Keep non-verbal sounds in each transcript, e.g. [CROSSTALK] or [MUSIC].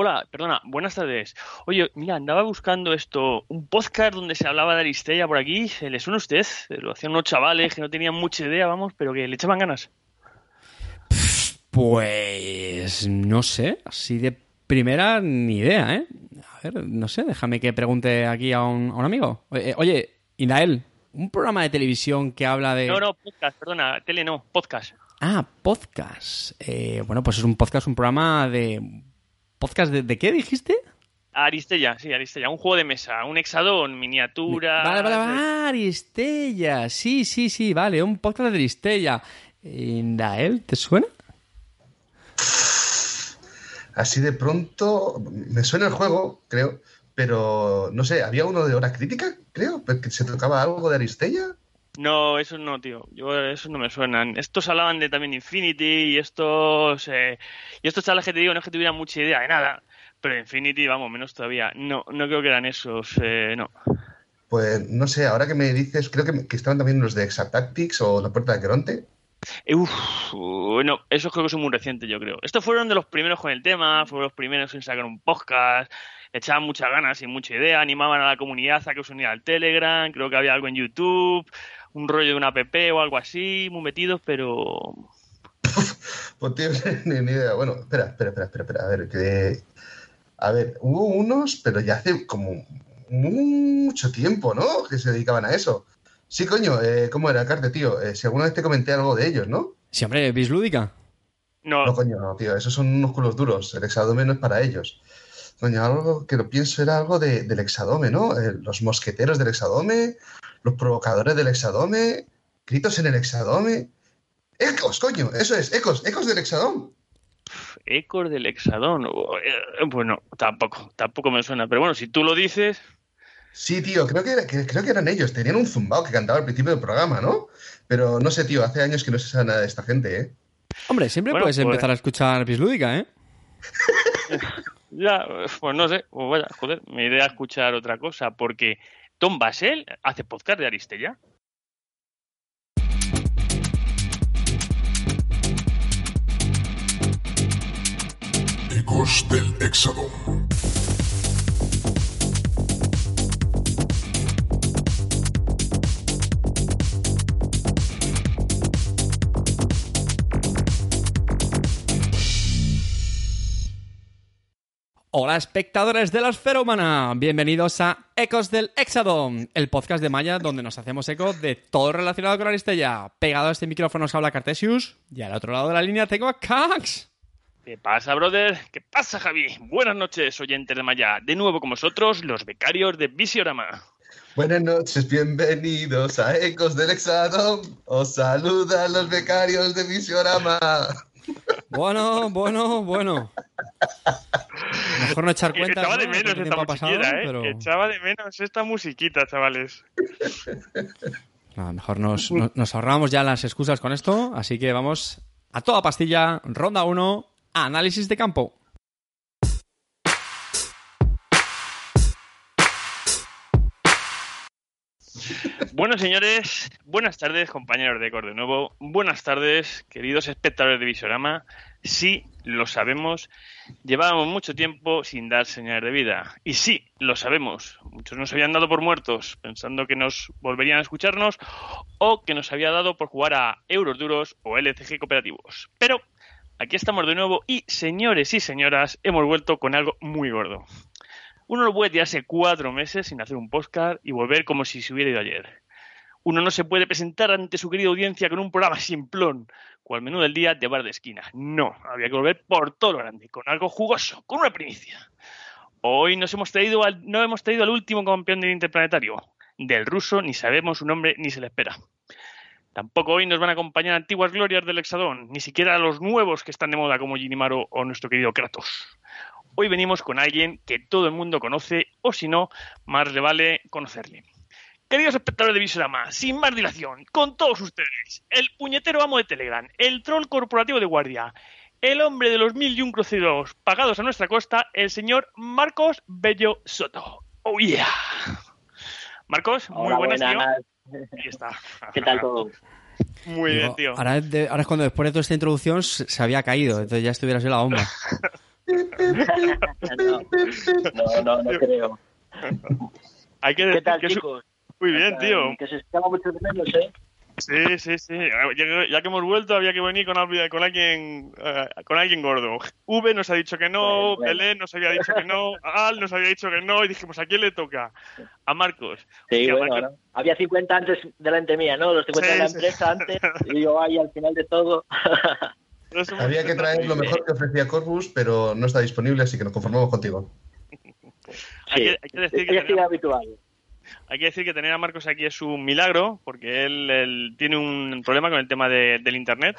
hola, perdona, buenas tardes. Oye, mira, andaba buscando esto, un podcast donde se hablaba de Aristella por aquí. ¿Le suena a usted? Lo hacían unos chavales que no tenían mucha idea, vamos, pero que le echaban ganas. Pues no sé, así de primera ni idea, ¿eh? A ver, no sé, déjame que pregunte aquí a un, a un amigo. Oye, oye, Inael, un programa de televisión que habla de... No, no, podcast, perdona, tele no, podcast. Ah, podcast. Eh, bueno, pues es un podcast, un programa de... ¿Podcast de, de qué dijiste? Aristella, sí, Aristella, un juego de mesa, un hexadón, miniatura. Vale, vale, vale. Ah, Aristella. Sí, sí, sí, vale, un podcast de Aristella. ¿Inael, te suena? Así de pronto, me suena el juego, creo, pero no sé, había uno de hora crítica, creo, que se tocaba algo de Aristella. No, eso no, tío. Yo eso no me suenan. Estos hablaban de también Infinity y estos eh, y estos chavales que te digo no es que tuvieran mucha idea de nada, pero Infinity, vamos, menos todavía. No, no creo que eran esos, eh, no. Pues no sé, ahora que me dices, creo que, que estaban también los de Exatactics o La Puerta de Queronte. Uf, no, esos creo que son muy recientes, yo creo. Estos fueron de los primeros con el tema, fueron los primeros en sacar un podcast, echaban muchas ganas y mucha idea, animaban a la comunidad a que se uniera al Telegram, creo que había algo en YouTube, un rollo de una app o algo así, muy metidos, pero... [LAUGHS] pues tío, ni, ni, idea. Bueno, espera, espera, espera, espera, espera. A ver, que... A ver, hubo unos, pero ya hace como mucho tiempo, ¿no? Que se dedicaban a eso. Sí, coño, eh, ¿cómo era, Carte, tío? Eh, si alguna vez te comenté algo de ellos, ¿no? Sí, hombre, Bislúdica. No. No, coño, no, tío, esos son unos culos duros. El exadome no es para ellos. Coño, algo que lo pienso era algo de, del exadome, ¿no? Eh, los mosqueteros del exadome, los provocadores del exadome, gritos en el exadome. ¡Ecos, coño! Eso es, ecos, ecos del exadón. Ecos del hexadón. Bueno, tampoco, tampoco me suena. Pero bueno, si tú lo dices. Sí, tío, creo que, que, creo que eran ellos. Tenían un zumbao que cantaba al principio del programa, ¿no? Pero no sé, tío, hace años que no se sabe nada de esta gente, ¿eh? Hombre, siempre bueno, puedes pues... empezar a escuchar Bislúdica, ¿eh? [LAUGHS] ya, pues no sé. Pues vaya, joder, mi idea es escuchar otra cosa, porque Tom Basel hace podcast de Aristella. Hola espectadores de la esfera humana, bienvenidos a Ecos del Éxodo, el podcast de Maya donde nos hacemos eco de todo relacionado con Aristella. Pegado a este micrófono os habla Cartesius y al otro lado de la línea tengo a Cax. ¿Qué pasa, brother? ¿Qué pasa, Javi? Buenas noches, oyentes de Maya. De nuevo con vosotros, los becarios de Visiorama. Buenas noches, bienvenidos a Ecos del Éxodo. Os saludan los becarios de Visiorama. Bueno, bueno, bueno. Mejor no echar [LAUGHS] cuenta. Echaba de ¿no? menos esta pasado, musiquita, ¿eh? pero... Echaba de menos esta musiquita, chavales. [LAUGHS] No, mejor nos, nos, nos, ahorramos ya las excusas con esto, así que vamos a toda pastilla, ronda 1, análisis de campo. Bueno, señores, buenas tardes, compañeros de Cor de nuevo. Buenas tardes, queridos espectadores de Visorama. Sí, lo sabemos, llevábamos mucho tiempo sin dar señales de vida. Y sí, lo sabemos, muchos nos habían dado por muertos, pensando que nos volverían a escucharnos o que nos había dado por jugar a euros duros o LCG cooperativos. Pero aquí estamos de nuevo y, señores y señoras, hemos vuelto con algo muy gordo. Uno no puede tirarse cuatro meses sin hacer un podcast y volver como si se hubiera ido ayer. Uno no se puede presentar ante su querida audiencia con un programa simplón, cual menú del día de bar de esquina. No, había que volver por todo lo grande, con algo jugoso, con una primicia. Hoy nos hemos traído al, no hemos traído al último campeón del interplanetario. Del ruso ni sabemos su nombre ni se le espera. Tampoco hoy nos van a acompañar antiguas glorias del Hexadón, ni siquiera a los nuevos que están de moda como Jinimaro o nuestro querido Kratos. Hoy venimos con alguien que todo el mundo conoce, o si no, más le vale conocerle. Queridos espectadores de Visorama, sin más dilación, con todos ustedes, el puñetero amo de Telegram, el troll corporativo de guardia, el hombre de los mil y un cruceros pagados a nuestra costa, el señor Marcos Bello Soto. ¡Oh, yeah! Marcos, muy Hola, buenas, buenas. tío. Ahí está. [LAUGHS] ¿Qué tal todo? Muy Digo, bien, tío. Ahora, es de- ahora es cuando después de toda esta introducción se se había caído, entonces ya estuviera así la bomba. [LAUGHS] no, no, no creo. Hay que ¿Qué tal, que chicos? Muy bien, tío. Que se escapa mucho de menos, ¿eh? Sí, sí, sí. Ya, ya que hemos vuelto, había que venir con, algo- con alguien eh, con alguien gordo. V nos ha dicho que no, Bueno, bueno. Belén nos había dicho que no, Al nos había dicho que no, y dijimos, ¿a quién le toca? A Marcos. Sí, bueno, Marcos- ¿no? había 50 antes delante mía, ¿no? Los 50 de Sí, la sí. empresa antes, y yo ahí al final de todo. [LAUGHS] Había que traer lo mejor que ofrecía Corvus, pero no está disponible, así que nos conformamos contigo. [LAUGHS] Hay Sí, que- hay que decir que tenemos- habitual. Hay que decir que tener a Marcos aquí es un milagro, porque él, él tiene un problema con el tema de- del Internet,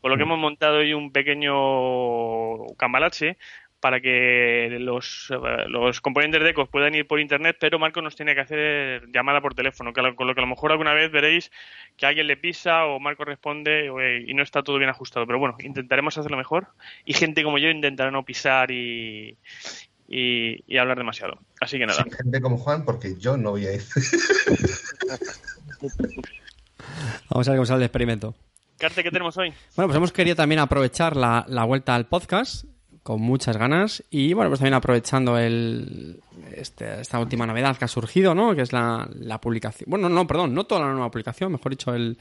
por lo que hemos montado hoy un pequeño cambalache para que los, eh, los componentes de Ecos puedan ir por Internet, pero Marcos nos tiene que hacer llamada por teléfono, con lo que a lo mejor alguna vez veréis que alguien le pisa o Marcos responde eh, y no está todo bien ajustado. Pero bueno, intentaremos hacerlo mejor y gente como yo intentará no pisar y, y, y hablar demasiado. Así que nada. Gente como Juan, porque yo no voy a ir. Vamos a ver cómo sale el experimento. Carte, ¿qué tenemos hoy? Bueno, pues hemos querido también aprovechar la, la vuelta al podcast con muchas ganas y bueno, pues también aprovechando el, este- esta última novedad que ha surgido, ¿no? Que es la, la publicación, bueno, no, perdón, no toda la nueva publicación, mejor dicho, el,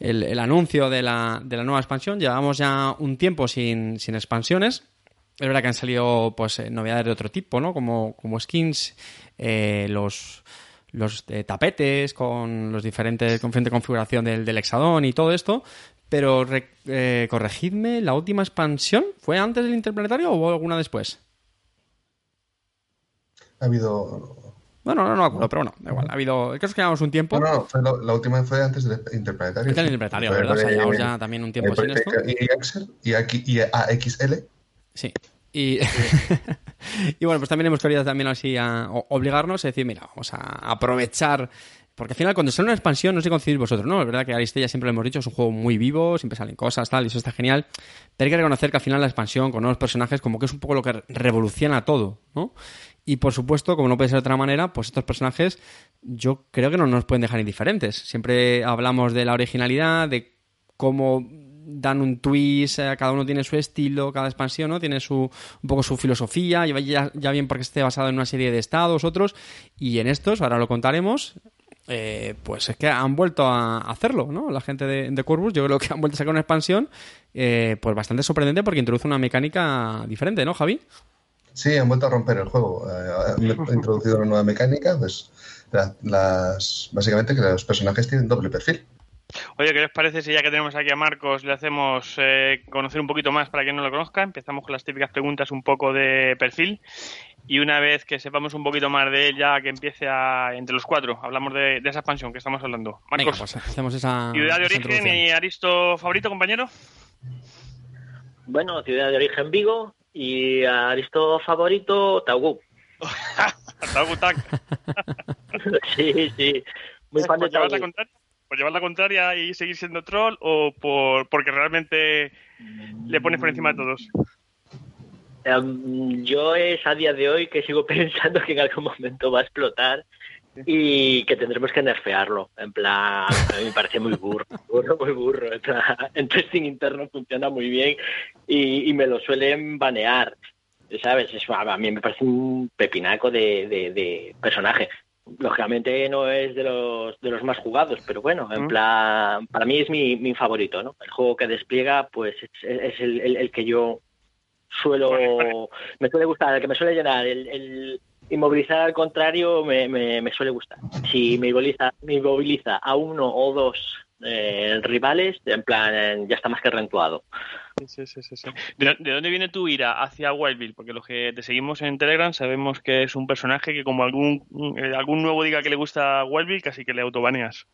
el- el anuncio de la, de la nueva expansión. Llevamos ya un tiempo sin, sin expansiones. Es verdad que han salido pues eh, novedades de otro tipo, ¿no? Como, como skins, eh, los los eh, tapetes con los diferentes con diferente configuración del, del hexadón y todo esto. Pero re- eh, corregidme, ¿la última expansión fue antes del interplanetario o alguna después? Ha habido. Bueno, no, no me acuerdo, pero bueno, da igual. Ha habido. Es que llevamos un tiempo. No, no, fue la, la última fue antes del interplanetario. Antes del interplanetario, ¿verdad? O sea, llevamos ya también un tiempo sin esto. Y Axel y, aquí, y AXL. Sí. Y, [LAUGHS] y bueno, pues también hemos querido también así a obligarnos a decir, mira, vamos a aprovechar. Porque al final, cuando sale una expansión, no sé cómo decidís vosotros, ¿no? Es verdad que Aristella siempre lo hemos dicho, es un juego muy vivo, siempre salen cosas, tal, y eso está genial. Pero hay que reconocer que al final la expansión con nuevos personajes, como que es un poco lo que revoluciona todo, ¿no? Y por supuesto, como no puede ser de otra manera, pues estos personajes yo creo que no nos pueden dejar indiferentes. Siempre hablamos de la originalidad, de cómo dan un twist, eh, cada uno tiene su estilo, cada expansión, ¿no? Tiene su, un poco su filosofía, ya, ya, bien porque esté basado en una serie de estados, otros, y en estos, ahora lo contaremos, eh, pues es que han vuelto a hacerlo, ¿no? La gente de, de Corvus, yo creo que han vuelto a sacar una expansión, eh, pues bastante sorprendente porque introduce una mecánica diferente, ¿no, Javi? Sí, han vuelto a romper el juego. Eh, han introducido una nueva mecánica, pues la- las básicamente que los personajes tienen doble perfil. Oye, ¿qué les parece si ya que tenemos aquí a Marcos le hacemos eh, conocer un poquito más para quien no lo conozca? Empezamos con las típicas preguntas un poco de perfil y una vez que sepamos un poquito más de él ya que empiece a, entre los cuatro, hablamos de, de esa expansión que estamos hablando. Venga, Marcos, pues hacemos esa ciudad de esa origen y Aristo favorito, compañero. Bueno, ciudad de origen Vigo y Aristo favorito Taugú. [LAUGHS] Tagutak. [LAUGHS] sí, sí. Muy fan de ¿Por llevar, la Taugú. contraria, ¿Por llevar la contraria y seguir siendo troll o por, porque realmente le pones por encima de todos? Em, yo es a día de hoy que sigo [LAUGHS] pensando que en algún momento va a explotar y que tendremos que nerfearlo. En plan, a mí me parece muy burro, [LAUGHS] burro, muy burro. En, plan, [LAUGHS] en testing interno funciona muy bien y, y me lo suelen banear. ¿Sabes? Es- a mí me parece un pepinaco de, de- de personaje. Lógicamente no es de los, de los más jugados, pero bueno, en plan, para mí es mi, mi favorito, ¿no? El juego que despliega, pues es, es el, el- el que yo suelo, me suele gustar, el que me suele llenar, el, el inmovilizar al contrario me, me, me suele gustar. Si me inmoviliza, me inmoviliza a uno o dos eh, rivales, en plan, ya está más que rentuado. Sí, sí, sí, sí. ¿De, de dónde viene tu ira hacia Wildville? Porque los que te seguimos en Telegram sabemos que es un personaje que como algún eh, algún nuevo diga que le gusta Wildville, casi que le autobaneas.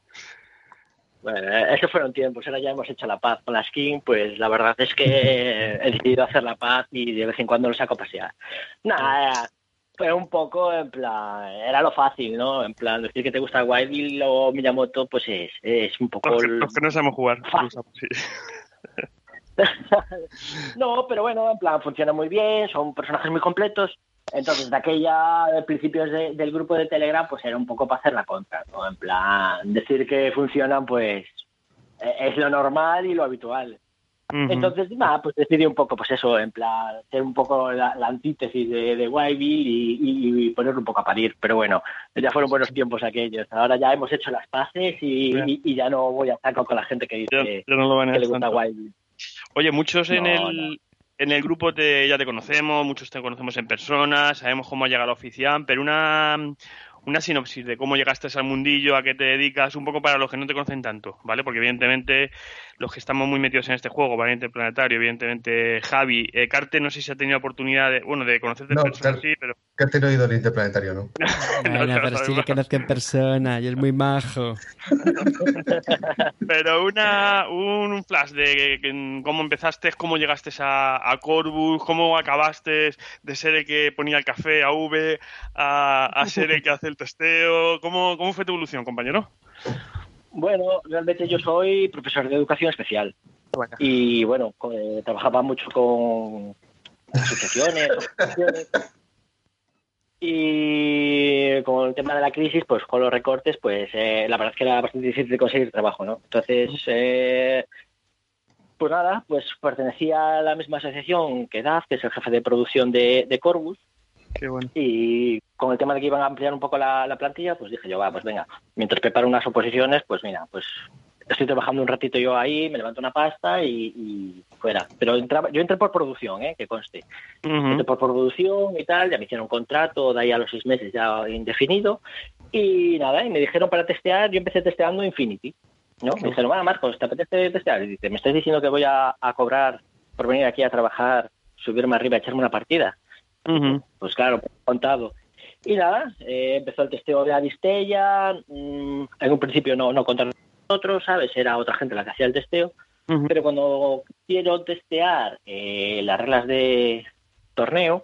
Bueno, eh, esos fueron tiempos, ahora ya hemos hecho la paz con la skin, pues la verdad es que he decidido hacer la paz y de vez en cuando lo saco a pasear. Nada, fue un poco en plan, era lo fácil, ¿no? En plan, decir que te gusta Wildville o Miyamoto, pues es, es un poco... Que, los que no sabemos jugar. Fácil. [LAUGHS] [LAUGHS] No, pero bueno, en plan, funciona muy bien, son personajes muy completos. Entonces, de aquella de principios de- del grupo de Telegram, pues era un poco para hacer la contra, ¿no? En plan, decir que funcionan, pues e- es lo normal y lo habitual. Entonces, nada, pues decidí un poco, pues eso, en plan, ser un poco la, antítesis de, de y, ponerlo un poco a parir. Pero bueno, ya fueron buenos tiempos aquellos. Ahora ya hemos hecho las paces y, ya no voy a sacar con la gente que dice que le gusta Wildly. Oye, muchos en el... En el grupo te, ya te conocemos, muchos te conocemos en persona, sabemos cómo ha llegado la oficial, pero una, una sinopsis de cómo llegaste al mundillo, a qué te dedicas, un poco para los que no te conocen tanto, ¿vale? Porque evidentemente los que estamos muy metidos en este juego, Valiente Planetario, evidentemente Javi, eh, Carte no sé si ha tenido oportunidad de, bueno, de conocerte en persona, sí, pero... Carte no ha ido al Interplanetario, ¿no? [LAUGHS] bueno, pero sí le conozco en persona y es muy majo. pero una, un flash de cómo empezaste, cómo llegaste a, a Corbus, cómo acabaste de ser el que ponía el café a V, a, a ser el que hace el testeo, ¿cómo, cómo fue tu evolución, compañero? Bueno, realmente yo soy profesor de educación especial. Y bueno, eh, trabajaba mucho con [LAUGHS] asociaciones, y con el tema de la crisis, pues con los recortes, pues eh, la verdad es que era bastante difícil de conseguir trabajo, ¿no? Entonces, eh, pues nada, pues pertenecía a la misma asociación que DAF, que es el jefe de producción de, de Corbus, y con el tema de que iban a ampliar un poco la, plantilla, pues dije yo, va, pues venga, mientras preparo unas oposiciones, pues mira, pues estoy trabajando un ratito yo ahí, me levanto una pasta y, fuera. Pero entraba, yo entré por producción, ¿eh? que conste. Entré por producción y tal, ya me hicieron un contrato, de ahí a los seis meses ya indefinido. Y nada, y me dijeron para testear, yo empecé testeando Infinity. ¿no? Me dijeron, bueno, Marcos, ¿te apetece testear? Y dice, ¿me estás diciendo que voy a, a cobrar por venir aquí a trabajar, subirme arriba, echarme una partida? Pues claro, contado. Y nada, eh, empezó el testeo de Aristella. Mm, en un principio no, no contra nosotros, ¿sabes? Era otra gente la que hacía el testeo. Pero cuando quiero testear eh, las reglas de torneo,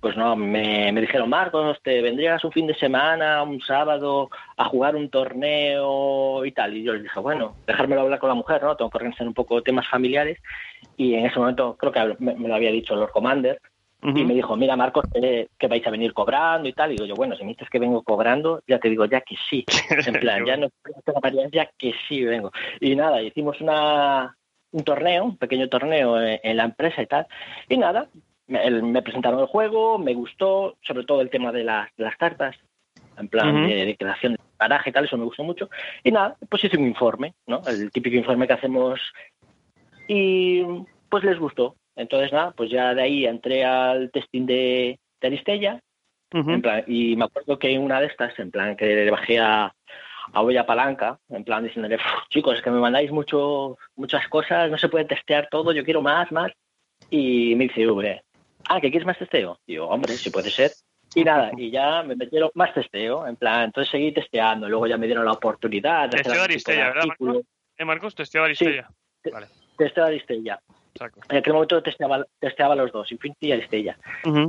pues no, me, me, dijeron, Marcos, te vendrías un fin de semana, un sábado, a jugar un torneo y tal. Y yo les dije, bueno, dejármelo hablar con la mujer, ¿no? Tengo que organizar un poco temas familiares. Y en ese momento, creo que me, me lo había dicho Lord Commander, y me dijo, mira Marcos, que vais a venir cobrando y tal. Y digo yo, bueno, si me dices que vengo cobrando, ya te digo, ya que sí. [LAUGHS] En plan, ya no ya que sí vengo. Y nada, hicimos una, un torneo, un pequeño torneo en, la empresa y tal. Y nada, me, presentaron el juego, me gustó, sobre todo el tema de las, las cartas, en plan de, creación de paraje y tal, eso me gustó mucho. Y nada, pues hice un informe, ¿no? El típico informe que hacemos. Y pues les gustó. Entonces, nada, pues ya de ahí entré al testing de, Aristella. y me acuerdo que en una de estas, en plan, que le bajé a, a Palanca, en plan diciéndole, chicos, es que me mandáis mucho, muchas cosas, no se puede testear todo, yo quiero más, más. Y me dice, hombre, ah, ¿que quieres más testeo? Y yo, hombre, si puede ser. Y nada, y ya me metieron más testeo, en plan, entonces seguí testeando, luego ya me dieron la oportunidad de Testeo Aristella, ¿verdad, Marcos? ¿Eh, Marcos? Testeo Aristella. vale. Testeo Aristella. En aquel momento testeaba, testeaba los dos, Infinity y Aristella.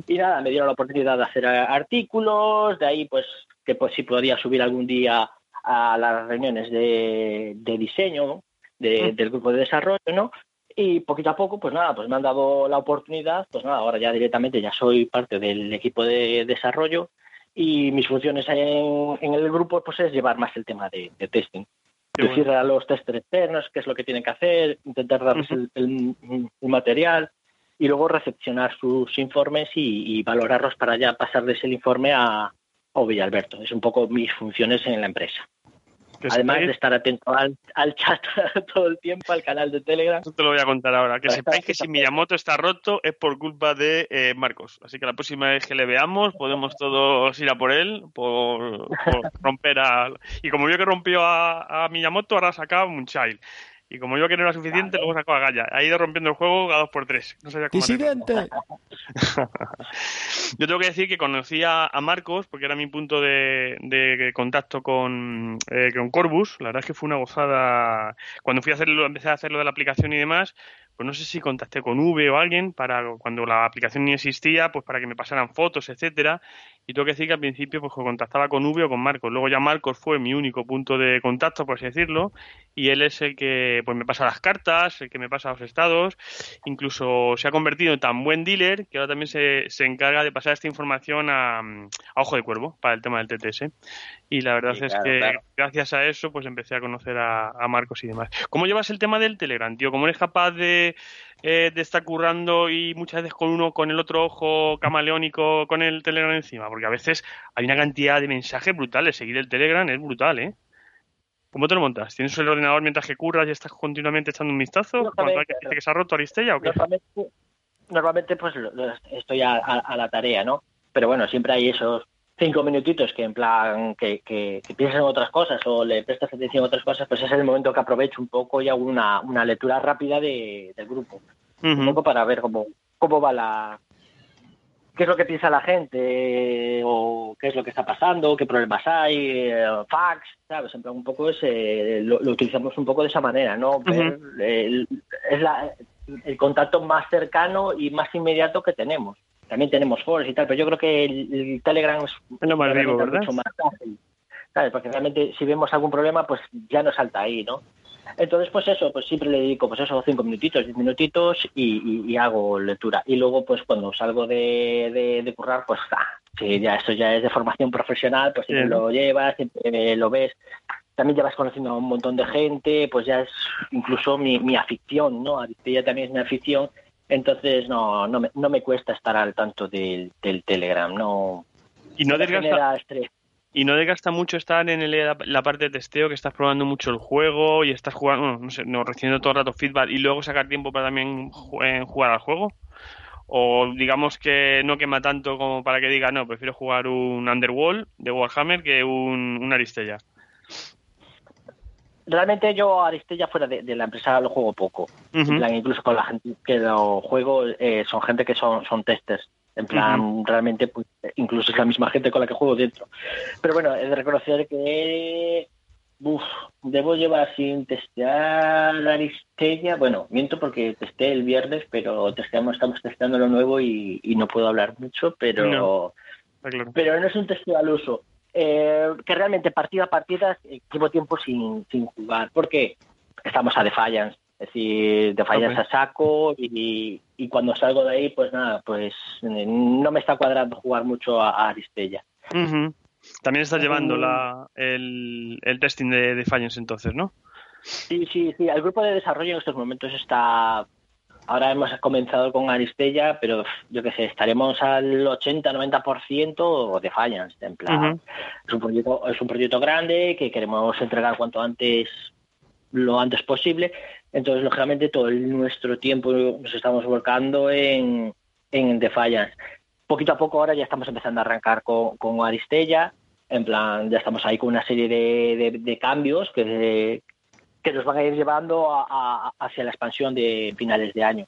Y nada, me dieron la oportunidad de hacer artículos, de ahí pues que pues sí podía subir algún día a las reuniones de, diseño del grupo de desarrollo, ¿no? Y poquito a poco, pues nada, pues me han dado la oportunidad, pues nada, ahora ya directamente ya soy parte del equipo de desarrollo y mis funciones en, en el grupo pues es llevar más el tema de testing decir a los testers externos qué es lo que tienen que hacer, intentar darles el, material y luego recepcionar sus informes y, valorarlos para ya pasarles el informe a, a Villalberto. Es un poco mis funciones en la empresa. Además de estar atento al, chat [LAUGHS] todo el tiempo, al canal de Telegram. Eso te lo voy a contar ahora. Que sepáis que si Miyamoto está roto es por culpa de eh, Marcos. Así que la próxima vez que le veamos podemos todos ir a por él, por, [LAUGHS] romper a... Y como yo que rompió a, a Miyamoto, ahora sacaba un child. Y como yo que no era suficiente, luego sacó a Gaya. Ha ido rompiendo el juego a dos por tres. No sabía cómo [LAUGHS] yo tengo que decir que conocí a, Marcos, porque era mi punto de, contacto con, eh, con Corbus. La verdad es que fue una gozada. Cuando fui a hacerlo, empecé a hacerlo de la aplicación y demás, pues no sé si contacté con V o alguien para cuando la aplicación ni existía, pues para que me pasaran fotos, etcétera. Y tengo que decir que al principio pues contactaba con V o con Marcos. Luego ya Marcos fue mi único punto de contacto, por así decirlo, y él es el que pues me pasa las cartas, el que me pasa los estados, incluso se ha convertido en tan buen dealer que ahora también se, se encarga de pasar esta información a, a Ojo de Cuervo para el tema del TTS. Y la verdad es que gracias a eso, pues empecé a conocer a, a Marcos y demás. ¿Cómo llevas el tema del Telegram, tío? ¿Cómo eres capaz de, eh, de estar currando y muchas veces con uno, con el otro ojo camaleónico, con el Telegram encima? Porque a veces hay una cantidad de mensajes brutales. Seguir el Telegram es brutal, ¿eh? ¿Cómo te lo montas? ¿Tienes el ordenador mientras que curras y estás continuamente echando un vistazo? No, ¿Cuando dice claro. que se ha roto Aristella o qué? Normalmente, normalmente pues lo- lo- estoy a, a- a la tarea, ¿no? Pero bueno, siempre hay esos cinco minutitos que en plan que, que, que piensas en otras cosas o le prestas atención a otras cosas, pues ese es el momento que aprovecho un poco y hago una, una lectura rápida de, del grupo. Un poco para ver cómo, cómo va la... qué es lo que piensa la gente o qué es lo que está pasando, qué problemas hay, eh, fax, ¿sabes? En plan, un poco ese, lo, lo utilizamos un poco de esa manera, ¿no? Ver, el- es la, el contacto más cercano y más inmediato que tenemos. También tenemos foros y tal, pero yo creo que el, el Telegram es lo más vivo, ¿verdad? mucho más fácil. ¿Sabes? Porque realmente si vemos algún problema, pues ya nos salta ahí, ¿no? Entonces, pues eso, pues siempre le dedico, pues eso, cinco minutitos, diez minutitos y, y- y hago lectura. Y luego, pues cuando salgo de, de, de currar, pues, ah, sí, ya esto ya es de formación [LAUGHS] profesional, pues siempre Bien. lo llevas, siempre lo ves. También ya vas conociendo a un montón de gente, pues ya es incluso mi, mi afición, ¿no? Aristella también es mi afición. Entonces, no, no, me, no me cuesta estar al tanto del, del Telegram, no, Y no desgasta, estrés. y no desgasta mucho estar en el- la parte de testeo, que estás probando mucho el juego y estás jugando, no sé, no, recibiendo todo el rato feedback y luego sacar tiempo para también eh, jugar al juego. O digamos que no quema tanto como para que diga, no, prefiero jugar un Underworld de Warhammer que un, un Aristella. Realmente yo a Aristella fuera de, de la empresa lo juego poco. En plan, incluso con la gente que lo juego, eh, son gente que son, son testers. En plan, realmente, pues, incluso es la misma gente con la que juego dentro. Pero bueno, he de reconocer que uf, debo llevar sin testear Aristella. Bueno, miento porque testé el viernes, pero testeamos, estamos testeando lo nuevo y, y no puedo hablar mucho, pero No. Pero no es un testeo al uso. Eh, que realmente partida a partida eh, llevo tiempo sin, sin jugar, porque estamos a Defiance, es decir, Defiance Ok. a saco y, y cuando salgo de ahí, pues nada, pues eh, no me está cuadrando jugar mucho a, a Aristella. También estás llevando la, el, el testing de Defiance entonces, ¿no? Sí, sí, sí, el grupo de desarrollo en estos momentos está... Ahora hemos comenzado con Aristella, pero yo qué sé, estaremos al 80-90% de Defiance, en plan... Es un proyecto, es un proyecto grande que queremos entregar cuanto antes, lo antes posible. Entonces, lógicamente, todo el- nuestro tiempo nos estamos volcando en, en Defiance. Poquito a poco ahora ya estamos empezando a arrancar con, con Aristella. En plan, ya estamos ahí con una serie de, de- de cambios que, que nos van a ir llevando a- a- hacia la expansión de finales de año.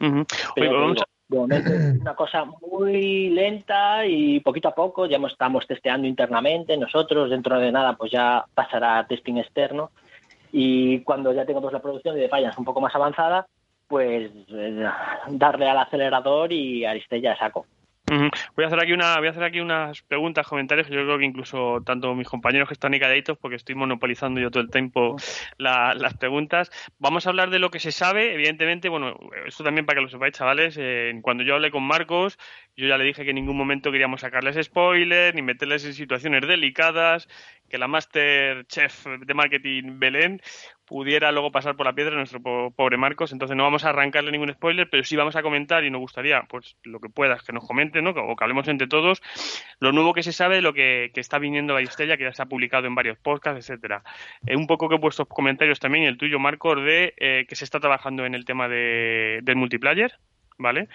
Oye, Pero digo, de momento [CLEARS THROAT] es una cosa muy lenta y poquito a poco ya estamos testeando internamente nosotros, dentro de nada pues ya pasará a testing externo y cuando ya tengamos la producción de Defiance un poco más avanzada, pues eh, darle al acelerador y Aristella saco. Voy a hacer aquí una, voy a hacer aquí unas preguntas, comentarios que yo creo que incluso tanto mis compañeros que están ahí calladitos, porque estoy monopolizando yo todo el tiempo la- las preguntas. Vamos a hablar de lo que se sabe, evidentemente, bueno, esto también para que lo sepáis, chavales. eh, cuando yo hablé con Marcos, yo ya le dije que en ningún momento queríamos sacarles spoilers ni meterles en situaciones delicadas, que la Master Chef de Marketing Belén pudiera luego pasar por la piedra nuestro po- pobre Marcos. Entonces no vamos a arrancarle ningún spoiler, pero sí vamos a comentar y nos gustaría, pues lo que puedas, que nos comenten, ¿no? O que hablemos entre todos, lo nuevo que se sabe, lo que, que está viniendo a Aristella, que ya se ha publicado en varios podcasts, etcétera. Eh, un poco que vuestros comentarios también, el tuyo, Marcos, de eh, que se está trabajando en el tema de, del multiplayer. ¿Vale?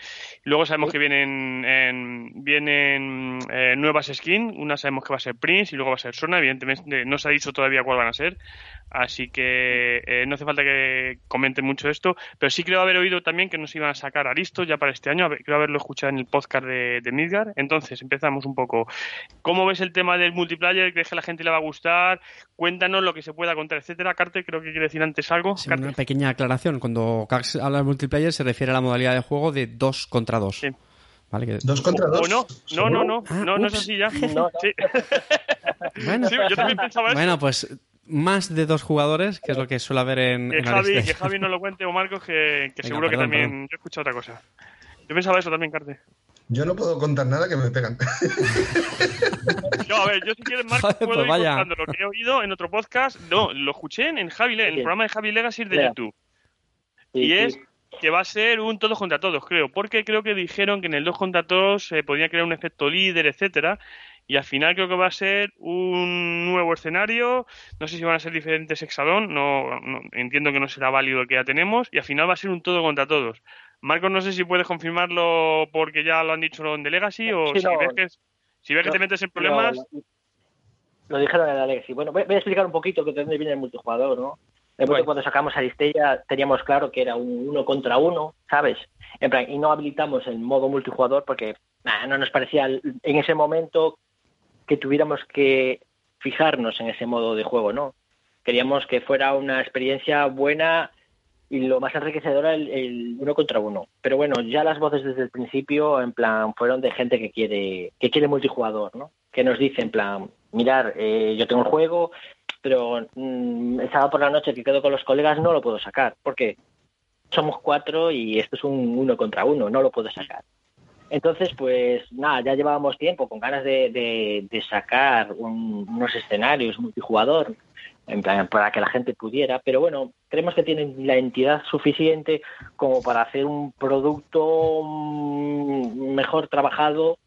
Luego sabemos que vienen, en- vienen eh, nuevas skins. Una sabemos que va a ser Prince y luego va a ser Sona. Evidentemente no se ha dicho todavía cuál van a ser. Así que eh, no hace falta que comenten mucho esto. Pero sí creo haber oído también que nos iban a sacar Aristo ya para este año. Creo haberlo escuchado en el podcast de, de Midgar. Entonces empezamos un poco. ¿Cómo ves el tema del multiplayer? ¿Crees que a la gente le va a gustar? Cuéntanos lo que se pueda contar, etcétera. Carte, creo que quiere decir antes algo. Sí, una pequeña aclaración. Cuando Cax habla de multiplayer se refiere a la modalidad de juego de dos contra dos. Sí. ¿Vale? Que- ¿Dos contra dos? ¿O no? No, no, no. Ah, No, no es así ya. [LAUGHS] No, Sí. Bueno, Sí, yo también pensaba eso. bueno, pues más de dos jugadores, que es lo que suele haber en, que, en Javi, Aristella. que Javi no lo cuente o Marcos, que, que Venga, seguro que también. perdón. Yo he escuchado otra cosa. Yo pensaba eso también, Carte. Yo no puedo contar nada que me pegan. [LAUGHS] No, a ver, yo si quieres, Marco, Joder, puedo pues ir vaya. contando lo que he oído en otro podcast. No, lo escuché en, Javi, en el programa de Javi Legacy de. YouTube. Sí, y sí. es que va a ser un todos contra todos, creo. Porque creo que dijeron que en el dos contra todos se podía crear un efecto líder, etcétera. Y al final creo que va a ser un nuevo escenario. No sé si van a ser diferentes hexadón. No, no- entiendo que no será válido el que ya tenemos. Y al final va a ser un todo contra todos. Marcos, no sé si puedes confirmarlo porque ya lo han dicho en The Legacy o Sí, si no. ves que, si ves que te metes en problemas. Lo, dijeron en la Legacy. Bueno, voy, voy a explicar un poquito que de dónde viene el multijugador, ¿no? De Bueno. momento cuando sacamos Aristella teníamos claro que era un uno contra uno, ¿sabes? En plan, y no habilitamos el modo multijugador porque nah, no nos parecía en ese momento que tuviéramos que fijarnos en ese modo de juego, ¿no? Queríamos que fuera una experiencia buena y lo más enriquecedora el, el uno contra uno. Pero bueno, ya las voces desde el principio, en plan, fueron de gente que quiere, que quiere multijugador, ¿no? Que nos dice, en plan, mirar, eh, yo tengo el juego, pero mm, el sábado por la noche que quedo con los colegas no lo puedo sacar. porque Somos cuatro y esto es un uno contra uno, no lo puedo sacar. Entonces, pues nada, ya llevábamos tiempo con ganas de, de- de sacar un- unos escenarios multijugador, en plan, para que la gente pudiera, pero bueno, creemos que tienen la entidad suficiente como para hacer un producto mm, mejor trabajado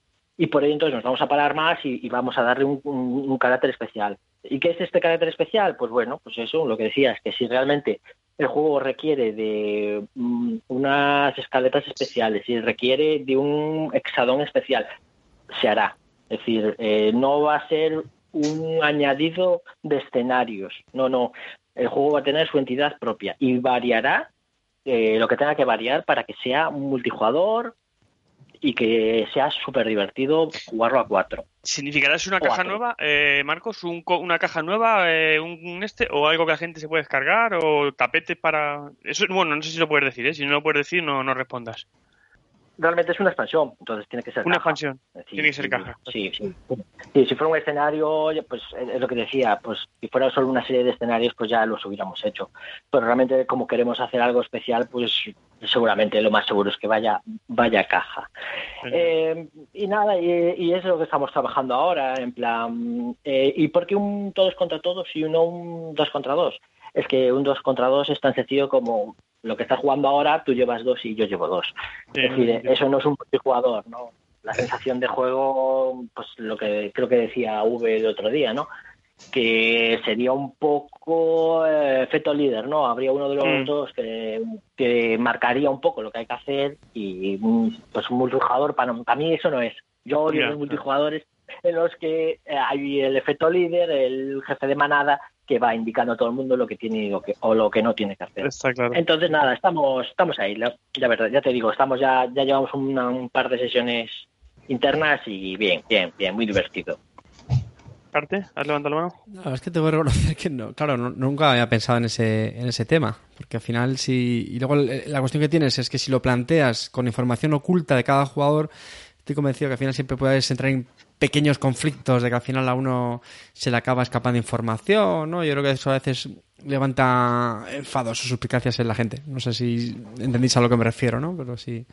y por ello entonces nos vamos a parar más y, y vamos a darle un, carácter especial. ¿Y qué es este carácter especial? Pues bueno, pues eso, lo que decías, que si realmente el juego requiere de mm, unas escaletas especiales, si requiere de un hexadón especial, se hará. Es decir, eh, no va a ser un añadido de escenarios, no, no. El juego va a tener su entidad propia y variará eh, lo que tenga que variar para que sea multijugador y que sea súper divertido jugarlo a cuatro. ¿Significará es una caja nueva, eh, Marcos? Un co- ¿Una caja nueva, eh, un, un este, o algo que la gente se puede descargar, o tapetes para...? Eso, bueno, no sé si lo puedes decir, ¿eh? Si no lo puedes decir, no, no respondas. Realmente es una expansión, entonces tiene que ser Una caja. expansión. Sí, Tiene que ser sí, caja. Sí, sí. Sí, si fuera un escenario, pues es lo que decía, pues si fuera solo una serie de escenarios, pues ya los hubiéramos hecho. Pero realmente como queremos hacer algo especial, pues seguramente lo más seguro es que vaya vaya caja. Eh, y nada, y, y es lo que estamos trabajando ahora, en plan, eh, ¿y por qué un todos contra todos y no un dos contra dos? Es que un dos contra dos es tan sencillo como lo que estás jugando ahora, tú llevas dos y yo llevo dos. Sí, Es decir, sí. eso no es un multijugador, ¿no? La sensación de juego, pues lo que creo que decía V el otro día, ¿no? Que sería un poco eh, efecto líder, ¿no? Habría uno de los Mm. dos que, que marcaría un poco lo que hay que hacer y mm, pues un multijugador, para, para mí eso no es. Yo odio Ya, los multijugadores en los que eh, hay el efecto líder, el jefe de manada, que va indicando a todo el mundo lo que tiene y lo que, o lo que no tiene que hacer. Está claro. Entonces nada, estamos estamos ahí, la, la verdad, ya te digo, estamos ya ya llevamos una- un par de sesiones internas y bien, bien, bien, muy divertido. ¿Carte? ¿Has levantado la mano? La verdad es que tengo que reconocer que no, claro, no- nunca había pensado en ese, en ese tema. Porque al final, si. Y luego la cuestión que tienes es que si lo planteas con información oculta de cada jugador, estoy convencido que al final siempre puedes entrar en pequeños conflictos de que al final a uno se le acaba escapando información, ¿no? Yo creo que eso a veces levanta enfados o suspicacias en la gente. No sé si entendéis a lo que me refiero, ¿no? Pero sí.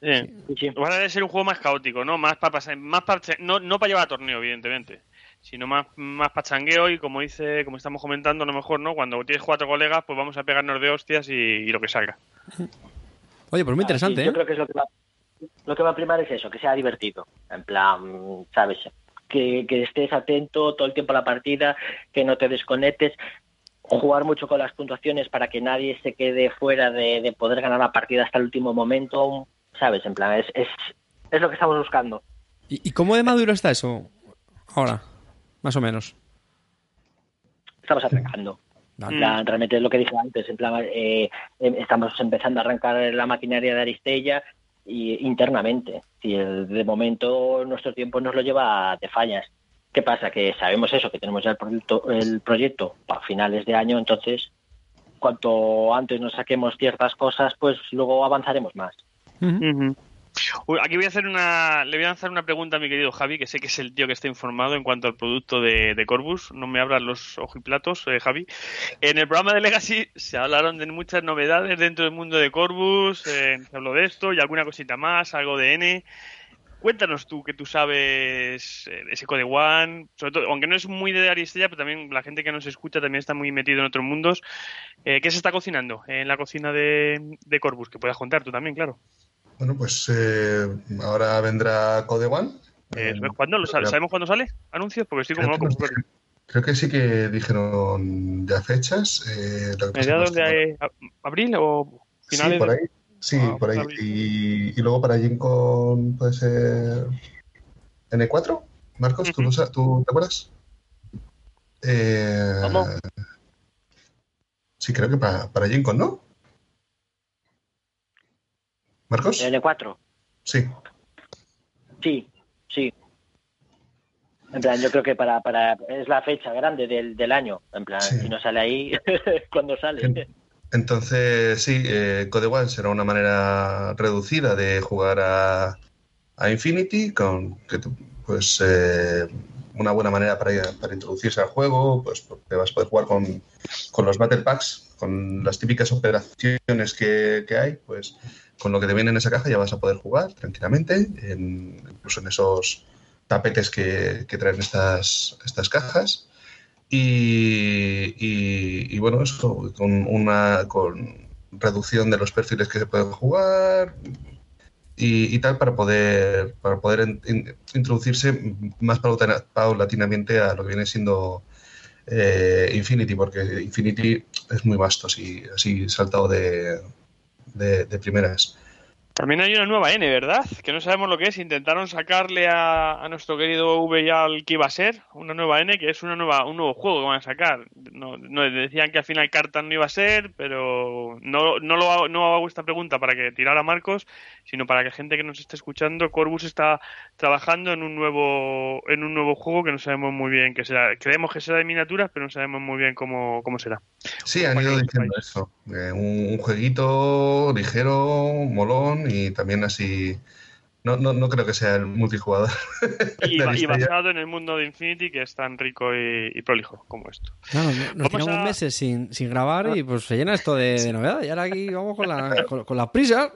Sí. Sí, sí. Va a ser un juego más caótico, ¿no? Más para pasar, más para, no, no para llevar a torneo, evidentemente, sino más, más para changueo y como dice, como estamos comentando, a lo mejor, ¿no? Cuando tienes cuatro colegas, pues vamos a pegarnos de hostias y, y lo que salga. Oye, pues muy Ah, sí, interesante, Yo ¿eh? creo que es lo que va lo que va a primar es eso, que sea divertido. En plan, sabes, que, que estés atento todo el tiempo a la partida, que no te desconectes, jugar mucho con las puntuaciones para que nadie se quede fuera de, de poder ganar la partida hasta el último momento, sabes, en plan, es, es, es lo que estamos buscando. ¿Y, y cómo de maduro está eso ahora? Más o menos. Estamos arrancando. En plan, realmente es lo que dije antes, en plan, eh, eh, estamos empezando a arrancar la maquinaria de Aristella y internamente. Si el- de momento nuestro tiempo nos lo lleva de fallas. ¿Qué pasa? Que sabemos eso, que tenemos ya el proyecto, el proyecto para finales de año, entonces cuanto antes nos saquemos ciertas cosas, pues luego avanzaremos más. Aquí voy a hacer una, le voy a lanzar una pregunta a mi querido Javi, que sé que es el tío que está informado en cuanto al producto de, de Corbus. No me abran los ojiplatos, eh, Javi. En el programa de Legacy se hablaron de muchas novedades dentro del mundo de Corbus. eh, se habló de esto y alguna cosita más, algo de N. cuéntanos tú, que tú sabes eh, ese Code One, sobre todo, aunque no es muy de Aristella, pero también la gente que nos escucha también está muy metido en otros mundos. Eh, ¿Qué se está cocinando en la cocina de, de Corbus? Que puedas contar tú también, claro. Bueno, pues eh, ahora vendrá Code One. Eh, ¿Cuándo? ¿Lo sale? ¿Sabemos cuándo sale? ¿Anuncios? Porque estoy como loco. nos- creo que sí que dijeron ya fechas. Eh, ¿Mediados de abril o finales? Sí, por ahí. Sí, Ah, por ahí. Y, y luego para Gen Con puede ser N4. Marcos, ¿tú, lo sa- ¿tú te acuerdas? Eh, ¿Cómo? Sí, creo que para, para Gen Con, ¿no? ¿Marcos? N4. Sí. Sí, sí. En plan, yo creo que para, para es la fecha grande del, del año. En plan, Sí. si no sale ahí, [LAUGHS] cuando sale. Entonces, sí, eh, Code One será una manera reducida de jugar a, a Infinity, con que pues eh, una buena manera para, para introducirse al juego, pues porque vas a poder jugar con, con los Battle Packs, con las típicas operaciones que, que hay, pues con lo que te viene en esa caja ya vas a poder jugar tranquilamente, en- incluso en esos tapetes que, que traen estas, estas cajas. Y, y- y, bueno, eso, con una con reducción de los perfiles que se pueden jugar y, y tal para poder para poder in- in- introducirse más paulatina- paulatinamente a lo que viene siendo eh, Infinity, porque Infinity es muy vasto, así, así saltado de, de, de primeras. También hay una nueva N, ¿verdad? Que no sabemos lo que es. Intentaron sacarle a, a nuestro querido V ya al que iba a ser una nueva N, que es una nueva, un nuevo juego que van a sacar. No, no- decían que al final Cartan no iba a ser, pero no, no lo hago, no hago esta pregunta para que tirara Marcos, sino para que gente que nos esté escuchando, Corbus está trabajando en un nuevo, en un nuevo juego que no sabemos muy bien qué será. Creemos que será de miniaturas, pero no sabemos muy bien cómo, cómo será. Sí, han ido diciendo eso. eh, un, un jueguito ligero, molón y también así. No, no, no creo que sea el multijugador. [LAUGHS] Y, basado en el mundo de Infinity, que es tan rico y, y prolijo como esto. Claro, no- nos Vamos tiramos a- meses sin, sin grabar y pues se llena esto de, de novedades. Y ahora aquí vamos con la, con, con la prisa.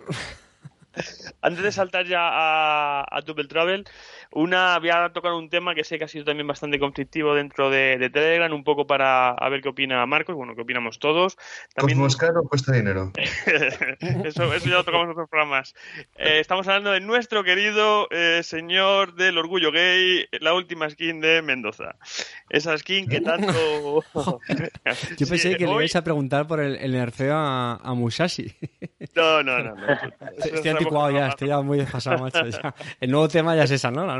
Antes de saltar ya a, a Double Travel, una voy a tocar un tema que sé que ha sido también bastante conflictivo dentro de, de Telegram, un poco para a ver qué opina Marcos, bueno, qué opinamos todos. También, Cosmos caro cuesta dinero. [LAUGHS] eso, eso ya lo tocamos en otros programas. Eh, estamos hablando de nuestro querido eh, señor del orgullo gay, la última skin de Mendoza. Esa skin que tanto... [LAUGHS] Yo pensé Sí, que le ibais a preguntar por el, el nerfeo a, a Musashi. No, no, no. [LAUGHS] Estoy anticuado ya, estoy ya muy desfasado, macho. ya. El nuevo tema ya es esa, ¿no? La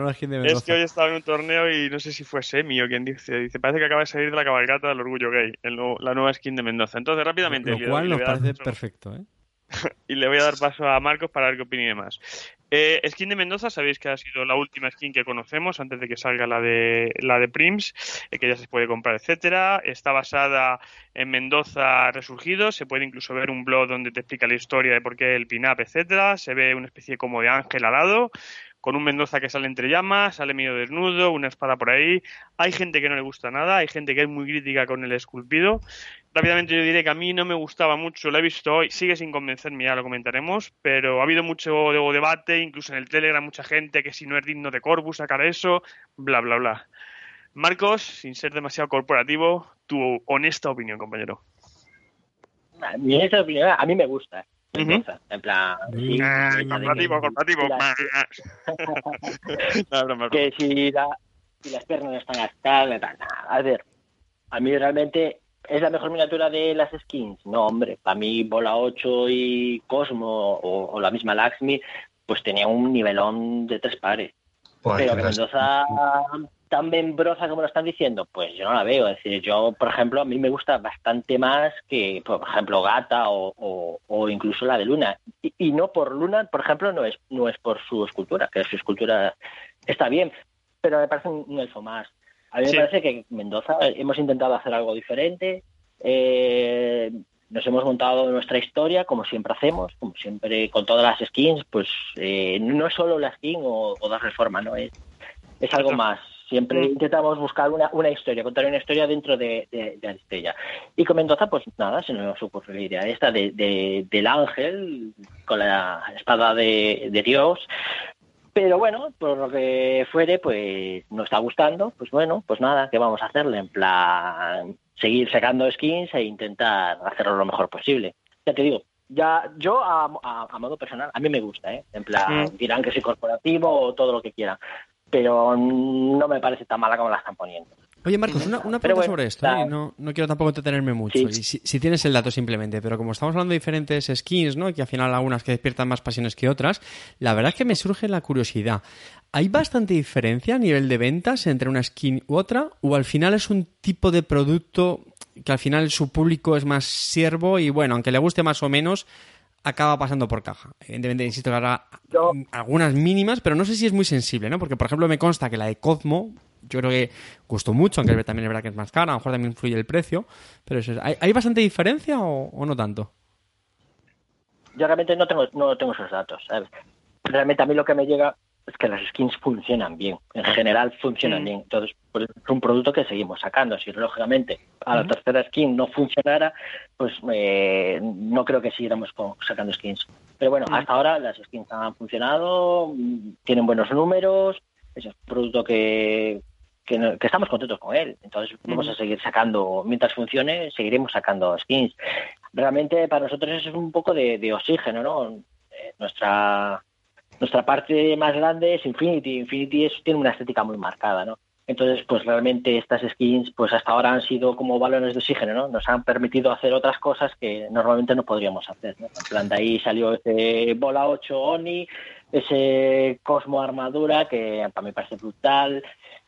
Es que hoy estaba en un torneo y no sé si fue Semi o quien dice, dice, parece que acaba de salir de la cabalgata del orgullo gay, el nuevo- la nueva skin de Mendoza. Entonces, rápidamente, Lo cual nos parece paso- perfecto, ¿eh? [LAUGHS] y le voy a dar paso a Marcos para ver qué opine más. Eh, skin de Mendoza, sabéis que ha sido la última skin que conocemos antes de que salga la de la de Prims, eh, que ya se puede comprar, etcétera. Está basada en Mendoza resurgido, se puede incluso ver un blog donde te explica la historia de por qué el pin-up, etcétera. Se ve una especie como de ángel alado, con un Mendoza que sale entre llamas, sale medio desnudo, una espada por ahí. Hay gente que no le gusta nada, hay gente que es muy crítica con el esculpido. Rápidamente yo diré que a mí no me gustaba mucho, lo he visto hoy, sigue sin convencerme, ya lo comentaremos, pero ha habido mucho de- debate, incluso en el Telegram, mucha gente que si no es digno de Corbus sacar eso, bla, bla, bla. Marcos, sin ser demasiado corporativo, tu honesta opinión, compañero. A mí, en esta opinión, a mí me gusta. Mendoza, En plan, sí, Ah, que- corporativo, [LAUGHS] corporativo. No, que si, la- si las piernas no están gastadas, tal, nada. a ver, a mí realmente es la mejor miniatura de las skins. No, hombre, para mí Bola 8 y Cosmo o, o la misma Laxmi, pues tenía un nivelón de tres pares. Buah, Pero que que las- Mendoza tan membrosa como lo están diciendo, pues yo no la veo. Es decir, yo, por ejemplo, a mí me gusta bastante más que, por ejemplo, Gata o, o- o incluso la de Luna. Y, y no por Luna, por ejemplo, no es, no es por su escultura, que su escultura está bien, pero me parece un, un elfo más. A mí Sí. me parece que Mendoza eh, hemos intentado hacer algo diferente. eh, nos hemos montado nuestra historia, como siempre hacemos, como siempre con todas las skins, pues eh, no es solo la skin o, o darle forma, ¿no? Es, es algo más. Siempre Mm. intentamos buscar una, una historia, contar una historia dentro de, de, de Aristella. Y con Mendoza, pues nada, se nos ocurre la idea esta de, de- del ángel con la espada de, de Dios. Pero bueno, por lo que fuere, pues no está gustando, pues bueno, pues nada, ¿qué vamos a hacerle? En plan, seguir sacando skins e intentar hacerlo lo mejor posible. Ya te digo, ya yo a, a, modo personal, a mí me gusta, ¿eh? En plan, mm. dirán que soy corporativo o todo lo que quieran, pero no me parece tan mala como la están poniendo. Oye, Marcos, una, pregunta sobre esto. ¿eh? No, no, quiero tampoco entretenerme mucho. Y si, tienes el dato simplemente, pero como estamos hablando de diferentes skins, ¿no? que al final algunas que despiertan más pasiones que otras, la verdad es que me surge la curiosidad. ¿Hay bastante diferencia a nivel de ventas entre una skin u otra? ¿O al final es un tipo de producto que al final su público es más siervo y bueno, aunque le guste más o menos, acaba pasando por caja. Evidentemente, insisto que habrá algunas mínimas, pero no sé si es muy sensible, ¿no? Porque, por ejemplo, me consta que la de Cosmo, yo creo que gustó mucho, aunque también es verdad que es más cara, a lo mejor también influye el precio, pero eso ¿hay, bastante diferencia o, no tanto? Yo realmente no tengo, no tengo esos datos, Realmente a mí lo que me llega es que las skins funcionan bien, en general funcionan mm. bien. Entonces, pues, es un producto que seguimos sacando. Si lógicamente a la tercera skin no funcionara, pues eh, no creo que siguiéramos sacando skins. Pero bueno, mm. hasta ahora las skins han funcionado, tienen buenos números, es un producto que, que, estamos contentos con él. Entonces vamos a seguir sacando, mientras funcione, seguiremos sacando skins. Realmente para nosotros es un poco de, oxígeno, ¿no? Eh, nuestra nuestra parte más grande es Infinity. Infinity tiene una estética muy marcada, ¿no? Entonces, pues realmente estas skins, pues hasta ahora han sido como balones de oxígeno, ¿no? Nos han permitido hacer otras cosas que normalmente no podríamos hacer, ¿no? En plan, de ahí salió ese Bola 8 Oni, ese Cosmo Armadura, que para mí parece brutal.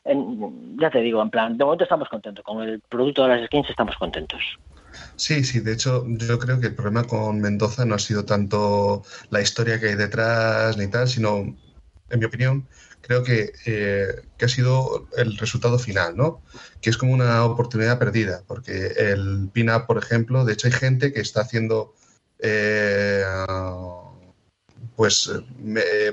ya te digo, en plan, de momento estamos contentos. Con el producto de las skins estamos contentos. Sí, sí, de hecho yo creo que el problema con Mendoza no ha sido tanto la historia que hay detrás ni tal, sino, en mi opinión, creo que, eh, que ha sido el resultado final, ¿no? Que es como una oportunidad perdida, porque el pin-up, por ejemplo, de hecho hay gente que está haciendo... Eh, pues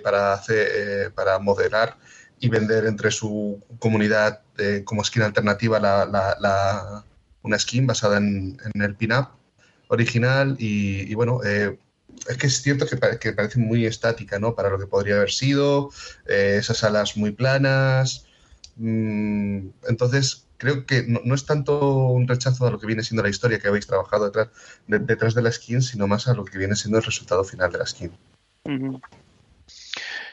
para hacer eh, para moderar y vender entre su comunidad como skin alternativa la, la, una skin basada en, el pin-up original y, bueno, eh, es que es cierto que, parece muy estática, ¿no? Para lo que podría haber sido, eh, esas alas muy planas. Mm, entonces, creo que no, es tanto un rechazo a lo que viene siendo la historia que habéis trabajado detrás de, detrás de la skin, sino más a lo que viene siendo el resultado final de la skin.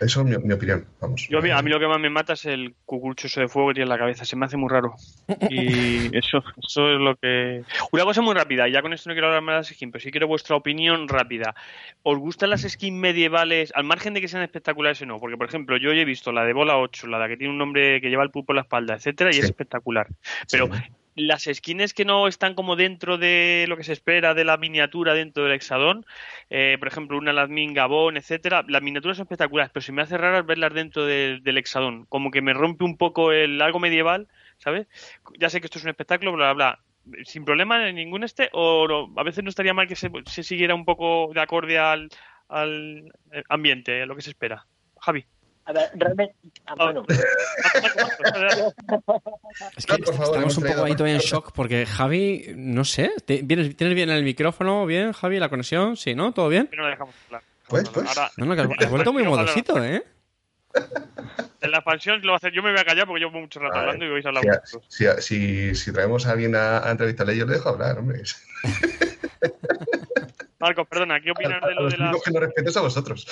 Eso es mi, opinión, vamos. Yo, a mí lo que más me mata es el cucurucho de fuego que tiene en la cabeza, se me hace muy raro. Y [LAUGHS] eso, eso es lo que... Una cosa muy rápida, ya con esto no quiero hablar más de las skins, pero sí quiero vuestra opinión rápida. ¿Os gustan las skins medievales, al margen de que sean espectaculares o no? Porque, por ejemplo, yo he visto la de Bola 8, la de que tiene un nombre que lleva el pulpo en la espalda, etcétera, y es espectacular. Pero las skins que no están como dentro de lo que se espera de la miniatura dentro del hexadón, eh, por ejemplo, una Ladmin Gabón, etcétera, las miniaturas son espectaculares, pero se me hace raro verlas dentro del hexadón, como que me rompe un poco el algo medieval, ¿sabes? Ya sé que esto es un espectáculo, bla, bla, bla. Sin problema en ningún este, o a veces no estaría mal que se, siguiera un poco de acorde al, al ambiente, a lo que se espera. Javi. A ver, realmente. Ah, bueno. es que estamos un poco ahí todavía en shock porque Javi, no sé, ¿tienes, bien el micrófono? ¿Bien, Javi? ¿La conexión? Sí, ¿no? ¿Todo bien? No lo dejamos hablar. Pues, pues. No, no, que has, vuelto muy modosito, ¿eh? En la expansión lo va a hacer. Yo me voy a callar porque llevo mucho rato hablando y vais a hablar. Si, si, si, si, traemos a alguien a, a entrevistarle, yo le dejo hablar, hombre. [LAUGHS] Marcos, perdona, ¿qué opinas de lo de las. que no respetes a vosotros.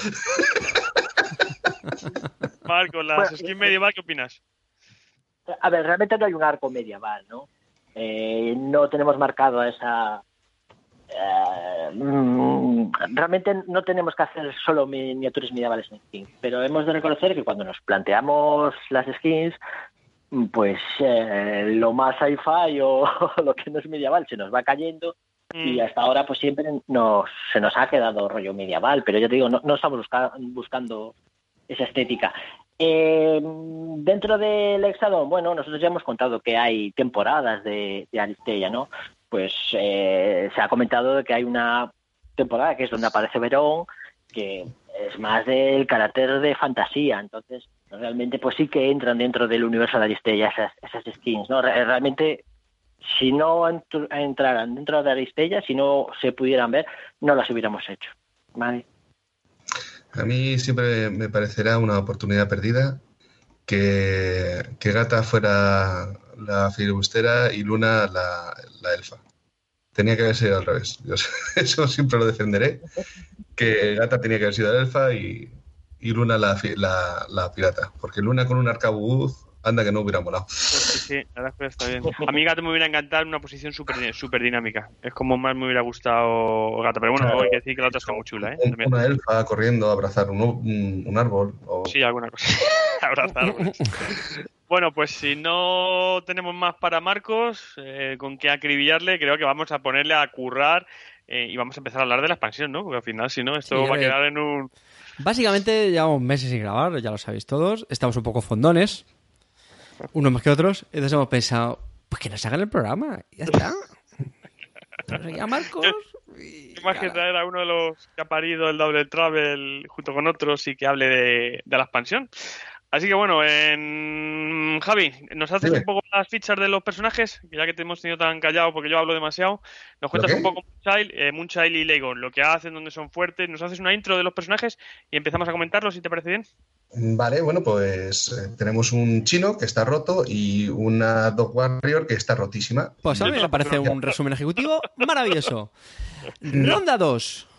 [LAUGHS] Marco, las skins medieval, ¿qué opinas? A ver, realmente no hay un arco medieval, ¿no? Eh, no tenemos marcado esa. Eh, mm, realmente no tenemos que hacer solo miniaturas medievales en skins, pero hemos de reconocer que cuando nos planteamos las skins, pues eh, lo más sci-fi o [LAUGHS] lo que no es medieval se nos va cayendo y mm. hasta ahora pues siempre nos, se nos ha quedado rollo medieval, pero yo te digo, no, no estamos buscando esa estética. Eh, dentro del Hexadón, bueno, nosotros ya hemos contado que hay temporadas de, de ¿no? Pues eh, se ha comentado que hay una temporada que es donde aparece Verón, que es más del carácter de fantasía, entonces realmente pues sí que entran dentro del universo de Aristella esas, esas skins, ¿no? Realmente si no entraran dentro de Aristella, si no se pudieran ver, no las hubiéramos hecho, ¿vale? A mí siempre me parecerá una oportunidad perdida que, que Gata fuera la filibustera y Luna la, la elfa. Tenía que haber sido al revés. Yo [LAUGHS] eso siempre lo defenderé. Que Gata tenía que haber sido la elfa y, y Luna la, la, la pirata. Porque Luna con un arcabuz, anda que no hubiera molado. Pues sí, sí, la verdad es que está bien. A mí Gato me hubiera encantado en una posición súper súper dinámica. Es como más me hubiera gustado Gato. Pero bueno, Claro. hay que decir que la otra está muy chula, ¿eh? También. Una elfa corriendo a abrazar un, un- un árbol. O... Sí, alguna cosa. [LAUGHS] Abrazar. bueno, pues si no tenemos más para Marcos, eh, con qué acribillarle, creo que vamos a ponerle a currar eh, y vamos a empezar a hablar de la expansión, ¿no? Porque al final, si no, esto Sí, va a quedar en un... Básicamente llevamos meses sin grabar, ya lo sabéis todos. Estamos un poco fondones, unos más que otros. Entonces hemos pensado, pues que nos hagan el programa, y ya está. Pero ya Marcos. y ¿Qué más que traer a uno de los que ha parido el Double Travel junto con otros y que hable de, de la expansión? Así que bueno, en... Javi, ¿nos haces Dime. un poco las fichas de los personajes? Ya que te hemos tenido tan callado porque yo hablo demasiado, nos cuentas un poco Moonchild, eh, Moonchild y Legon, lo que hacen, dónde son fuertes, nos haces una intro de los personajes y empezamos a comentarlos, si te parece bien. Vale, bueno, pues eh, tenemos un chino que está roto y una Dog Warrior que está rotísima. Pues a mí me parece un resumen ejecutivo maravilloso. [LAUGHS] Ronda 2. [LAUGHS]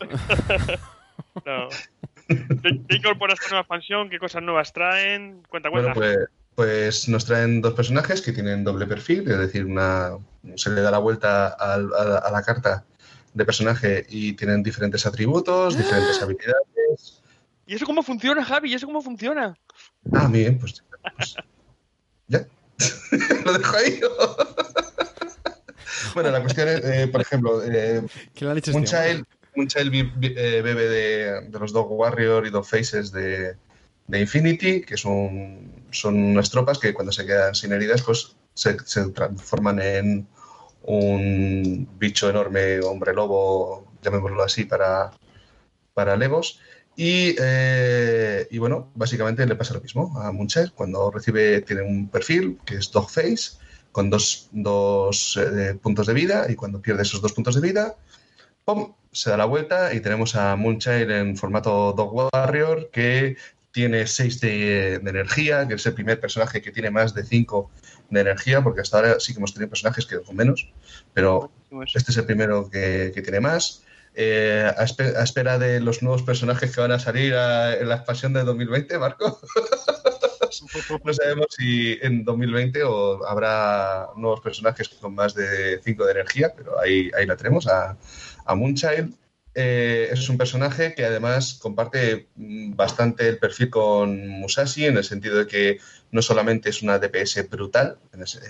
No. ¿Qué, qué incorpora esta nueva expansión? ¿Qué cosas nuevas traen? Cuenta, cuenta. Bueno, pues, pues nos traen dos personajes que tienen doble perfil, es decir, una se le da la vuelta al- a, a la carta de personaje y tienen diferentes atributos, diferentes habilidades. ¿Y eso cómo funciona, Javi? ¿Y eso cómo funciona? Ah, bien, pues, pues, ya. [LAUGHS] Lo dejo ahí. [LAUGHS] bueno, la cuestión es, eh, por ejemplo, eh, ¿Qué le han dicho este Moonchild vi- vi- eh, bebe de, de los Dog Warrior y Dog Faces de, de Infinity, que son, son unas tropas que cuando se quedan sin heridas, pues se, se transforman en un bicho enorme, hombre lobo, llamémoslo así, para, para Legos. Y, eh, y bueno, básicamente le pasa lo mismo a Moonchild. Cuando recibe, tiene un perfil que es Dog Face, con dos, dos eh, puntos de vida, y cuando pierde esos dos puntos de vida, ¡pum! se da la vuelta y tenemos a Moonchild en formato Dog Warrior que tiene 6 de, de energía, que es el primer personaje que tiene más de 5 de energía, porque hasta ahora sí que hemos tenido personajes que con menos, pero este es el primero que, que tiene más. Eh, a, a espera de los nuevos personajes que van a salir a- en la expansión de 2020, Marco. [LAUGHS] no sabemos si en 2020 o habrá nuevos personajes con más de 5 de energía, pero ahí, ahí la tenemos, a, a Moonchild. Eh, es un personaje que además comparte mm, bastante el perfil con Musashi en el sentido de que no solamente es una DPS brutal,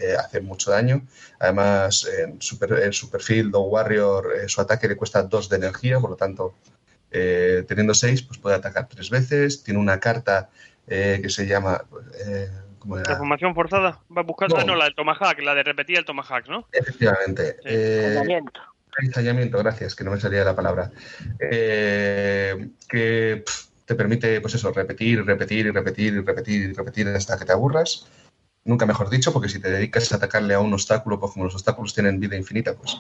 eh, hace mucho daño, además en su, per- en su perfil Dog Warrior eh, su ataque le cuesta 2 de energía, por lo tanto eh, teniendo 6 pues puede atacar 3 veces, tiene una carta eh, que se llama... eh, ¿cómo era? Transformación forzada. Va a buscar. No. Ah, no, la del Tomahawk, la de repetir el Tomahawk, ¿no? Efectivamente. Sí, Ensañamiento, gracias, que no me salía la palabra. Eh, que te permite, pues eso, repetir, repetir y repetir y repetir y repetir hasta que te aburras. Nunca mejor dicho, porque si te dedicas a atacarle a un obstáculo, pues como los obstáculos tienen vida infinita, pues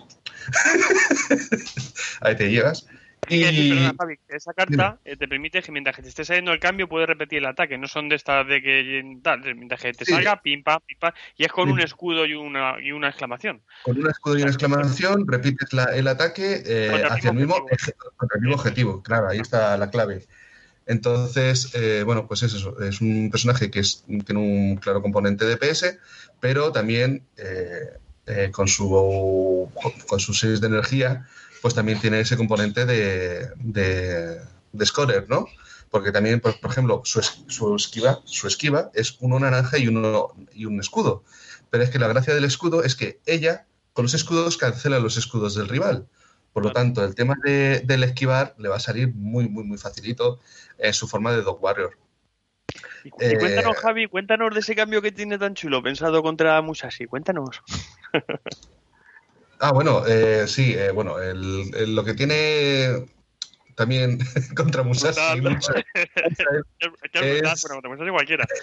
[LAUGHS] ahí te llegas. Y perdona, Javi, que esa carta eh, te permite que mientras que te esté saliendo el cambio puedes repetir el ataque. No son de estas de que tal, mientras que te Sí. salga, pim, pam, pim, pam. Y es con Sí. un escudo y una, y una exclamación. con un escudo y una exclamación repites la- el ataque eh, el hacia el mismo mismo, objetivo. contra el mismo objetivo. Claro, ahí está la clave. Entonces, eh, bueno, pues es eso. Es un personaje que es- tiene un claro componente de PS, pero también eh, eh, con su con sus 6 de energía, pues también tiene ese componente de, de, de scorer, ¿no? Porque también, pues, por ejemplo, su, su esquiva, su esquiva es uno naranja y uno y un escudo. Pero es que la gracia del escudo es que ella, con los escudos, cancela los escudos del rival. Por lo tanto, el tema de- del esquivar le va a salir muy, muy, muy facilito en su forma de Dog Warrior. Y Eh, cuéntanos, Javi, cuéntanos de ese cambio que tiene tan chulo pensado contra Musashi. Cuéntanos. [LAUGHS] Ah, bueno, eh, sí, eh, bueno, el- el- lo que tiene también [LAUGHS] contra Musashi, [LAUGHS] Es es Es- cualquiera. [LAUGHS]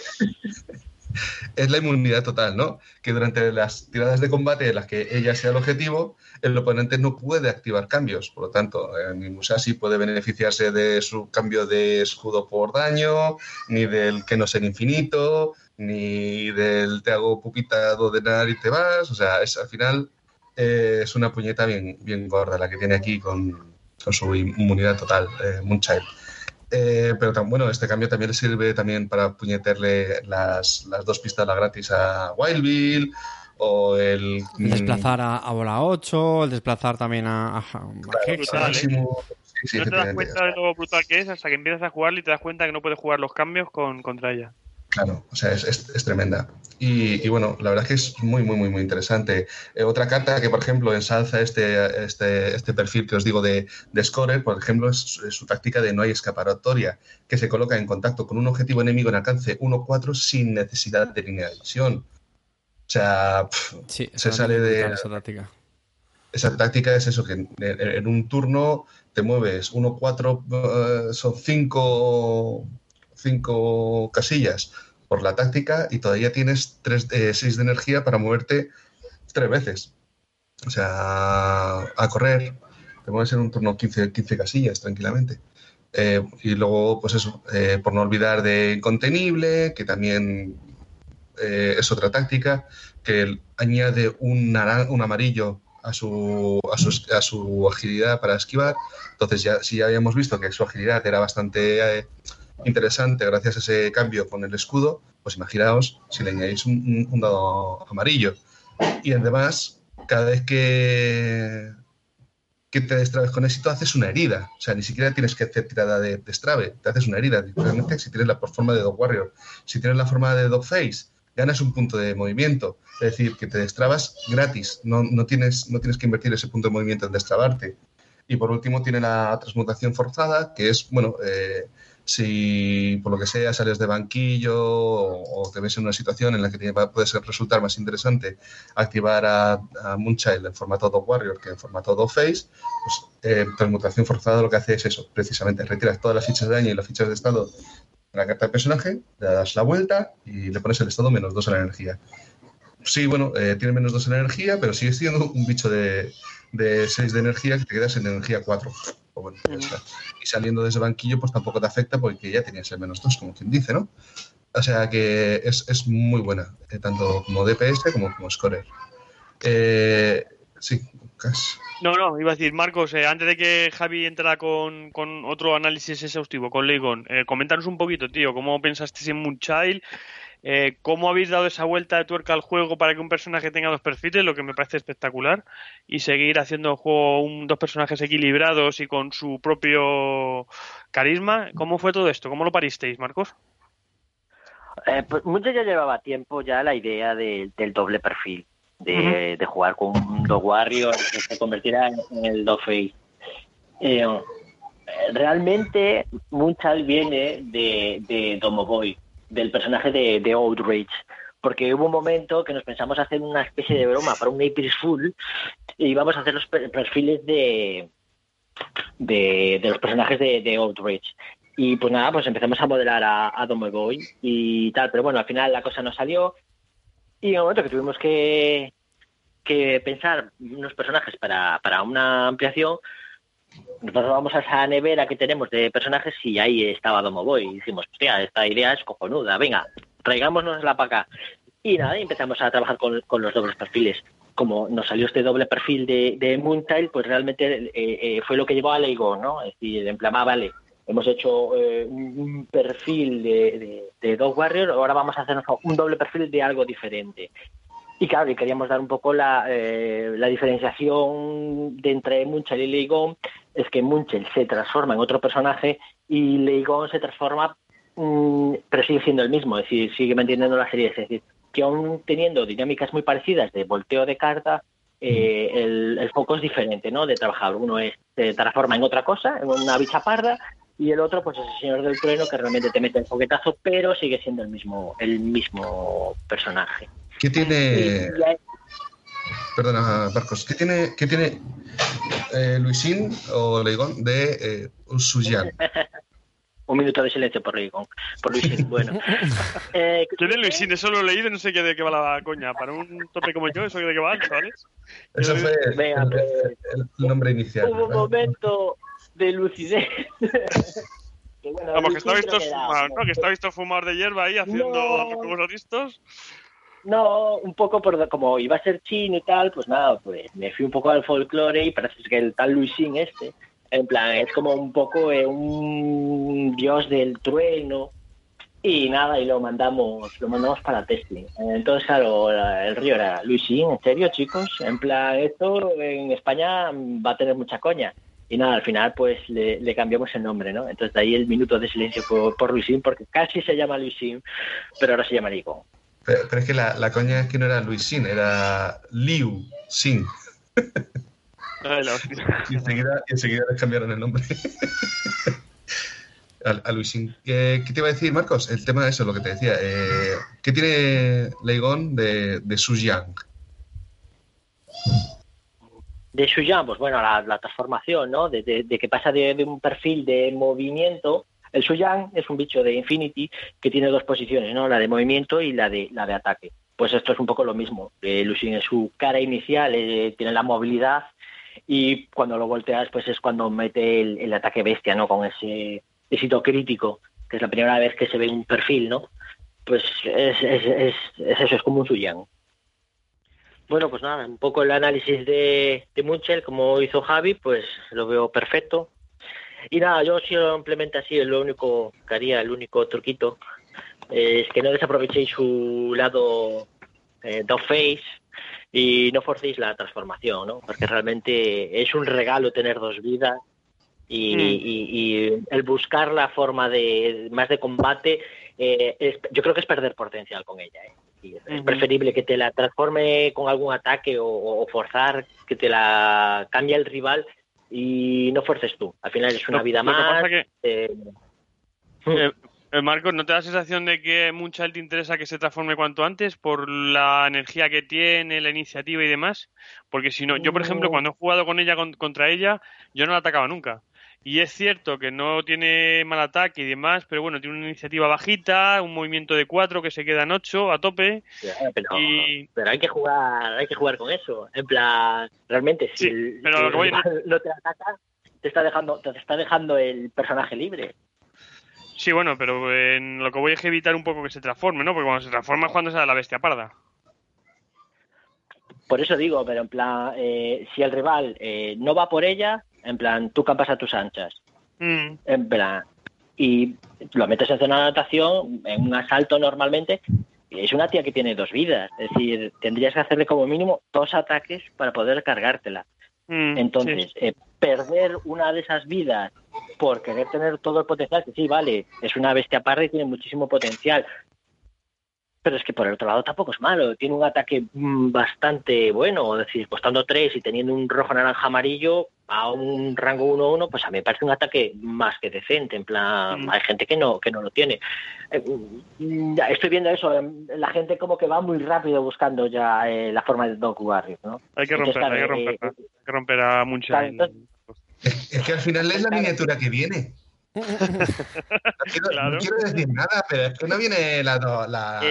es la inmunidad total, ¿no? Que durante las tiradas de combate en las que ella sea el objetivo, el oponente no puede activar cambios. Por lo tanto, ni Musashi puede beneficiarse de su cambio de escudo por daño, ni del que no sea infinito, ni del te hago pupita de y te vas. O sea, es, al final eh, es una puñeta bien, bien gorda la que tiene aquí con, su inmunidad total, eh, Moonchild. Eh, pero bueno, este cambio también le sirve también para puñeterle las, las dos pistolas gratis a Wildville o el... desplazar a, a, bola 8, el desplazar también a, a, máximo, no te das cuenta de lo brutal que es hasta que empiezas a jugar y te das cuenta que no puedes jugar los cambios con, contra ella. Claro, o sea, es, es, tremenda. Y, bueno, la verdad es que es muy, muy, muy, muy interesante. Eh, otra carta que, por ejemplo, ensalza este, este, este perfil que os digo de, de Scorer, por ejemplo, es, su táctica de no hay escapatoria, que se coloca en contacto con un objetivo enemigo en alcance 1-4 sin necesidad de línea de visión. O sea, se sale de... Esa táctica. Esa táctica es eso, que en, un turno te mueves 1-4, eh, son 5 cinco casillas por la táctica y todavía tienes 6 eh, de energía para moverte tres veces. O sea, a correr, te mueves en un turno 15, 15 casillas tranquilamente. Eh, y luego, pues eso, eh, por no olvidar de contenible, que también es otra táctica, que añade un, un amarillo a su, a, su, a su agilidad para esquivar. Entonces, ya, si ya habíamos visto que su agilidad era bastante interesante gracias a ese cambio con el escudo, pues imaginaos si le añadís un, dado amarillo. Y además, cada vez que, que te destrabes con éxito, haces una herida. O sea, ni siquiera tienes que hacer tirada de destrave, te haces una herida. Realmente, si tienes la forma de Dog Warrior, si tienes la forma de Dog Face, ganas un punto de movimiento. Es decir, que te destrabas gratis, no, no, tienes, no tienes que invertir ese punto de movimiento en destrabarte. Y por último, tiene la transmutación forzada, que es, bueno, eh, si por lo que sea sales de banquillo o, te ves en una situación en la que puede resultar más interesante activar a, Moonchild en formato Dog Warrior que en formato Dog Face, pues eh, transmutación forzada lo que hace es eso, precisamente retiras todas las fichas de daño y las fichas de estado de la carta del personaje, le das la vuelta y le pones el estado menos dos a la energía. Sí, bueno, eh, tiene menos dos en energía, pero sigue siendo un bicho de, de 6 de energía que te quedas en energía 4. Pues y saliendo desde banquillo, pues tampoco te afecta porque ya tenías el menos 2, como quien dice, ¿no? O sea que es, es muy buena, eh, tanto como DPS como como scorer. Eh, sí, casi. No, no, iba a decir, Marcos, eh, antes de que Javi entrara con, con otro análisis exhaustivo, con Legon, eh, coméntanos un poquito, tío, cómo pensaste en Moonchild, eh, ¿Cómo habéis dado esa vuelta de tuerca al juego para que un personaje tenga dos perfiles? Lo que me parece espectacular. Y seguir haciendo el juego dos personajes equilibrados y con su propio carisma. ¿Cómo fue todo esto? ¿Cómo lo paristeis, Marcos? Eh, pues mucho ya llevaba tiempo ya la idea del doble perfil. De, jugar con un Dog Warrior que se convertirá en el Dog Face. Eh, realmente Munchal viene de, de Domoboy del personaje de, de Outrage porque hubo un momento que nos pensamos hacer una especie de broma para un April Full y íbamos a hacer los perfiles de, de, los personajes de, de, Outrage. Y pues nada, pues empezamos a modelar a, a Boy y tal, pero bueno, al final la cosa no salió y en un momento que tuvimos que, que pensar unos personajes para, para una ampliación, nosotros vamos a esa nevera que tenemos de personajes y ahí estaba Domoboy. Y dijimos, hostia, esta idea es cojonuda, venga, traigámonos para acá. Y nada, empezamos a trabajar con, los dobles perfiles. Como nos salió este doble perfil de, de pues realmente eh, eh, fue lo que llevó a Leigo, ¿no? Es decir, en plan, ah, vale, hemos hecho eh, un perfil de, de, Dog Warrior, ahora vamos a hacer un doble perfil de algo diferente. Y claro, y queríamos dar un poco la, la diferenciación de entre Munchal y Leigo es que Munchel se transforma en otro personaje y Leigon se transforma, mm, pero sigue siendo el mismo, es decir, sigue manteniendo la serie. Es decir, que aún teniendo dinámicas muy parecidas de volteo de carta, eh, el, foco es diferente, ¿no? De trabajar. Uno es, se transforma en otra cosa, en una bicha parda, y el otro, pues es el señor del trueno que realmente te mete el foguetazo, pero sigue siendo el mismo, el mismo personaje. ¿Qué tiene? Perdona, Marcos. ¿Qué tiene, qué tiene eh, Luisín o Leigón de eh, Usuyan? [LAUGHS] Un minuto de silencio por Rigon, por Luisín. [LAUGHS] Bueno. eh, ¿Quién es Luisín? Eso lo he leído y no sé qué de qué va la coña. Para un tope como yo, ¿eso de qué va, chavales? Eso fue el, Venga, el- pues, el nombre inicial. Hubo un ¿verdad? momento de lucidez. [LAUGHS] Que, bueno, Vamos, que Luisín que era- fumados, ¿no? Que todos fumados de hierba ahí haciendo No. juegos listos. No, un poco por como iba a ser chino y tal, pues nada, pues me fui un poco al folclore y parece que el tal Luisín este, en plan, es como un poco eh, un dios del trueno y nada, y lo mandamos, lo mandamos para testing. Entonces, claro, la- el río era Luisín, ¿en serio, chicos? En plan, esto en España va a tener mucha coña. Y nada, al final pues le, le cambiamos el nombre, ¿no? Entonces de ahí el minuto de silencio por, por Luisín, porque casi se llama Luisín, pero ahora se llama Nico. Pero, pero es que la, la coña es que no era Luis Sin, era Liu Sin. Ay, la hostia. Y enseguida, y enseguida les cambiaron el nombre. [LAUGHS] a, a Luis Sin. ¿Qué, qué te iba a decir, Marcos? El tema de eso, lo que te decía. Eh, ¿Qué tiene Leigón de, de Su Yang? De Shuyan, pues bueno, la, la transformación, ¿no? De, de- de que pasa de, de un perfil de movimiento. El Shuyan es un bicho de Infinity que tiene dos posiciones, ¿no? La de movimiento y la de, la de ataque. Pues esto es un poco lo mismo. Eh, Lucian es su cara inicial, eh, tiene la movilidad y cuando lo volteas, pues es cuando mete el, ataque bestia, ¿no? Con ese éxito crítico, que es la primera vez que se ve un perfil, ¿no? Pues es, es, es, es eso, es como un Shuyan. Bueno, pues nada, un poco el análisis de, de Munchel, como hizo Javi, pues lo veo perfecto. Y nada, yo simplemente así, lo único que haría, el único truquito, eh, es que no desaprovechéis su lado eh, face y no forcéis la transformación, ¿no? Porque realmente es un regalo tener dos vidas y, Mm. y- y el buscar la forma de más de combate, eh, es- yo creo que es perder potencial con ella. ¿eh? Y es preferible que te la transforme con algún ataque o, o forzar que te la cambie el rival y no fuerces tú. Al final es una vida lo que más. pasa que- eh, Eh, eh, Marcos, ¿no te da la sensación de que mucha él te interesa que se transforme cuanto antes por la energía que tiene, la iniciativa y demás? Porque si no, yo por ejemplo, No. cuando he jugado con ella con- contra ella, yo no la atacaba nunca. Y es cierto que no tiene mal ataque y demás, pero bueno, tiene una iniciativa bajita, un movimiento de 4 que se queda en 8 a tope. pero, Y- pero hay que jugar, hay que jugar con eso. En plan, realmente si, Sí, pero si el voy- rival no te ataca, te está dejando, te está dejando el personaje libre. Sí, bueno, pero en lo que voy es evitar un poco que se transforme, ¿no? Porque cuando se transforma es cuando sale la bestia parda. Por eso digo, pero en plan, eh, si el rival eh, no va por ella, en plan, tú campas a tus anchas. Mm, En plan, y lo metes en zona de anotación, en un asalto normalmente, y es una tía que tiene dos vidas. Es decir, tendrías que hacerle como mínimo dos ataques para poder cargártela. mm, Entonces, sí. eh, perder una de esas vidas por querer tener todo el potencial, que sí, vale, es una bestia parda y tiene muchísimo potencial. Pero es que por el otro lado tampoco es malo, tiene un ataque mm, bastante bueno, es decir, costando 3 y teniendo un rojo, naranja, amarillo a un rango 1-1, pues a mí me parece un ataque más que decente, en plan, Mm. hay gente que no que no lo tiene. Eh, mm, estoy viendo eso, em, la gente como que va muy rápido buscando ya eh, la forma de Doc Warrior, ¿no? Hay que Entonces, romperla, hay que claro, eh, romperla. Hay que romper a Es, es que al final es la miniatura que viene. No quiero, Claro. no quiero decir nada, pero es que no viene la, do- la,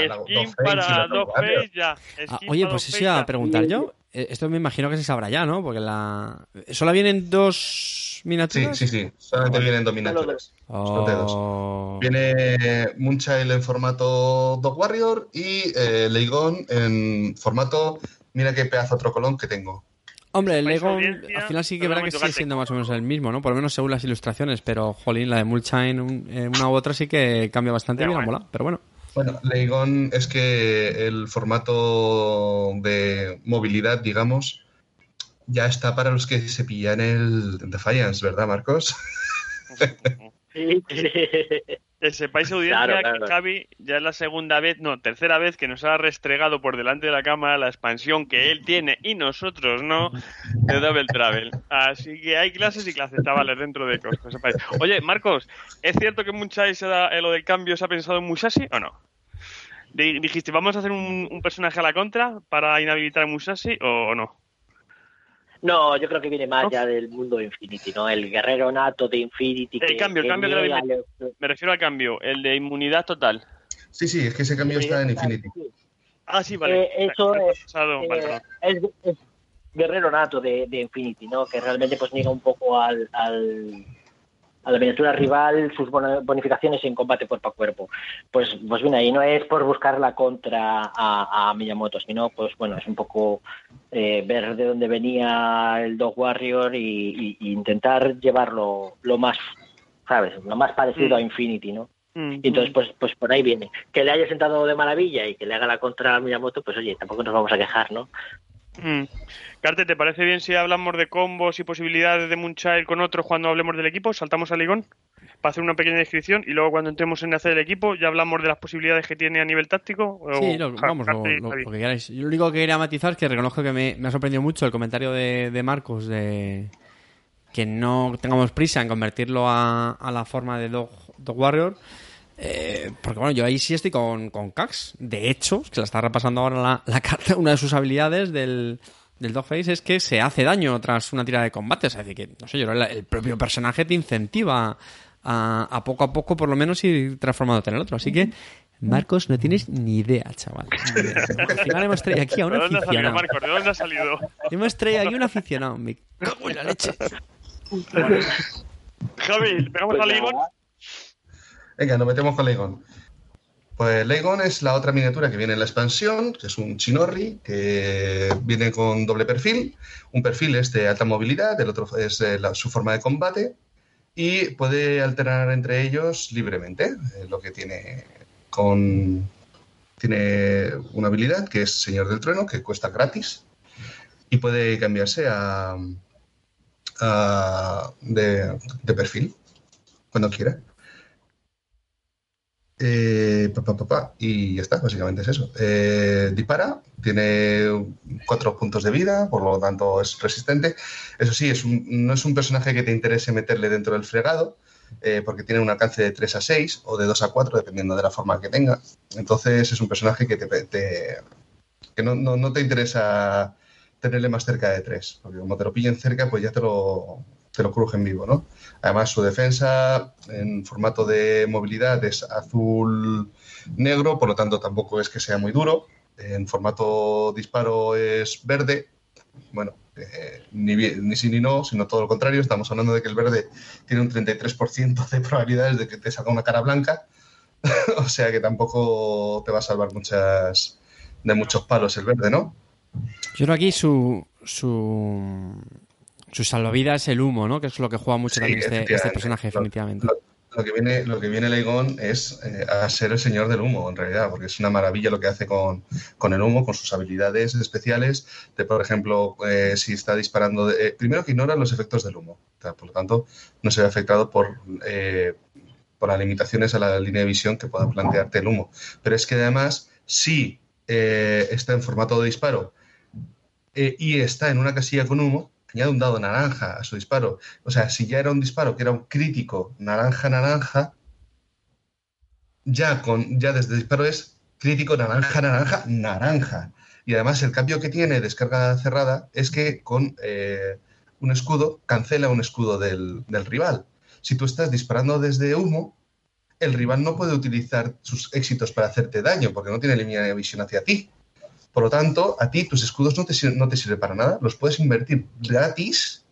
para dos Dogwarrior. face ya. Ah, oye, pues eso iba a preguntar yo. Eh, Esto me imagino que se sabrá ya, ¿no? Porque la... ¿Solo vienen dos Sí, miniaturas? sí, sí. Solamente vienen dos miniaturas. Oh. Viene Moonchild en formato Dog Warrior y eh, Leigon en formato. Mira qué pedazo otro colón que tengo. Hombre, el Lego al final sí que no que sigue siendo más o menos el mismo, ¿no? Por lo menos según las ilustraciones, pero jolín, la de Mulchine, un- eh, una u otra sí que cambia bastante bien, bueno. mola, pero bueno. Bueno, Leigon es que el formato de movilidad, digamos, ya está para los que se pillan el Defiance, ¿verdad, Marcos? [LAUGHS] Sí. [LAUGHS] Que sepáis audiencia Claro, que ya es la segunda vez, no, tercera vez que nos ha restregado por delante de la cámara la expansión que él tiene y nosotros no de Double Travel. Así que hay clases y clases, chavales, dentro de sepáis. Oye, Marcos, ¿es cierto que da, eh, lo del cambio se ha pensado en Musashi o no? Di- Dijiste, ¿vamos a hacer un, un personaje a la contra para inhabilitar a Musashi o no? No, yo creo que viene más ya del mundo de Infinity, ¿no? El guerrero nato de Infinity. El que- cambio, el que cambio de la Me refiero al cambio, el de inmunidad total. Sí, sí, es que ese cambio está en Infinity. Ah, sí, vale. Eh, eso es, pasado, eh, vale, es, es guerrero nato de, de Infinity, ¿no? Que realmente pues niega un poco al, al- a la miniatura rival sus bonificaciones en combate cuerpo a cuerpo. Pues, pues bien, ahí no es por buscar la contra a, a Miyamoto, sino pues bueno, es un poco eh, ver de dónde venía el Dog Warrior y, y- y intentar llevarlo lo más, ¿sabes? Lo más parecido Mm. a Infinity, ¿no? Mm, Y entonces, pues, pues por ahí viene. Que le haya sentado de maravilla y que le haga la contra a Miyamoto, pues oye, tampoco nos vamos a quejar, ¿no? Mm. Carte, ¿te parece bien si hablamos de combos y posibilidades de Moonchild con otros cuando hablemos del equipo? Saltamos a Ligón para hacer una pequeña descripción y luego cuando entremos en hacer el equipo ya hablamos de las posibilidades que tiene a nivel táctico. o- Sí, lo- vamos, lo, lo- que queráis. Yo lo único que quería matizar es que reconozco que me, me ha sorprendido mucho el comentario de, de Marcos de que no tengamos prisa en convertirlo a, a la forma de Dog, Dog Warrior. Eh, porque bueno, yo ahí sí estoy con, con Cax. De hecho, que la está repasando ahora la, la [LAUGHS] carta, una de sus habilidades del, del Dogface es que se hace daño tras una tira de combate. Es decir, que, no sé, yo creo que el propio personaje te incentiva a, a poco a poco, por lo menos, ir transformándote en el otro. Así que, Marcos, no tienes ni idea, chaval. Ni idea. Al final hemos traído aquí a un ¿De dónde ha salido, aficionado. Marcos? ¿De dónde ha salido? Hemos traído aquí un aficionado. Me cago en la leche. Javi, ¿le pegamos Pues a Ligón? Venga, nos metemos con Leigon. Pues Leigon es la otra miniatura que viene en la expansión, que es un Chinorri, que viene con doble perfil. Un perfil es de alta movilidad, el otro es la- su forma de combate, y puede alternar entre ellos libremente, eh, lo que tiene con... Tiene una habilidad que es Señor del Trueno, que cuesta gratis, y puede cambiarse a, a- de perfil cuando quiera. Eh, y ya está, básicamente es eso. Eh, dispara, tiene cuatro puntos de vida, por lo tanto es resistente. Eso sí, es no es un personaje que te interese meterle dentro del fregado, eh, porque tiene un alcance de 3 a 6 o de 2 a 4, dependiendo de la forma que tenga. Entonces es un personaje que, te, te- que no, no- no te interesa tenerle más cerca de 3, porque como te lo pillen cerca, pues ya te lo, te lo crujen vivo, ¿no? Además, su defensa en formato de movilidad es azul-negro, por lo tanto tampoco es que sea muy duro. En formato disparo es verde. Bueno, eh, ni, bien- ni sí ni no, sino todo lo contrario. Estamos hablando de que el verde tiene un 33% de probabilidades de que te salga una cara blanca. [LAUGHS] o sea que tampoco te va a salvar muchas de muchos palos el verde, ¿no? Yo creo aquí su, su, su salvavidas es el humo, ¿no? Que es lo que juega mucho Sí, también este, este personaje, definitivamente. Lo, lo que viene, lo que viene Leigón es eh, a ser el señor del humo, en realidad, porque es una maravilla lo que hace con, con el humo, con sus habilidades especiales. De, por ejemplo, eh, si está disparando. de- eh, primero que ignora los efectos del humo. O sea, por lo tanto, no se ve afectado por, por las limitaciones a la línea de visión que pueda plantearte el humo. Pero es que además, si eh, está en formato de disparo eh, y está en una casilla con humo, añade un dado naranja a su disparo. O sea, si ya era un disparo que era un crítico naranja-naranja, ya, con, ya desde disparo es crítico naranja-naranja-naranja. Y además el cambio que tiene descarga cerrada es que con eh, un escudo cancela un escudo del, del rival. Si tú estás disparando desde humo, el rival no puede utilizar sus éxitos para hacerte daño porque no tiene línea de visión hacia ti. Por lo tanto, a ti tus escudos no te, sir- no te sirven para nada, los puedes invertir gratis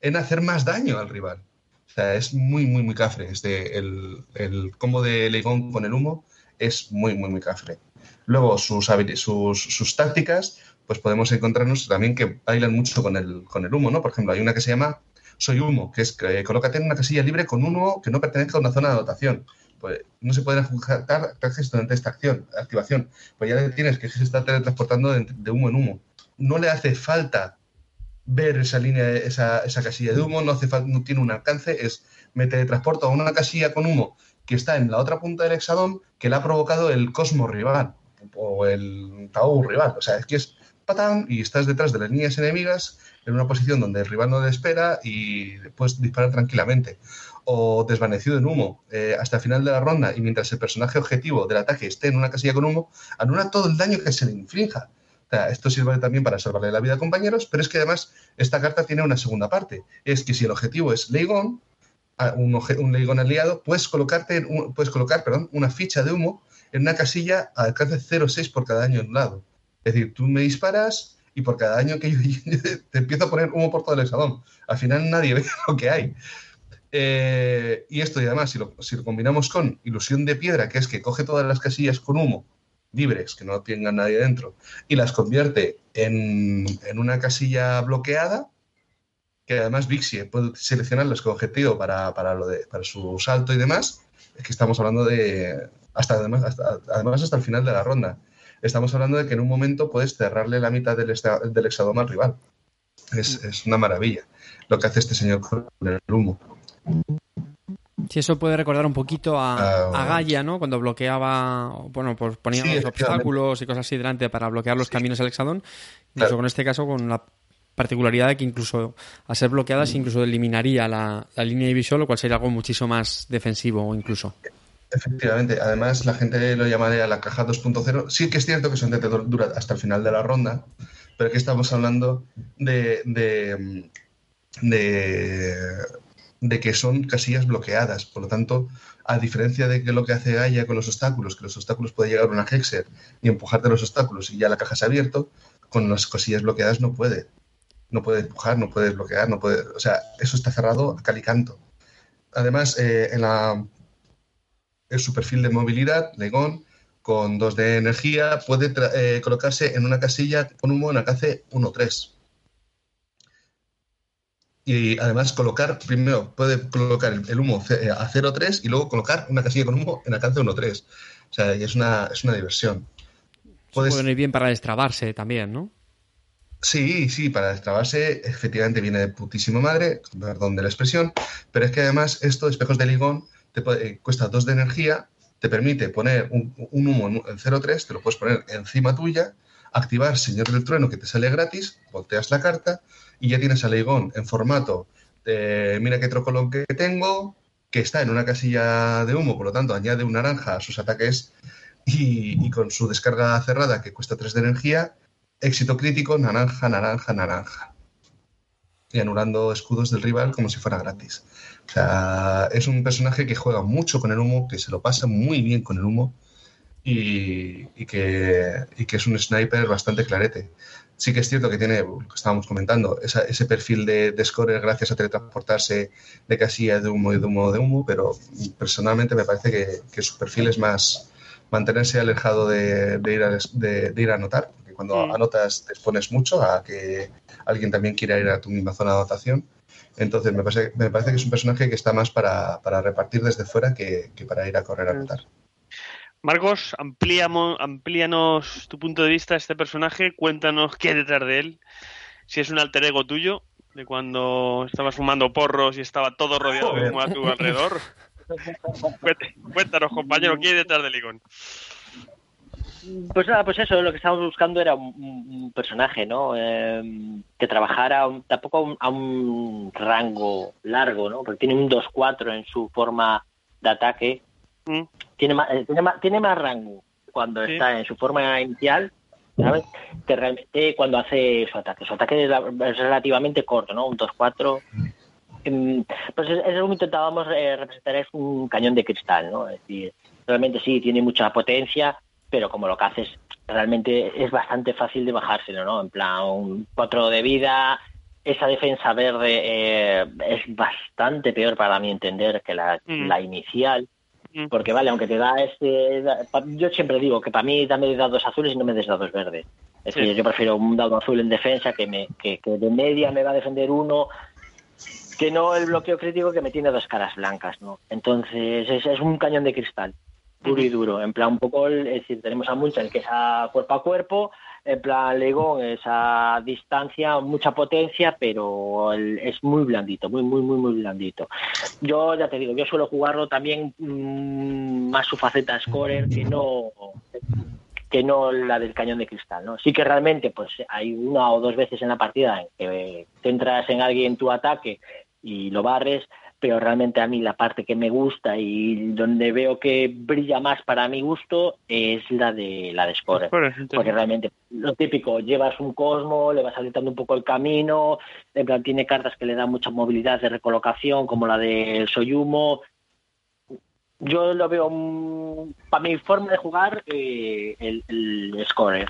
en hacer más daño al rival. O sea, es muy, muy, muy cafre. Este, el, el combo de Leigón con el humo es muy, muy, muy cafre. Luego, sus, sus, sus tácticas, pues podemos encontrarnos también que bailan mucho con el, con el humo, ¿no? Por ejemplo, hay una que se llama Soy Humo, que es que colócate en una casilla libre con humo que no pertenezca a una zona de anotación. Pues no se pueden ejecutar ataques durante esta acción, activación. Pues ya le tienes que se está teletransportando de, de humo en humo. No le hace falta ver esa línea, esa, esa casilla de humo, no, hace no tiene un alcance, es me teletransporto a una casilla con humo que está en la otra punta del hexadón que le ha provocado el cosmo rival o el Tau rival. O sea, es que es patán y estás detrás de las líneas enemigas en una posición donde el rival no le espera y puedes disparar tranquilamente. O desvanecido en humo eh, hasta el final de la ronda y mientras el personaje objetivo del ataque esté en una casilla con humo, anula todo el daño que se le inflinja. esto sirve también para salvarle la vida a compañeros, pero es que además esta carta tiene una segunda parte. Es que si el objetivo es Leigón, un, un Leigón aliado, puedes, colocarte puedes colocar perdón, una ficha de humo en una casilla a alcance 0,6 por cada daño en un lado. Es decir, tú me disparas y por cada daño que yo [LAUGHS] te empiezo a poner humo por todo el hexadón. Al final nadie [LAUGHS] ve lo que hay. Eh, y esto, y además, si lo, si lo combinamos con ilusión de piedra, que es que coge todas las casillas con humo libres, que no tengan nadie dentro, y las convierte en, una casilla bloqueada, que además Vixie puede seleccionarlas con objetivo para, lo de, para su salto y demás, es que estamos hablando de, hasta además, hasta, además hasta el final de la ronda, estamos hablando de que en un momento puedes cerrarle la mitad del, del hexadoma al rival. Es, es una maravilla lo que hace este señor con el humo. Sí, eso puede recordar un poquito a, ah, Gaia, ¿no? Cuando bloqueaba, bueno, pues ponía los obstáculos y cosas así delante para bloquear los caminos al Hexadón. Incluso con este caso, con la particularidad de que incluso a ser bloqueadas, incluso eliminaría la, línea de visual, lo cual sería algo muchísimo más defensivo incluso. Efectivamente, además la gente lo llamaría la caja 2.0. Sí que es cierto que son dura hasta el final de la ronda, pero aquí estamos hablando de, de, de de que son casillas bloqueadas. Por lo tanto, a diferencia de que lo que hace Gaia con los obstáculos, que los obstáculos puede llegar una Hexer y empujarte los obstáculos y ya la caja se ha abierto, con las casillas bloqueadas no puede. No puede empujar, no puede bloquear, no puede. O sea, eso está cerrado a calicanto. Además, eh, en, la, en su perfil de movilidad, Legón, con 2 de energía, puede eh, colocarse en una casilla con humo en alcance 1-3 y además colocar, primero puede colocar el, humo eh, a 0,3 y luego colocar una casilla con humo en alcance 1,3. O sea, es una, es una diversión. Puedes... Puede venir bien para destrabarse también, ¿no? Sí, sí, para destrabarse efectivamente viene de putísima madre, perdón de la expresión, pero es que además esto, espejos de ligón, te eh, cuesta 2 de energía, te permite poner un, humo en 0,3, te lo puedes poner encima tuya, activar Señor del Trueno que te sale gratis, volteas la carta y ya tienes a Leigón en formato de mira qué trocolón que tengo, que está en una casilla de humo, por lo tanto añade un naranja a sus ataques y, con su descarga cerrada que cuesta 3 de energía, éxito crítico, naranja, naranja, naranja. Y anulando escudos del rival como si fuera gratis. O sea, es un personaje que juega mucho con el humo, que se lo pasa muy bien con el humo y, que, y que es un sniper bastante clarete. Sí que es cierto que tiene, lo que estábamos comentando, ese perfil de, de, scorer gracias a teletransportarse de casilla de humo y de humo de humo, pero personalmente me parece que, su perfil es más mantenerse alejado de, ir, a, de, ir a anotar, porque cuando anotas te expones mucho a que alguien también quiera ir a tu misma zona de anotación. Entonces me parece, me parece que es un personaje que está más para, repartir desde fuera que, que, para ir a correr a anotar. Marcos, amplíanos tu punto de vista de este personaje, cuéntanos qué hay detrás de él, si es un alter ego tuyo, de cuando estabas fumando porros y estaba todo rodeado de humo a tu alrededor. Cuéntanos, compañero, ¿qué hay detrás de Ligón? Pues nada, pues eso, lo que estábamos buscando era un, personaje, ¿no? Em, que trabajara tampoco a un, rango largo, ¿no? Porque tiene un 2-4 en su forma de ataque Mm. Tiene, más, eh, tiene, más, tiene más rango cuando está en su forma inicial, ¿sabes? Que realmente cuando hace su ataque. Su ataque es, relativamente corto, ¿no? Un 2-4. Em, pues es, es, lo que intentábamos eh, representar es un cañón de cristal, ¿no? Es decir, realmente sí, tiene mucha potencia, pero como lo que haces realmente es bastante fácil de bajárselo, ¿no? En plan, un 4 de vida, esa defensa verde eh, es bastante peor para mi entender que la, mm. la inicial. Porque vale, aunque te da este... Yo siempre digo que para mí dame dados azules y no me des dados verdes. Es decir, yo prefiero un dado azul en defensa que, me, que, de media me va a defender uno que no el bloqueo crítico que me tiene dos caras blancas, ¿no? Entonces es, es un cañón de cristal, puro y duro. En plan, un poco, es decir, tenemos a Munchen que es a cuerpo a cuerpo, en plan Legón esa distancia, mucha potencia, pero es muy blandito, muy, muy, muy, muy blandito. Yo ya te digo, yo suelo jugarlo también mm, más su faceta scorer que no que no la del cañón de cristal, ¿no? Sí que realmente pues hay una o dos veces en la partida en que centras en alguien tu ataque y lo barres, pero realmente a mí la parte que me gusta y donde veo que brilla más para mi gusto es la de la de Score. Porque realmente lo típico, llevas un Cosmo, le vas habilitando un poco el camino, en plan tiene cartas que le dan mucha movilidad de recolocación, como la de Soyumo. Yo lo veo, para mi forma de jugar, eh, el, el Score.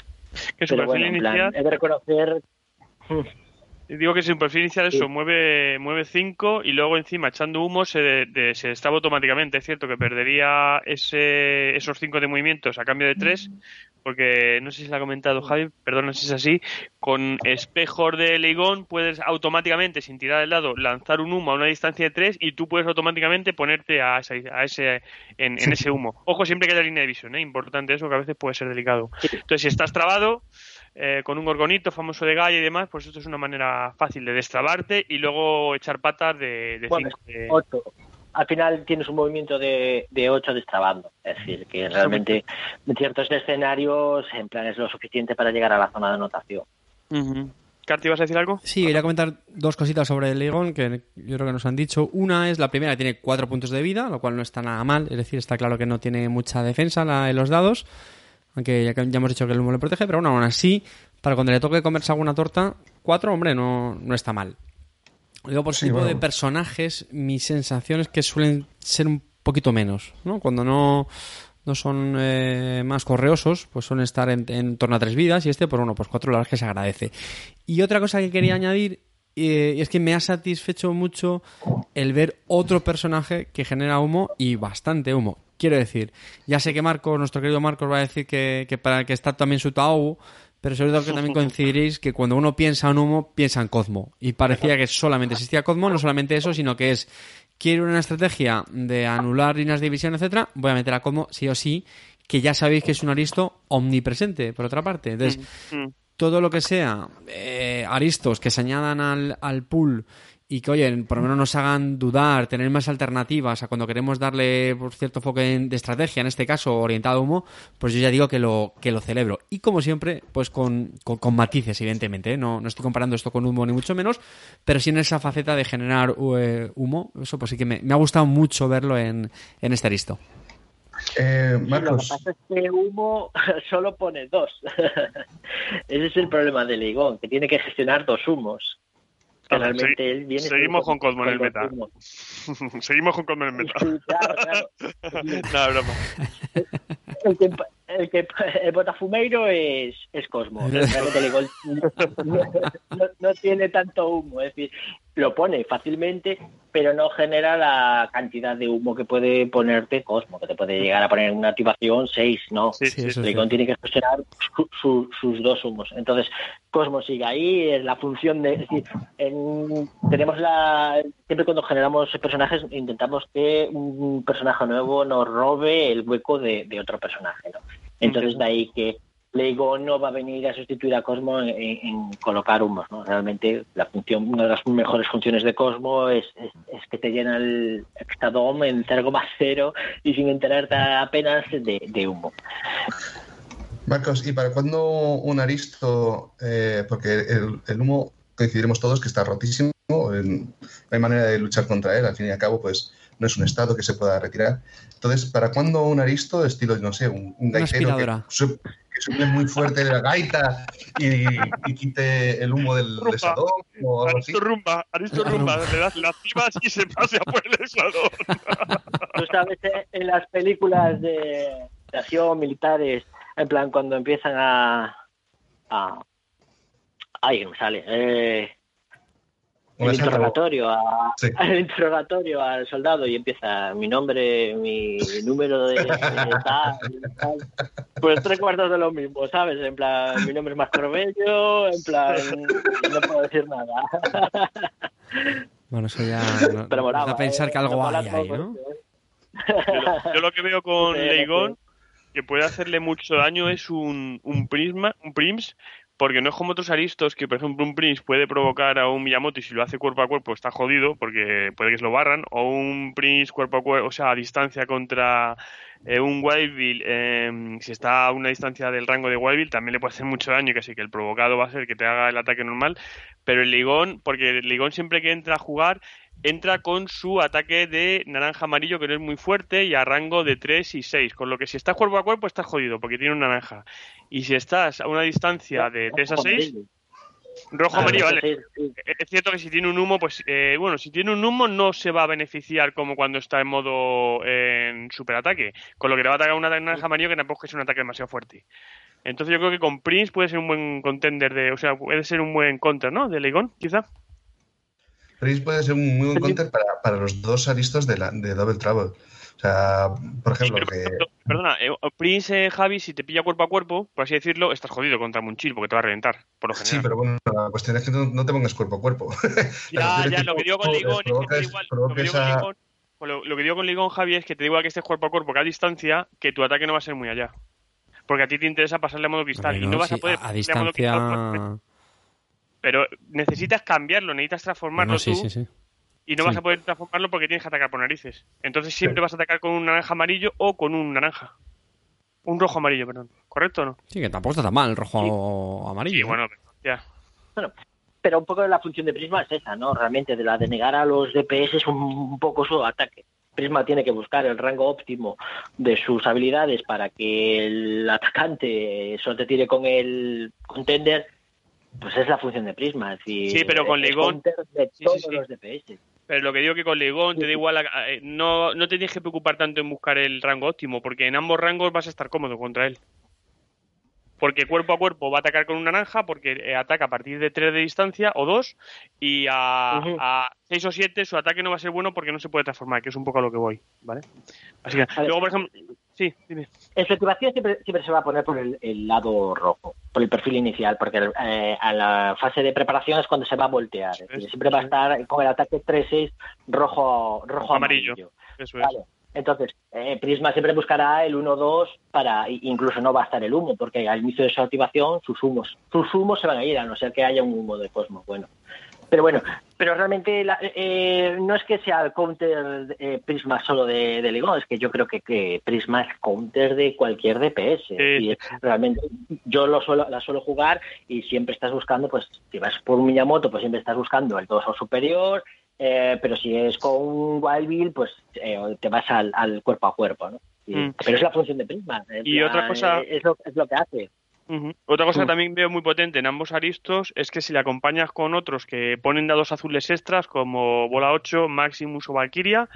Que su perfil inicial... he de reconocer... Digo que si un perfil inicial eso mueve mueve 5 y luego encima echando humo se, se estaba automáticamente. Es cierto que perdería ese, esos 5 de movimientos a cambio de 3, porque no sé si lo ha comentado Javi, perdón, si es así. Con espejos de Leigón puedes automáticamente, sin tirar del lado, lanzar un humo a una distancia de 3 y tú puedes automáticamente ponerte a, ese, a ese en, ese humo. Ojo, siempre que haya línea de visión, ¿eh? importante eso, que a veces puede ser delicado. Entonces, si estás trabado eh, con un gorgonito famoso de Gaia y demás, pues esto es una manera fácil de destrabarte y luego echar patas de 5. Al final tienes un movimiento de 8 destrabando. Es decir, que realmente en ciertos escenarios en plan es lo suficiente para llegar a la zona de anotación. Uh ¿Carti, vas a decir algo? Sí, quería comentar dos cositas sobre el Legon que yo creo que nos han dicho. Una es la primera, tiene cuatro puntos de vida, lo cual no está nada mal. Es decir, está claro que no tiene mucha defensa en los dados aunque ya, ya hemos dicho que el humo le protege, pero bueno, aún así, para cuando le toque comerse alguna torta, cuatro, hombre, no, no está mal. Luego, por sí, tipo de personajes, mis sensaciones que suelen ser un poquito menos, ¿no? Cuando no, no son eh, más correosos, pues suelen estar en, torno a tres vidas y este, pues bueno, pues cuatro la verdad es que se agradece. Y otra cosa que quería añadir eh, es que me ha satisfecho mucho el ver otro personaje que genera humo y bastante humo. Quiero decir, ya sé que Marcos, nuestro querido Marcos, va a decir que, que para que está también su Tau, pero seguro que también coincidiréis que cuando uno piensa en humo, piensa en Cosmo. Y parecía que solamente existía Cosmo, no solamente eso, sino que es, quiero una estrategia de anular líneas de división, etcétera, voy a meter a Cosmo sí o sí, que ya sabéis que es un aristo omnipresente, por otra parte. Entonces, mm, mm. todo lo que sea eh, aristos que se añadan al, al pool y que, oye, por lo menos nos hagan dudar, tener más alternativas a cuando queremos darle por cierto foco de estrategia, en este caso orientado a humo, pues yo ya digo que lo, que lo celebro. Y como siempre, pues con, con, matices, evidentemente. ¿eh? No, no estoy comparando esto con humo ni mucho menos, pero sí en esa faceta de generar eh, humo, eso pues sí que me, ha gustado mucho verlo en, en este aristo. Eh, Lo que pasa es que humo [LAUGHS] solo pone dos. [LAUGHS] Ese es el problema de Ligón, que tiene que gestionar dos humos [LAUGHS] seguimos con Cosmo en el meta. seguimos con Cosmo en el meta. no, broma. El que, el que el botafumeiro es, es Cosmo. [LAUGHS] no, tiene tanto humo. Es decir, lo pone fácilmente, pero no genera la cantidad de humo que puede ponerte Cosmo, que te puede llegar a poner una activación 6, ¿no? Sí, sí, tiene que gestionar sus dos humos. Entonces, Cosmo sigue ahí, es la función de... Es decir, tenemos la... Siempre cuando generamos personajes intentamos que un personaje nuevo nos robe el hueco de, de otro personaje, ¿no? Entonces, de ahí que Lego no va a venir a sustituir a Cosmo en, colocar humos, ¿no? Realmente la función, una de las mejores funciones de Cosmo es, que te llena el Extadom en 0,0 y sin enterarte apenas de, humo. Marcos, ¿y para cuándo un Aristo? Eh, porque el, humo coincidiremos todos que está rotísimo, no hay manera de luchar contra él, al fin y al cabo, pues no es un estado que se pueda retirar. Entonces, ¿para cuándo un Aristo, estilo, no sé, un, un gaitero que sube muy fuerte la gaita y, quite el humo del desador. O algo Aristo rumba, Aristo rumba, le das las cibas y se pasea por el desador. [LAUGHS] Tú sabes, eh, en las películas de, acción militares, en plan, cuando empiezan a. a ay, me sale. Eh, el interrogatorio, [LAUGHS] al interrogatorio al soldado y empieza mi nombre, mi número de, tal, Pues tres cuartos de lo mismo, ¿sabes? En plan, mi nombre es Mascoro Bello, en plan, no puedo decir nada. [LAUGHS] Bueno, eso ya Pero a pensar que algo hay ahí, ¿no? Yo, lo que veo con [LAUGHS] Leigón que puede hacerle mucho daño es un, un prisma, un prims porque no es como otros aristos que, por ejemplo, un Prince puede provocar a un Miyamoto y si lo hace cuerpo a cuerpo está jodido porque puede que se lo barran, o un Prince cuerpo a cuerpo, o sea, a distancia contra eh, un Wildville, eh, si está a una distancia del rango de Wildville, también le puede hacer mucho daño, que así que el provocado va a ser que te haga el ataque normal, pero el Ligón, porque el Ligón siempre que entra a jugar entra con su ataque de naranja amarillo que no es muy fuerte y a rango de 3 y 6, con lo que si estás cuerpo a cuerpo estás jodido porque tiene un naranja. Y si estás a una distancia de 3 a 6, rojo Ah, amarillo, vale. sí. Es cierto que si tiene un humo, pues eh, bueno, si tiene un humo no se va a beneficiar como cuando está en modo eh, en superataque, con lo que le va a atacar una naranja amarillo que tampoco es un ataque demasiado fuerte. Entonces yo creo que con Prince puede ser un buen contender de, o sea, puede ser un buen counter, ¿no? De Leigón, quizá. Prince puede ser un muy buen counter para, para los dos aristos de, la, de Double Trouble. O sea, por Sí, ejemplo, pero, que Perdona, eh, Prince, eh, Javi, si te pilla cuerpo a cuerpo, por así decirlo, estás jodido contra Munchil porque te va a reventar, por lo sí, general. pero bueno, la cuestión es que no, no te pongas cuerpo a cuerpo. [LAUGHS] Ya, ya, lo que digo con Ligón es que igual. Lo que digo con a- Ligón, lo, lo que digo con Ligón, Javi, es que te igual que estés cuerpo a cuerpo que a distancia, que tu ataque no va a ser muy allá. Porque a ti te interesa pasarle a modo cristal y no, vas sí, a poder a, a pasarle modo cristal, distancia. Pero necesitas cambiarlo, necesitas transformarlo No, sí, tú sí, sí. y no sí. vas a poder transformarlo porque tienes que atacar por narices. Entonces siempre vas a atacar con un naranja amarillo o con un naranja. Un rojo amarillo, perdón. ¿Correcto o no? Sí, que tampoco está tan mal el rojo amarillo. Sí, ¿eh? bueno, ya. Pero un poco la función de Prisma es esa, ¿no? Realmente, de la de negar a los DPS es un, un poco su ataque. Prisma tiene que buscar el rango óptimo de sus habilidades para que el atacante solo te tire con el contender. Pues es la función de Prisma. Es decir, Sí, pero con Ligón- Sí, sí, sí. los DPS. Pero lo que digo que con Leigón te da igual, a- eh, no, no te tienes que preocupar tanto en buscar el rango óptimo, porque en ambos rangos vas a estar cómodo contra él. Porque cuerpo a cuerpo va a atacar con un naranja, porque eh, ataca a partir de 3 de distancia o 2, y a, a 6 o 7 su ataque no va a ser bueno porque no se puede transformar, que es un poco a lo que voy, ¿vale? Así que, luego, por ejemplo, sí, dime. En su activación siempre, siempre se va a poner por el, el lado rojo, por el perfil inicial, porque eh, a la fase de preparación es cuando se va a voltear. Es decir, siempre va a estar con el ataque 3-6 rojo, rojo Amarillo. amarillo. Eso es. Vale. Entonces, eh, Prisma siempre buscará el 1-2 para, incluso no va a estar el humo, porque al inicio de su activación sus humos, sus humos se van a ir, a no ser que haya un humo de Cosmos. Bueno, pero bueno, pero realmente la- eh, no es que sea el counter eh, Prisma solo de, de es que yo creo que, que Prisma es counter de cualquier DPS. Sí. Y realmente yo lo suelo, la suelo jugar y siempre estás buscando, pues si vas por un Miyamoto, pues siempre estás buscando el 2 o superior, eh, pero si es con un Wild Bill, pues eh, te vas al, al cuerpo a cuerpo, ¿no? Y- Mm. Pero es la función de Prisma. Y otra cosa- eh, Es lo, es lo que hace. Otra cosa que Mm. también veo muy potente en ambos aristos es que si le acompañas con otros que ponen dados azules extras como Bola 8, Maximus o Valkyria,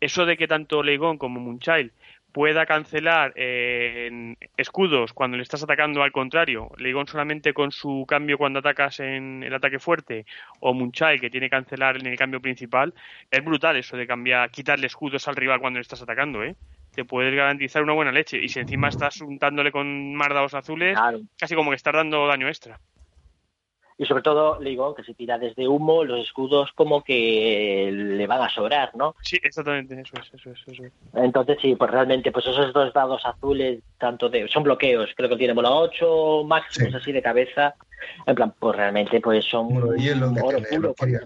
eso de que tanto Leigón como Moonchild pueda cancelar eh, en escudos cuando le estás atacando al contrario, Leigón solamente con su cambio cuando atacas en el ataque fuerte o Moonchild que tiene que cancelar en el cambio principal, es brutal eso de cambiar, quitarle escudos al rival cuando le estás atacando, ¿eh? Te puedes garantizar una buena leche y si encima estás untándole con más dados azules, Claro. casi como que estás dando daño extra. Y sobre todo, Ligón, que se tira desde humo, los escudos como que le van a sobrar, ¿no? Sí, exactamente, eso es, eso es, eso es. Entonces, sí, pues realmente, pues esos dos dados azules, tanto de, son bloqueos, creo que tiene bola 8, máximos Sí. así de cabeza, en plan, pues realmente, pues son hielo que oro puro, porque,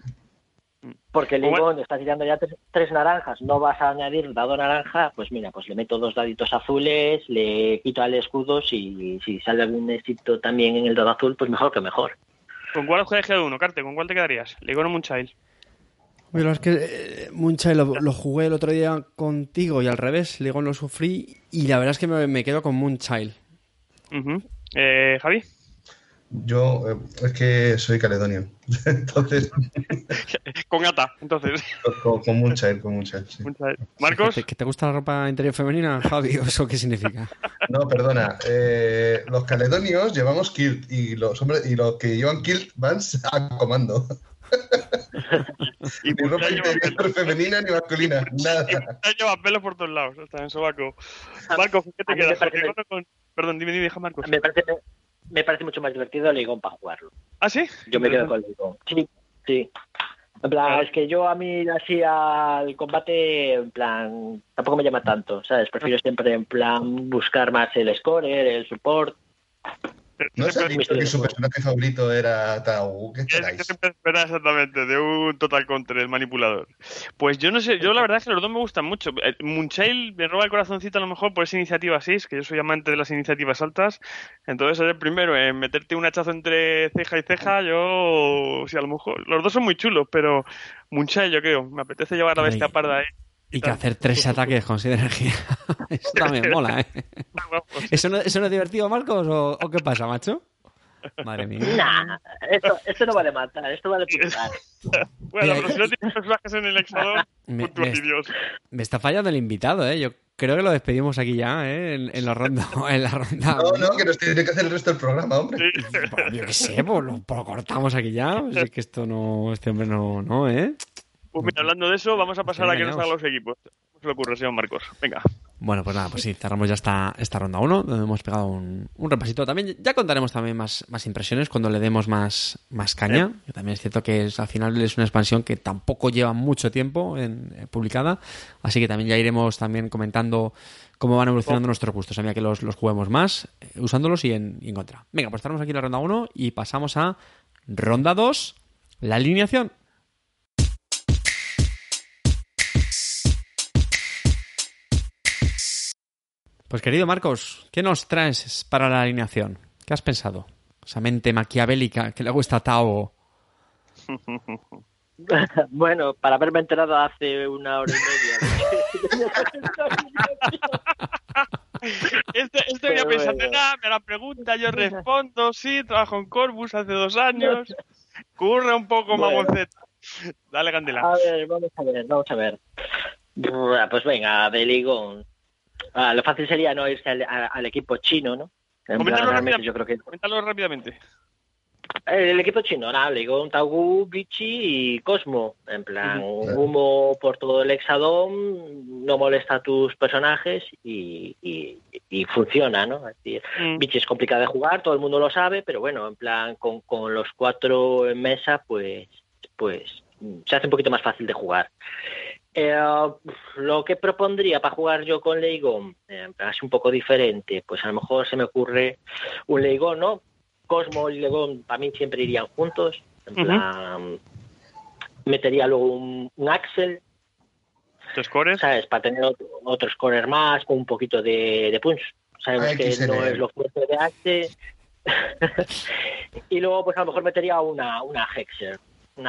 porque Como- Ligón está tirando ya tres, tres naranjas, no vas a añadir dado naranja, pues mira, pues le meto dos daditos azules, le quito al escudo, si, si sale algún éxito también en el dado azul, pues mejor que mejor. ¿Con cuál has quedado uno, Carte? ¿Con cuál te quedarías? Leigón o Moonchild. Pero es que eh, Moonchild lo, lo jugué el otro día contigo y al revés, Legon lo sufrí y la verdad es que me, me quedo con Moonchild. Ujú. eh, Javi. Yo eh, es que soy caledonio. [LAUGHS] Entonces, [LAUGHS] Con Gata, entonces. con, con Moonchild, con Moonchild, sí. Moonchild. Marcos. ¿Que te, que te gusta la ropa interior femenina, Javi? [LAUGHS] ¿O eso qué significa? No, perdona. eh, los caledonios llevamos kilt y los hombres y los que llevan kilt van a comando. Y Ni ropa interior femenina ni masculina. Nada. Lleva pelos por todos lados. Está en sobaco. Marcos, ¿qué te quedas? ¿Con parece- Leigón o con- Perdón, dime, dime, deja Marcos. Me parece, me parece mucho más divertido Ligón para jugarlo. ¿Ah, sí? Yo me quedo con Ligón. Sí, sí. En plan, Ah. es que yo a mí así al combate, en plan, tampoco me llama tanto, ¿sabes? Prefiero siempre en plan buscar más el scorer, el support. [LAUGHS] ¿No os ha dicho que su personaje favorito era Tau? ¿Qué Es que esperáis? se puede esperar exactamente de un Total Contra, el manipulador. Pues yo no sé, yo la verdad es que los dos me gustan mucho. Eh, Moonchild me roba el corazoncito a lo mejor por esa iniciativa 6, que yo soy amante de las iniciativas altas. Entonces el primero en meterte un hachazo entre ceja y ceja, yo, sí, a lo mejor. Los dos son muy chulos, pero Moonchild yo creo, me apetece llevar la bestia Ay. parda ahí. Y que hacer tres [LAUGHS] ataques con siete energía. [LAUGHS] Eso también mola, ¿eh? ¿Eso no, eso no es divertido, Marcos? ¿O, o qué pasa, macho? Madre mía. Nah, esto, esto no vale matar, esto vale puntuar. [LAUGHS] Bueno, pero si no tienes personajes en el Exodon, Me- está fallando el invitado, ¿eh? Yo creo que lo despedimos aquí ya, ¿eh? En, en la ronda. En la ronda. No, no, que nos tiene que hacer el resto del programa, hombre. Sí. Pues yo qué sé, pues lo, pues lo cortamos aquí ya. Si es que esto no, este hombre no, no, ¿eh? Pues mira, hablando de eso, vamos a pasar a que nos hagan los equipos. ¿Cómo se le ocurre, señor Marcos? Venga. Bueno, pues nada, pues sí, cerramos ya esta, esta ronda 1, donde hemos pegado un, un repasito. También ya contaremos también más, más impresiones cuando le demos más, más caña. Que también es cierto que es, al final es una expansión que tampoco lleva mucho tiempo en, eh, publicada. Así que también ya iremos también comentando cómo van evolucionando nuestros gustos. A medida que los, los juguemos más, eh, usándolos y en, y en contra. Venga, pues estaremos aquí en la ronda 1 y pasamos a ronda 2, la alineación. Pues querido Marcos, ¿qué nos traes para la alineación? ¿Qué has pensado? Esa mente maquiavélica que le gusta a Tao. [LAUGHS] Bueno, para haberme enterado hace una hora y media. [LAUGHS] Este, este venía pensando, bueno. nada, me la pregunta, yo respondo, sí, trabajo en Corbus hace dos años. Curra un poco, Bueno. mamonceta. Dale, Candela. A ver, vamos a ver, vamos a ver. Pues venga, de Ligón. Ah, lo fácil sería no irse al, a- al equipo chino, ¿no? Coméntalo plan, rápidamente. yo creo que Coméntalo rápidamente. el equipo chino, nada, Ligón, Taugu, Bichi y Cosmo. En plan, Ujú. humo por todo el hexadón, no molesta a tus personajes y, y- y funciona, ¿no? Decir, Mm. Bichi es complicado de jugar, todo el mundo lo sabe, pero bueno, en plan, con, con los cuatro en mesa, pues, pues mm, se hace un poquito más fácil de jugar. Eh, lo que propondría para jugar yo con Leigón, eh, es un poco diferente, pues a lo mejor se me ocurre un Leigón, ¿no? Cosmo y Leigón para mí siempre irían juntos, en plan, metería luego un, un Axel, ¿Tus scores? ¿sabes? Para tener otro, otro scorer más, con un poquito de, de punch. Sabemos Ay, que no es lo fuerte de Axe. [LAUGHS] y luego, pues a lo mejor metería una, una Hexer. En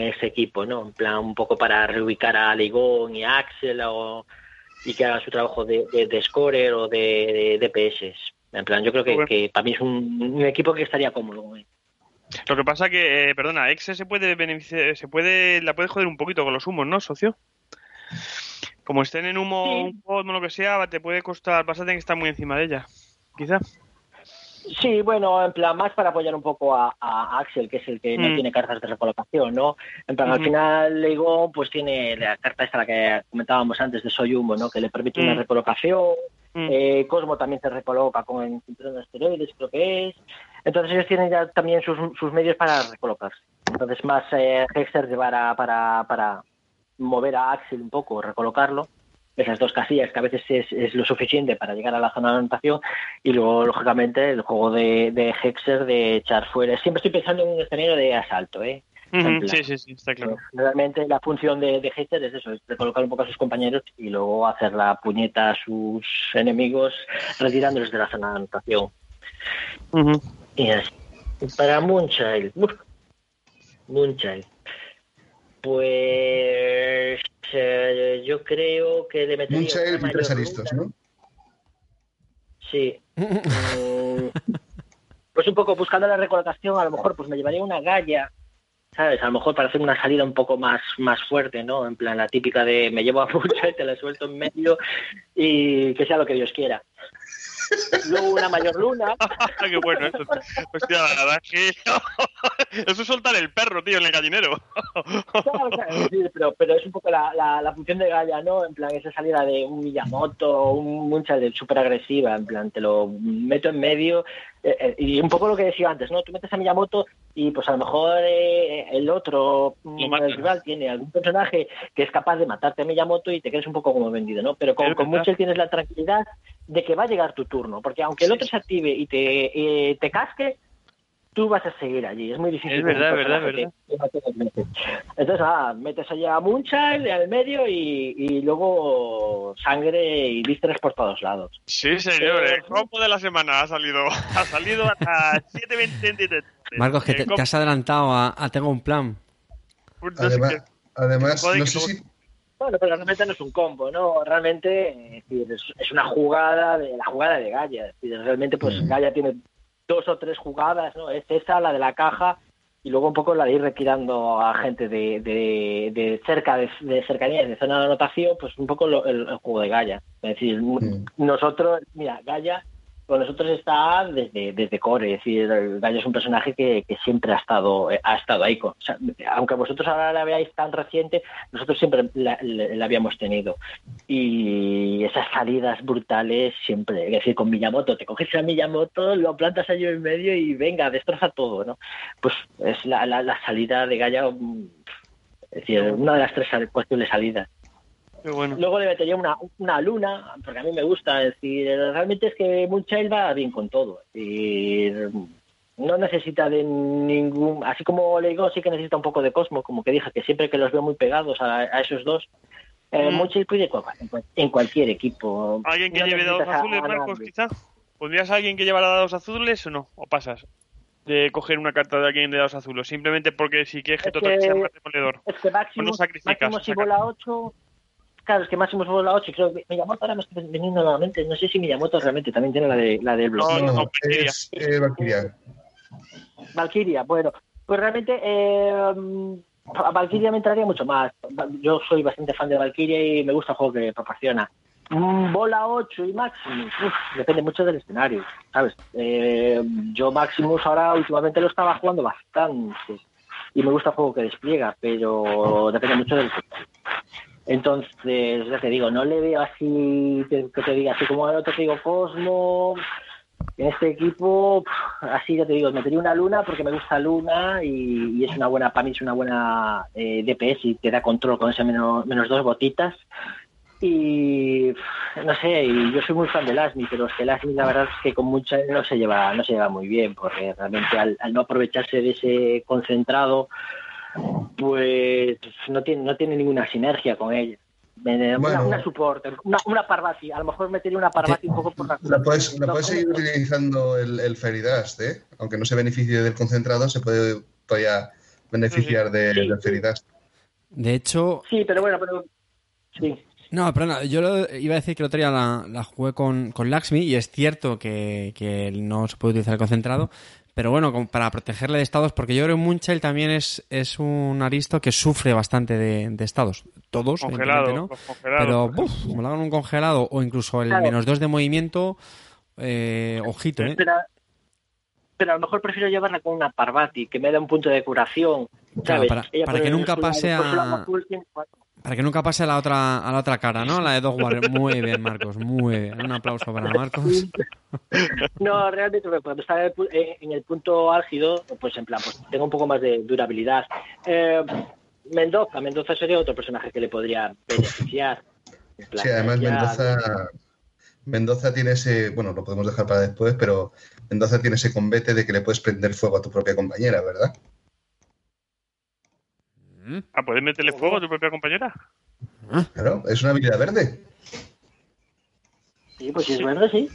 ese equipo, ¿no? En plan, un poco para reubicar a Ligón y a Axel o, y que hagan su trabajo de, de, de scorer o de, de DPS. En plan, yo creo que, Bueno. que para mí es un, un equipo que estaría cómodo. ¿eh? Lo que pasa que, eh, perdona, Exe se puede beneficiar, se puede, la puede joder un poquito con los humos, ¿no, socio? Como estén en humo, Sí. un cosmo, lo que sea, te puede costar, vas a tener que estar muy encima de ella. Quizá. Sí, bueno, en plan, más para apoyar un poco a, a Axel, que es el que no Mm. tiene cartas de recolocación, ¿no? En plan, al final, Leigón, pues tiene la carta esta, la que comentábamos antes, de Soy Humo, ¿no? Que le permite una Mm. recolocación. Mm. Eh, Cosmo también se recoloca con el cinturón de asteroides, creo que es. Entonces ellos tienen ya también sus, sus medios para recolocarse. Entonces, más eh, Hexer llevar para, para mover a Axel un poco, recolocarlo. Esas dos casillas que a veces es, es lo suficiente para llegar a la zona de anotación y luego, lógicamente, el juego de, de Hexer de echar fuera. Siempre estoy pensando en un escenario de asalto, ¿eh? Sí, sí, sí, está claro. Realmente la función de, de Hexer es eso, es recolocar un poco a sus compañeros y luego hacer la puñeta a sus enemigos retirándolos de la zona de anotación. Y así. Para Moonchild. Moonchild. Pues eh, yo creo que le metería Moonchild una y tres luna. ¿no? Sí. Mm, pues un poco buscando la recolocación, a lo mejor pues me llevaría una galla, ¿sabes? A lo mejor para hacer una salida un poco más, más fuerte, ¿no? En plan la típica de me llevo a mucha y te la suelto en medio y que sea lo que Dios quiera. Luego una mayor luna, [LAUGHS] Qué bueno eso. Hostia, la verdad es [LAUGHS] que... Eso es soltar el perro, tío, en el gallinero. Claro, claro, sí, pero, pero es un poco la, la, la función de Gaia, ¿no? En plan, esa salida de un Miyamoto, un Munchal súper agresiva, en plan, te lo meto en medio. eh, eh, y un poco lo que decía antes, ¿no? Tú metes a Miyamoto y pues a lo mejor eh, el otro, el rival, tiene algún personaje que es capaz de matarte a Miyamoto y te quedes un poco como vendido, ¿no? Pero con, con. Munchal tienes la tranquilidad de que va a llegar tu turno, porque aunque el otro se active y te, eh, te casque, tú vas a seguir allí. Es muy difícil. Es verdad, verdad, verdad. Entonces, ah, metes allá a Moonchild al medio y, y, luego sangre y vísceras por todos lados. Sí, señor. El combo de la semana ha salido. [LAUGHS] Ha salido a 7.20. Marcos, que te, te, has adelantado a, a, Tengo un plan. Además, además no sé si bueno, pero realmente no es un combo, ¿no? Realmente es, es, una jugada de la jugada de decir, realmente, pues mm. Gaia tiene dos o tres jugadas, ¿no? Es esa, la de la caja, y luego un poco la de ir retirando a gente de, de, de cerca, de, de, cercanía, de zona de anotación, pues un poco lo, el, el, juego de Gaia. Es decir, mm. nosotros, mira, Gaia con nosotros está desde, desde Core, es decir, Gallo es un personaje que, que siempre ha estado ha estado ahí. Con, o sea, aunque vosotros ahora la veáis tan reciente, nosotros siempre la, la, la, habíamos tenido. Y esas salidas brutales siempre, es decir, con Miyamoto, te coges a Miyamoto, lo plantas allí en medio y venga, destroza todo, ¿no? Pues es la, la, salida de Gaia, es decir, una de las tres posibles salidas. Bueno. Luego le metería una, una luna, porque a mí me gusta. Es decir, realmente es que Moonchild va bien con todo. Es decir, no necesita de ningún. Así como le digo, sí que necesita un poco de Cosmo, como que dije, que siempre que los veo muy pegados a, a esos dos. Eh, mm. Moonchild puede en cualquier equipo. ¿Alguien que no lleve dados azules, Marcos, quizá? ¿Pondrías a alguien que llevara dados azules o no? ¿O pasas? de coger una carta de alguien de dados azules, simplemente porque si quieres que que, sea más demoledor. Es que máximo, no sacrificas. Máximo si bola 8, claro, es que Máximo fue la 8 y creo que Miyamoto ahora me está viniendo nuevamente. No sé si Miyamoto realmente también tiene la de la del bloqueo. No, no, es eh, Valkyria. Valkyria, bueno, pues realmente eh, a Valkyria me entraría mucho más. Yo soy bastante fan de Valkyria y me gusta el juego que proporciona. Bola 8 y Maximus, uf, depende mucho del escenario, ¿sabes? Eh, yo Maximus ahora últimamente lo estaba jugando bastante y me gusta el juego que despliega, pero depende mucho del escenario. Entonces, ya te digo, no le veo así, que, te diga, así como el otro te digo, Cosmo, en este equipo, así ya te digo, metería una luna porque me gusta luna y, es una buena, para mí es una buena eh, DPS y te da control con ese menos, menos dos botitas. Y no sé, yo soy muy fan de Lasmi, pero es que Lasmi la verdad es que con mucha no se lleva, no se lleva muy bien, porque realmente al, al no aprovecharse de ese concentrado, pues no tiene, no tiene ninguna sinergia con ella. Una, bueno, una support, una, una, Parvati, a lo mejor metería una Parvati un poco por la... La puedes, la puedes seguir utilizando el, el Feridast, ¿eh? Aunque no se beneficie del concentrado, se puede todavía beneficiar de, sí, del Feridast. De hecho... Sí, pero bueno, pero... Sí. No, perdona, yo lo, iba a decir que el otro día la, la jugué con, con Laxmi y es cierto que, que, no se puede utilizar el concentrado, pero bueno, como para protegerle de estados, porque yo creo que Munchel también es, es un aristo que sufre bastante de, de estados. Todos, congelado, ¿no? Pero, buf, como le hagan un congelado o incluso el claro. menos dos de movimiento, eh, ojito, ¿eh? Pero, pero, a lo mejor prefiero llevarla con una Parvati, que me da un punto de curación. ¿sabes? Claro, para, para que nunca pase a para que nunca pase a la otra a la otra cara, ¿no? La de Dog Warrior. Muy bien, Marcos, muy bien. Un aplauso para Marcos. [LAUGHS] No, realmente cuando está en el punto álgido, pues en plan, pues tengo un poco más de durabilidad. Eh, Mendoza, Mendoza sería otro personaje que le podría beneficiar. Plan, sí, además ya... Mendoza Mendoza tiene ese, bueno, lo podemos dejar para después, pero Mendoza tiene ese combate de que le puedes prender fuego a tu propia compañera, ¿verdad? Ah, ¿puedes meterle fuego a tu propia compañera? Claro, es una habilidad verde. Sí, pues si es verde, sí.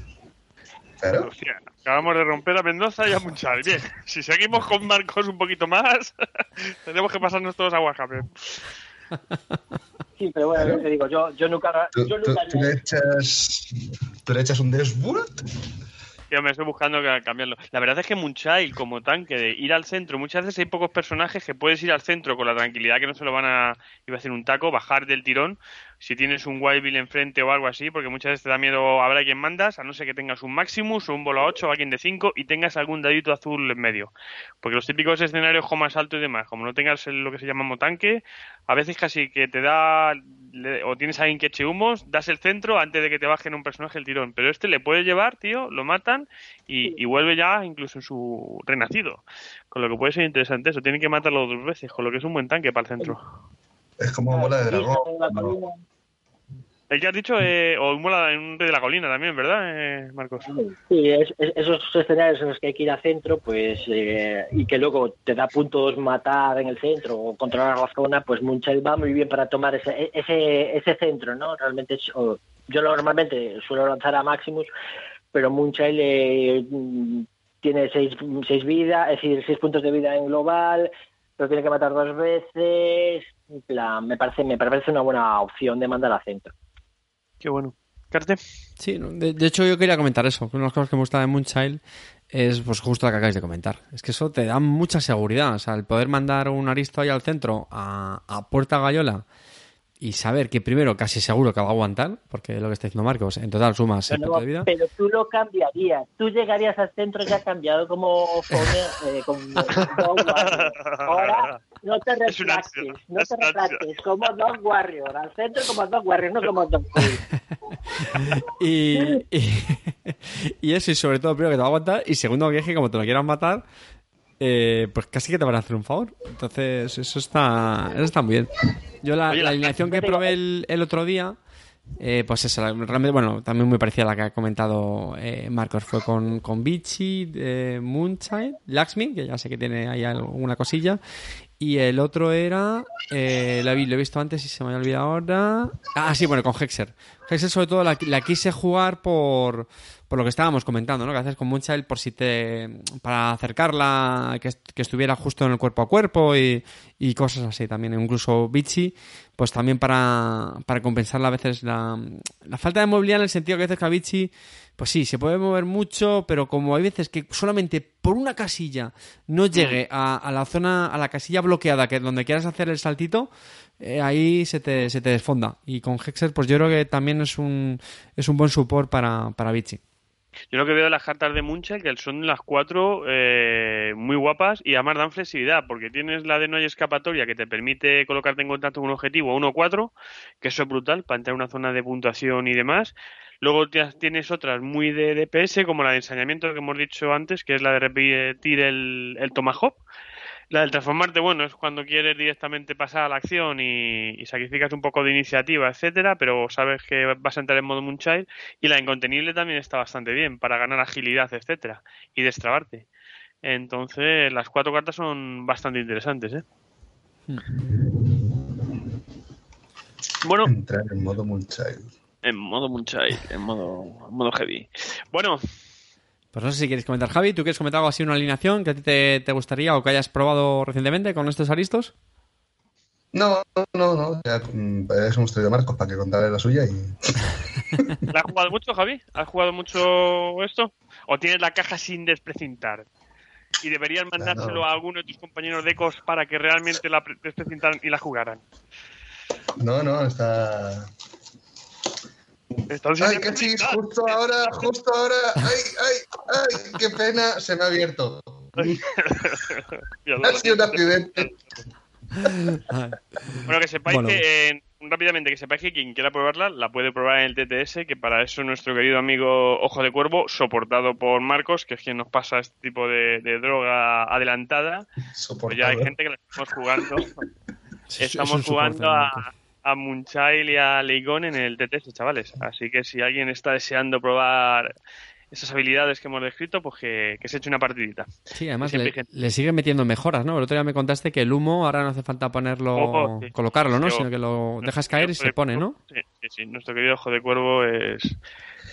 Claro. Hostia, acabamos de romper a Mendoza y a Munchal. Bien, si seguimos con Marcos un poquito más, [LAUGHS] tenemos que pasarnos todos a Warhammer. Sí, pero bueno, claro. te digo, yo, yo nunca. ¿Tú, yo nunca tú, tú le echas, ¿Tú le echas un Desbult? Yo me estoy buscando cambiarlo. La verdad es que Moonchild, como tanque de ir al centro, muchas veces hay pocos personajes que puedes ir al centro con la tranquilidad que no se lo van a, iba a hacer un taco, bajar del tirón, si tienes un Wildbill enfrente o algo así, porque muchas veces te da miedo habrá quien mandas, a no ser que tengas un Maximus o un bola 8 o alguien de 5 y tengas algún dadito azul en medio. Porque los típicos escenarios con más alto y demás, como no tengas lo que se llama motanque, a veces casi que te da o tienes a alguien que eche humos, das el centro antes de que te bajen un personaje el tirón. Pero este le puede llevar, tío, lo matan y, y, vuelve ya incluso en su renacido. Con lo que puede ser interesante eso. Tienen que matarlo dos veces, con lo que es un buen tanque para el centro. Es como bola de dragón. El que has dicho, eh, o mola en un rey de la colina también, ¿verdad, eh, Marcos? Sí, es- es- esos escenarios en los que hay que ir a centro, pues, eh, y que luego te da puntos matar en el centro o controlar la zona, pues Munchel va muy bien para tomar ese, ese, ese centro, ¿no? Realmente es- o- yo normalmente suelo lanzar a Maximus, pero Munchel eh, tiene seis, seis vidas, es decir, seis puntos de vida en global, pero tiene que matar dos veces. Me parece, me parece una buena opción de mandar a centro. Qué bueno. Carte. Sí, de, de hecho yo quería comentar eso. Una de las cosas que me gusta de Moonchild es pues justo la que acabáis de comentar. Es que eso te da mucha seguridad. O sea, el poder mandar un aristo ahí al centro a, a Puerta Gallola y saber que primero casi seguro que va a aguantar, porque es lo que está diciendo Marcos, en total suma 6 Pero, puntos de vida. pero tú lo cambiarías. Tú llegarías al centro ya cambiado como eh, con [LAUGHS] Dog Warrior. Ahora no te Es un retractes, acción, no te retractes, como Dog Warrior. Al centro como Dog Warrior, no como Warrior. [LAUGHS] Y, y, y eso, y sobre todo, primero que te va a aguantar, y segundo que es que como te lo quieran matar, eh, pues casi que te van a hacer un favor. Entonces, eso está, eso está muy bien. Yo la, Oye, la la- alineación que probé el, el otro día, eh, pues eso, realmente, bueno, también muy parecida a la que ha comentado eh, Marcos. Fue con, con Vichy, eh, Moonchild, Laxmi, que ya sé que tiene ahí alguna cosilla. Y el otro era. Eh, lo, he, lo he visto antes y se me había olvidado ahora. Ah, sí, bueno, con Hexer. Hexer, sobre todo, la, la quise jugar por, por lo que estábamos comentando, ¿no? Que haces con Moonchild por si te. para acercarla, que, que estuviera justo en el cuerpo a cuerpo y, y cosas así también. Incluso Vichy, pues también para, para compensar a veces la, la falta de movilidad en el sentido que a veces que a Vichy, pues sí, se puede mover mucho, pero como hay veces que solamente por una casilla no llegue a, a la zona, a la casilla bloqueada, que donde quieras hacer el saltito, eh, ahí se te, se te desfonda. Y con Hexer, pues yo creo que también es un, es un buen support para, para Vichy. Yo lo que veo de las cartas de Munchel que son las cuatro eh, muy guapas y además dan flexibilidad, porque tienes la de no hay escapatoria que te permite colocarte en contacto con un objetivo 1-4, que eso es brutal para entrar a una zona de puntuación y demás. Luego tienes otras muy de DPS, como la de ensañamiento que hemos dicho antes, que es la de repetir el, el Tomahawk. La del transformarte, bueno, es cuando quieres directamente pasar a la acción y, y sacrificas un poco de iniciativa, etcétera, pero sabes que vas a entrar en modo Moonchild. Y la incontenible también está bastante bien para ganar agilidad, etcétera, y destrabarte. Entonces, las cuatro cartas son bastante interesantes, ¿eh? Bueno, Entrar en modo Moonchild. en modo Moonchild, en modo, en modo heavy. Bueno, Pues no sé si quieres comentar, Javi. ¿Tú quieres comentar algo así, una alineación que a ti te, te gustaría o que hayas probado recientemente con estos aristos? No, no, no. Ya, mm, para eso hemos traído a Marcos para que contara la suya y. [LAUGHS] ¿la has jugado mucho, Javi? ¿Has jugado mucho esto? ¿O tienes la caja sin desprecintar? Y deberías mandárselo a alguno de tus compañeros de ecos para que realmente la pre- desprecintaran y la jugaran. No, no, está. Ay, cachis, desprecintar. justo ahora, justo ahora. Ay, ay, ay, qué pena, se me ha abierto. [LAUGHS] Ha sido un accidente. Bueno, que sepáis Bueno. que, eh, rápidamente, que sepáis que quien quiera probarla, la puede probar en el TTS, que para eso nuestro querido amigo Ojo de Cuervo, soportado por Marcos, que es quien nos pasa este tipo de, de droga adelantada, pues ya hay gente que la estamos jugando. [LAUGHS] Estamos jugando a. a Moonchild y a Leigón en el TTS, chavales. Así que si alguien está deseando probar esas habilidades que hemos descrito, pues que, que se eche una partidita. Sí, además le, le siguen metiendo mejoras, ¿no? El otro día me contaste que el humo ahora no hace falta ponerlo, Ojo, sí. colocarlo, ¿no? Yo- Sino que lo dejas caer y se pone, ¿no? Sí, sí, sí. Nuestro querido Ojo de Cuervo es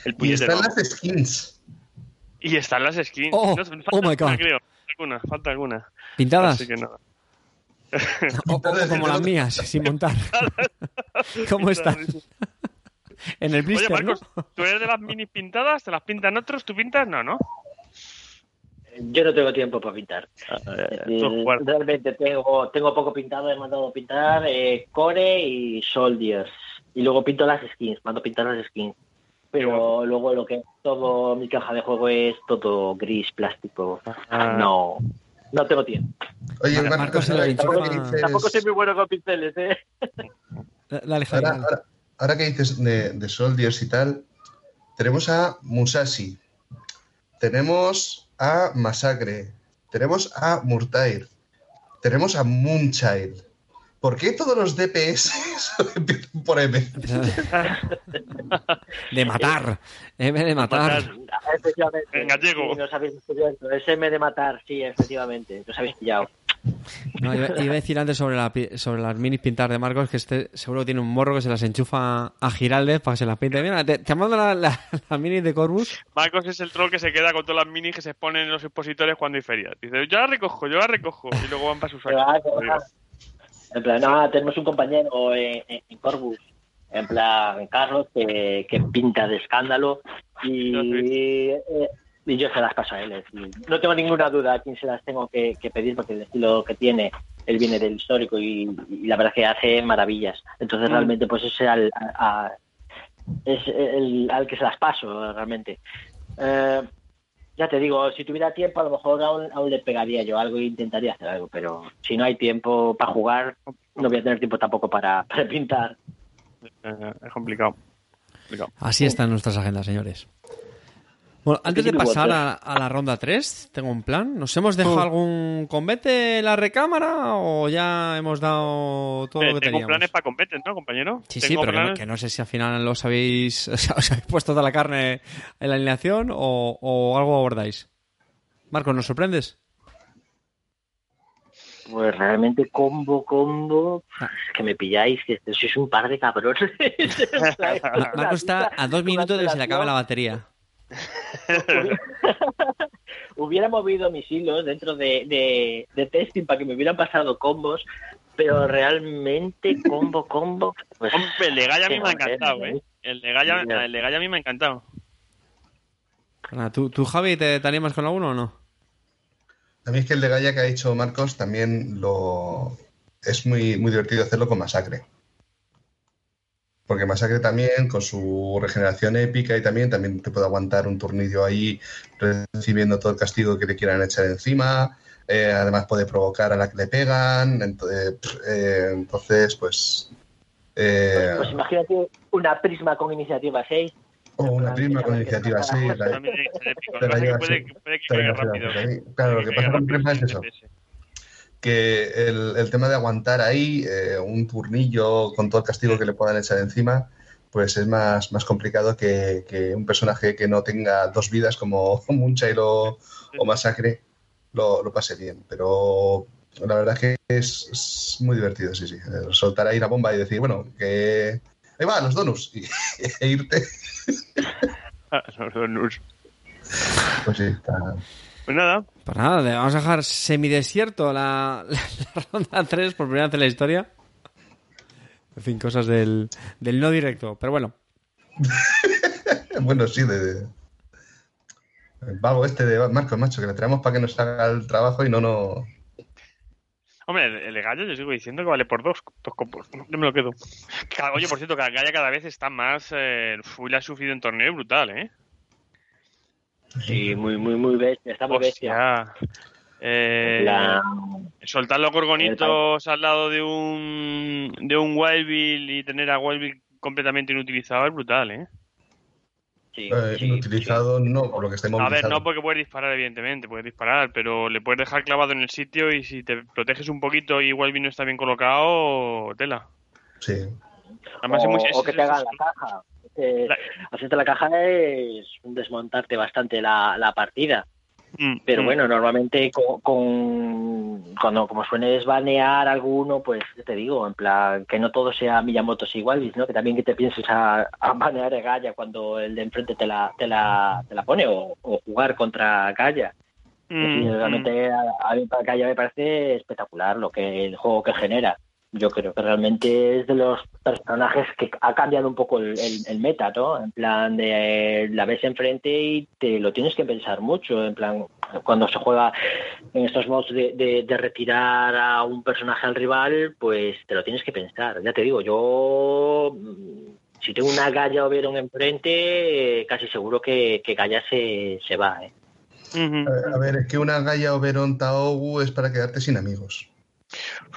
el Y están las skins. Y están las skins. Oh, No, falta oh my alguna, God. creo. Alguna, falta alguna. ¿Pintadas? Así que nada. [LAUGHS] O, o como las mías, sin montar. [LAUGHS] [LAUGHS] ¿Cómo están? en el Oye, blister, Marcos, ¿no? ¿tú eres de las mini pintadas? ¿Te las pintan otros? ¿Tú pintas? No, ¿no? Yo no tengo tiempo para pintar. Tú Eh, realmente tengo, tengo poco pintado, he mandado pintar eh, Core y Soldiers. Y luego pinto las skins, mando pintar las skins. Pero luego lo que todo mi caja de juego es todo gris, plástico. Ah. No, no tengo tiempo. Oye, Marcos Marcos, se lo que dices, Tampoco soy muy bueno con pinceles, ¿eh? Dale, Javi. ahora, dale. ahora- ahora que dices de, de Soldiers y tal, tenemos a Musashi, tenemos a Masacre, tenemos a Murtair, tenemos a Moonchild. ¿Por qué todos los DPS [LAUGHS] empiezan por M. [LAUGHS] de matar. M de matar. Efectivamente. En gallego. Sí, nos habéis descubierto. Es M de matar, sí, efectivamente. Nos habéis pillado. No, iba, iba a decir antes sobre, la, pi- sobre las minis pintar de Marcos que este seguro tiene un morro que se las enchufa a Giraldez para que se las pinte. Mira, te, te mando la, la, la mini de Corvus. Marcos es el troll que se queda con todas las minis que se ponen en los expositores cuando hay ferias. Dice, yo la recojo, yo la recojo. Y luego van para sus sacos. En plan, no, tenemos un compañero en, en- en Corbus, en plan, Carlos, que, que pinta de escándalo y, sí. eh, y yo se las paso a él. No tengo ninguna duda a quién se las tengo que, que pedir porque el estilo que tiene, él viene del histórico y, y la verdad que hace maravillas. Entonces Mm. realmente pues es al, a- es el, al que se las paso realmente. Eh, ya te digo, si tuviera tiempo, a lo mejor aún, aún le pegaría yo algo e intentaría hacer algo, pero si no hay tiempo para jugar, no voy a tener tiempo tampoco para, para pintar. Eh, Es complicado. complicado. Así están nuestras agendas, señores. Bueno, antes de pasar a, a la ronda 3, tengo un plan. ¿Nos hemos dejado Oh. algún combate en la recámara o ya hemos dado todo Eh, lo que tengo teníamos? planes para competir, ¿no, compañero? Sí, sí, Tengo pero que no, planes- que no sé si al final los habéis, [LAUGHS] o sea, os habéis puesto toda la carne en la alineación o, o algo abordáis. Marcos, ¿nos sorprendes? Pues realmente combo, combo, Ah. es que me pilláis, que sois un par de cabrones. [LAUGHS] Ma- [LAUGHS] Marcos está a dos minutos de que se le acabe la batería. [LAUGHS] Hubiera movido mis hilos dentro de, de, de testing para que me hubieran pasado combos, pero realmente combo, combo. Pues, Hombre, el de Gaia a mí me ha encantado, ¿eh? El de Gaia, Mira. el de Gaia a mí me ha encantado. ¿Tú, tú, Javi, te, te animas con 1 o no? A mí es que el de Gaia que ha dicho Marcos también lo es muy, muy divertido hacerlo con Masacre. Porque Masacre también, con su regeneración épica y también, también te puede aguantar un turnillo ahí recibiendo todo el castigo que le quieran echar encima. Eh, además puede provocar a la que le pegan. Entonces, eh, entonces pues... eh, pues imagínate una prisma con iniciativa 6. o una prima con iniciativa 6. la- También tiene que ser épico. Te Lo que la pasa es que llevas, puede, sí. puede que te la caiga llevas rápido. ahí. Claro, lo que pasa con Prisma es eso. Que el, el tema de aguantar ahí eh, un turnillo con todo el castigo que le puedan echar encima, pues es más, más complicado que, que un personaje que no tenga dos vidas como [LAUGHS] Moonchild o, o Masacre lo, lo pase bien. Pero la verdad es que es, es muy divertido, sí, sí. Soltar ahí la bomba y decir, bueno, que ahí va, los donuts, y, [LAUGHS] e irte. [LAUGHS] Los donuts. Pues sí, está. Pues nada, Pues nada, le vamos a dejar semidesierto la, [LAUGHS] la, la ronda 3 por primera vez en la historia. En fin, cosas del, del no directo. Pero bueno, [LAUGHS] Bueno, sí, de, de- el vago este de Marcos, macho, que le traemos para que nos haga el trabajo y no no. Hombre, el, Gaia yo sigo diciendo que vale por dos, dos copos. Yo me lo quedo. Oye, por cierto, que Gaia cada vez está más... Eh, le ha sufrido en torneo brutal, ¿eh? Sí, muy, muy, muy bestia. Está muy bestia. Eh, La- soltar los gorgonitos al lado de un de un Wild Bill y tener a Wild Bill completamente inutilizado es brutal, ¿eh? sí, Eh, sí, inutilizado no, por lo que esté A ver, no porque puedes disparar, evidentemente, puedes disparar, pero le puedes dejar clavado en el sitio y si te proteges un poquito y Wild Bill no está bien colocado, tela. Sí. Además, o, es muy- o es- que te hagan la caja. Eh, hacerte la caja es desmontarte bastante la, la partida. Mm, Pero mm. bueno, normalmente con, con- cuando como sueles banear alguno, pues te digo, en plan, que no todo sea Miyamoto igual, ¿no? Que también que te pienses a, a banear a Gaia cuando el de enfrente te la, te la, te la pone o, o jugar contra Gaia. Mm, Y mm. realmente a, a mí para Gaia me parece espectacular lo que el juego que genera. Yo creo que realmente es de los personajes que ha cambiado un poco el, el- el meta, ¿no? En plan de eh, la ves enfrente y te lo tienes que pensar mucho. En plan, cuando se juega en estos modos de, de- de retirar a un personaje al rival, pues te lo tienes que pensar. Ya te digo, yo mm, si tengo una Gaia o Veron enfrente, casi seguro que, que Gaia se, se va, ¿eh? A ver, es que una Gaia Oberon Taogu es para quedarte sin amigos.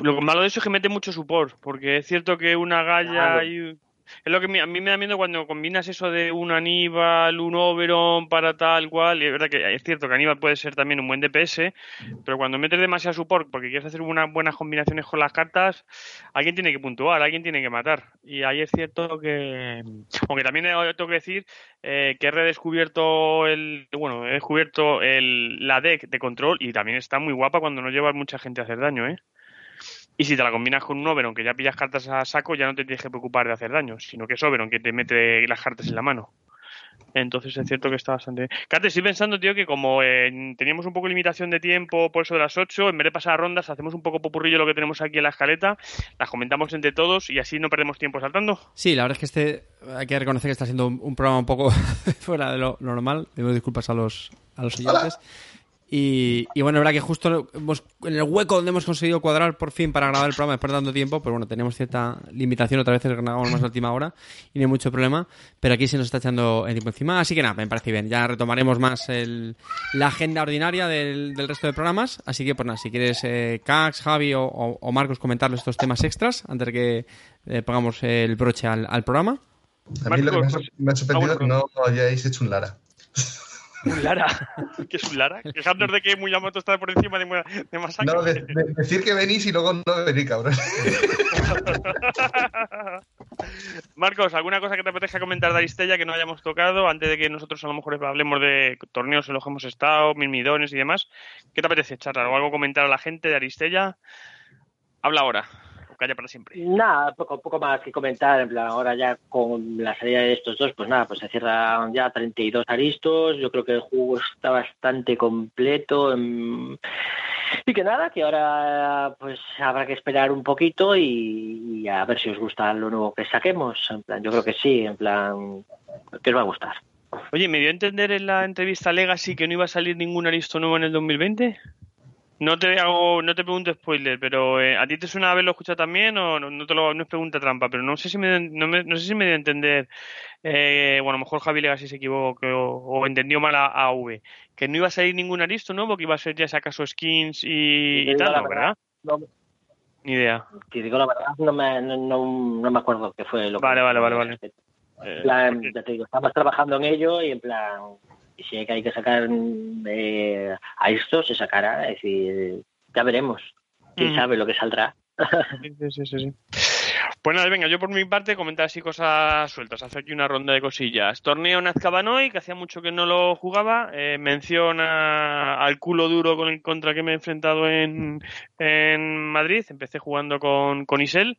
Lo malo de eso es que mete mucho support, porque es cierto que una Claro. y, Es lo que a mí me da miedo cuando combinas eso de un Aníbal, un Oberon para tal cual. Y es verdad que es cierto que Aníbal puede ser también un buen DPS, pero cuando metes demasiado support porque quieres hacer unas buenas combinaciones con las cartas, alguien tiene que puntuar, alguien tiene que matar. Y ahí es cierto que. Aunque también tengo que decir eh, que he redescubierto el. Bueno, he descubierto el, la deck de control y también está muy guapa cuando no llevas mucha gente a hacer daño, ¿eh? Y si te la combinas con un Oberon, que ya pillas cartas a saco, ya no te tienes que preocupar de hacer daño, sino que es Oberon que te mete las cartas en la mano. Entonces es cierto que está bastante. Carte, estoy pensando, tío, que como eh, teníamos un poco de limitación de tiempo por eso de las 8, en vez de pasar a rondas, hacemos un poco popurrillo lo que tenemos aquí en la escaleta, las comentamos entre todos y así no perdemos tiempo saltando. Sí, la verdad es que este hay que reconocer que está siendo un, un programa un poco [LAUGHS] fuera de lo normal. Pido disculpas a los, a los oyentes. Y, y bueno, es verdad que justo hemos- en el hueco donde hemos conseguido cuadrar por fin para grabar el programa después de tanto tiempo, pero bueno, tenemos cierta limitación, otra vez grabamos más a última hora y no hay mucho problema, pero aquí se nos está echando el tiempo encima, así que nada, me parece bien, ya retomaremos más el- la agenda ordinaria del, del resto de programas, así que pues nada, si quieres eh, Cax, Javi o, o- o Marcos comentarles estos temas extras antes de que eh, pongamos el broche al, al programa. A mí lo que me ha, Marcos, me ha sorprendido es que no hayáis hecho un Lara. Un Lara. [LAUGHS] ¿Qué es un Lara? Quejándonos de que Muyamoto está por encima de, de Masaki. No, de- de- decir que venís y luego no venir, cabrón. [LAUGHS] Marcos, ¿alguna cosa que te apetezca comentar de Aristella que no hayamos tocado antes de que nosotros a lo mejor hablemos de torneos en los que hemos estado, milmidones y demás? ¿Qué te apetece, charlar o algo comentar a la gente de Aristella? Habla ahora, o calla para siempre. Nada, poco, poco más que comentar. En plan, ahora ya con la salida de estos dos, pues nada, pues se cierran ya 32 aristos. Yo creo que el juego está bastante completo. mm, Y que nada, que ahora pues habrá que esperar un poquito y, y a ver si os gusta lo nuevo que saquemos. En plan, yo creo que sí, en plan, que os va a gustar. Oye, ¿me dio a entender en la entrevista Legacy que no iba a salir ningún Aristo nuevo en el 2020? No te hago, no te pregunto spoiler, pero eh, ¿a ti te suena haberlo escuchado también o no, no te lo, no es pregunta trampa? Pero no sé si me, no, me- no sé si me dio a entender, eh, bueno, a lo mejor Javi Legacy se equivocó o, o entendió mal a, a V, que no iba a salir ningún Aristo nuevo, que iba a ser ya si acaso skins y, y tal, la ¿no, verdad, Ni idea. te digo la verdad, no me, no, me acuerdo qué fue lo que... Vale, vale, vale, vale. Eh, plan, porque- ya te digo, estamos trabajando en ello y en plan, si hay que sacar eh, a esto, se sacará. Es decir, ya veremos. Quién Mm. sabe lo que saldrá. Sí, sí, sí. [LAUGHS] Pues nada, venga, yo por mi parte comentar así cosas sueltas, hacer aquí una ronda de cosillas. Torneo Nazcabanoy, que hacía mucho que no lo jugaba, eh, menciona al culo duro con el contra que me he enfrentado en, Madrid, empecé jugando con, con Isel,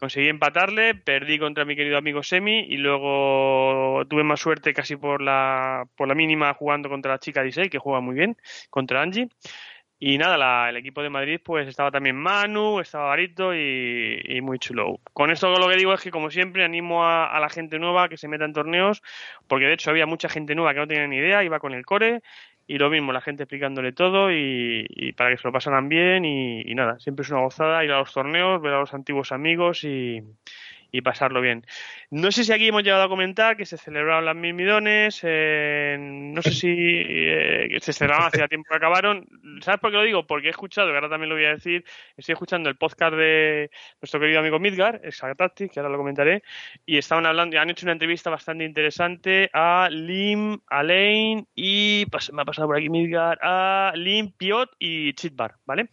conseguí empatarle, perdí contra mi querido amigo Semi y luego tuve más suerte casi por la, por la mínima jugando contra la chica de Isel, que juega muy bien, contra Angie. Y nada, la- el equipo de Madrid pues estaba también Manu, estaba Garito y, muy chulo. Con esto lo que digo es que como siempre animo a, la gente nueva que se meta en torneos, porque de hecho había mucha gente nueva que no tenía ni idea, iba con el core y lo mismo, la gente explicándole todo y, para que se lo pasaran bien y nada, siempre es una gozada ir a los torneos, ver a los antiguos amigos y, y pasarlo bien. No sé si aquí hemos llegado a comentar que se celebraron las mil midones, eh, no sé si eh, se celebraron hace tiempo que acabaron. ¿Sabes por qué lo digo? Porque he escuchado, que ahora también lo voy a decir, estoy escuchando el podcast de nuestro querido amigo Midgar, Exatactic, que ahora lo comentaré, y estaban hablando, han hecho una entrevista bastante interesante a Lim, a Lane y me ha pasado por aquí Midgar, a Lim, Piot y Chitbar, ¿vale?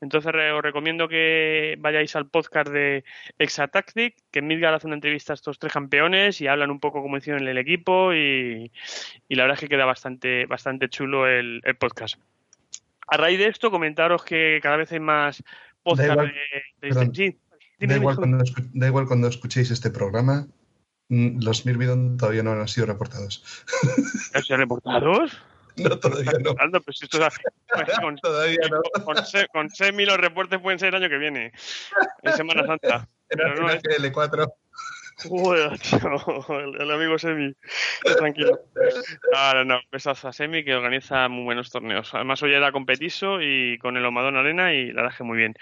Entonces os recomiendo que vayáis al podcast de Exatactic, que Midgar hace una entrevista a estos tres campeones y hablan un poco cómo hicieron el equipo y, y la verdad es que queda bastante, bastante chulo el, el podcast. A raíz de esto, comentaros que cada vez hay más podcasts igual, de, de perdón. sí, dime, Da igual, cuando, da igual cuando escuchéis este programa, mm, los Mirmidon todavía no han sido reportados. ¿Han sido reportados? [LAUGHS] No, todavía no. Ando, pues esto es- con, [LAUGHS] Todavía no. con, se- con Semi los reportes pueden ser el año que viene, en Semana Santa. Era no es- L4. Joder, tío, el, el amigo Semi. Tranquilo. Ahora no, besazo a Semi que organiza muy buenos torneos. Además hoy era competiso y con el Omadón Arena y la que muy bien.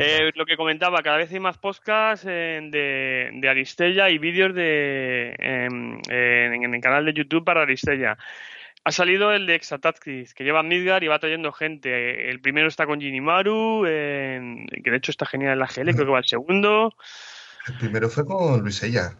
Eh, lo que comentaba, cada vez hay más podcasts eh, de, de Aristella y vídeos de en, en- en el canal de YouTube para Aristella. Ha salido el de Exatactis, que lleva Midgar y va trayendo gente. El primero está con Ginimaru, en- que de hecho está genial en la GL, creo que va el segundo. El primero fue con Luis Ella.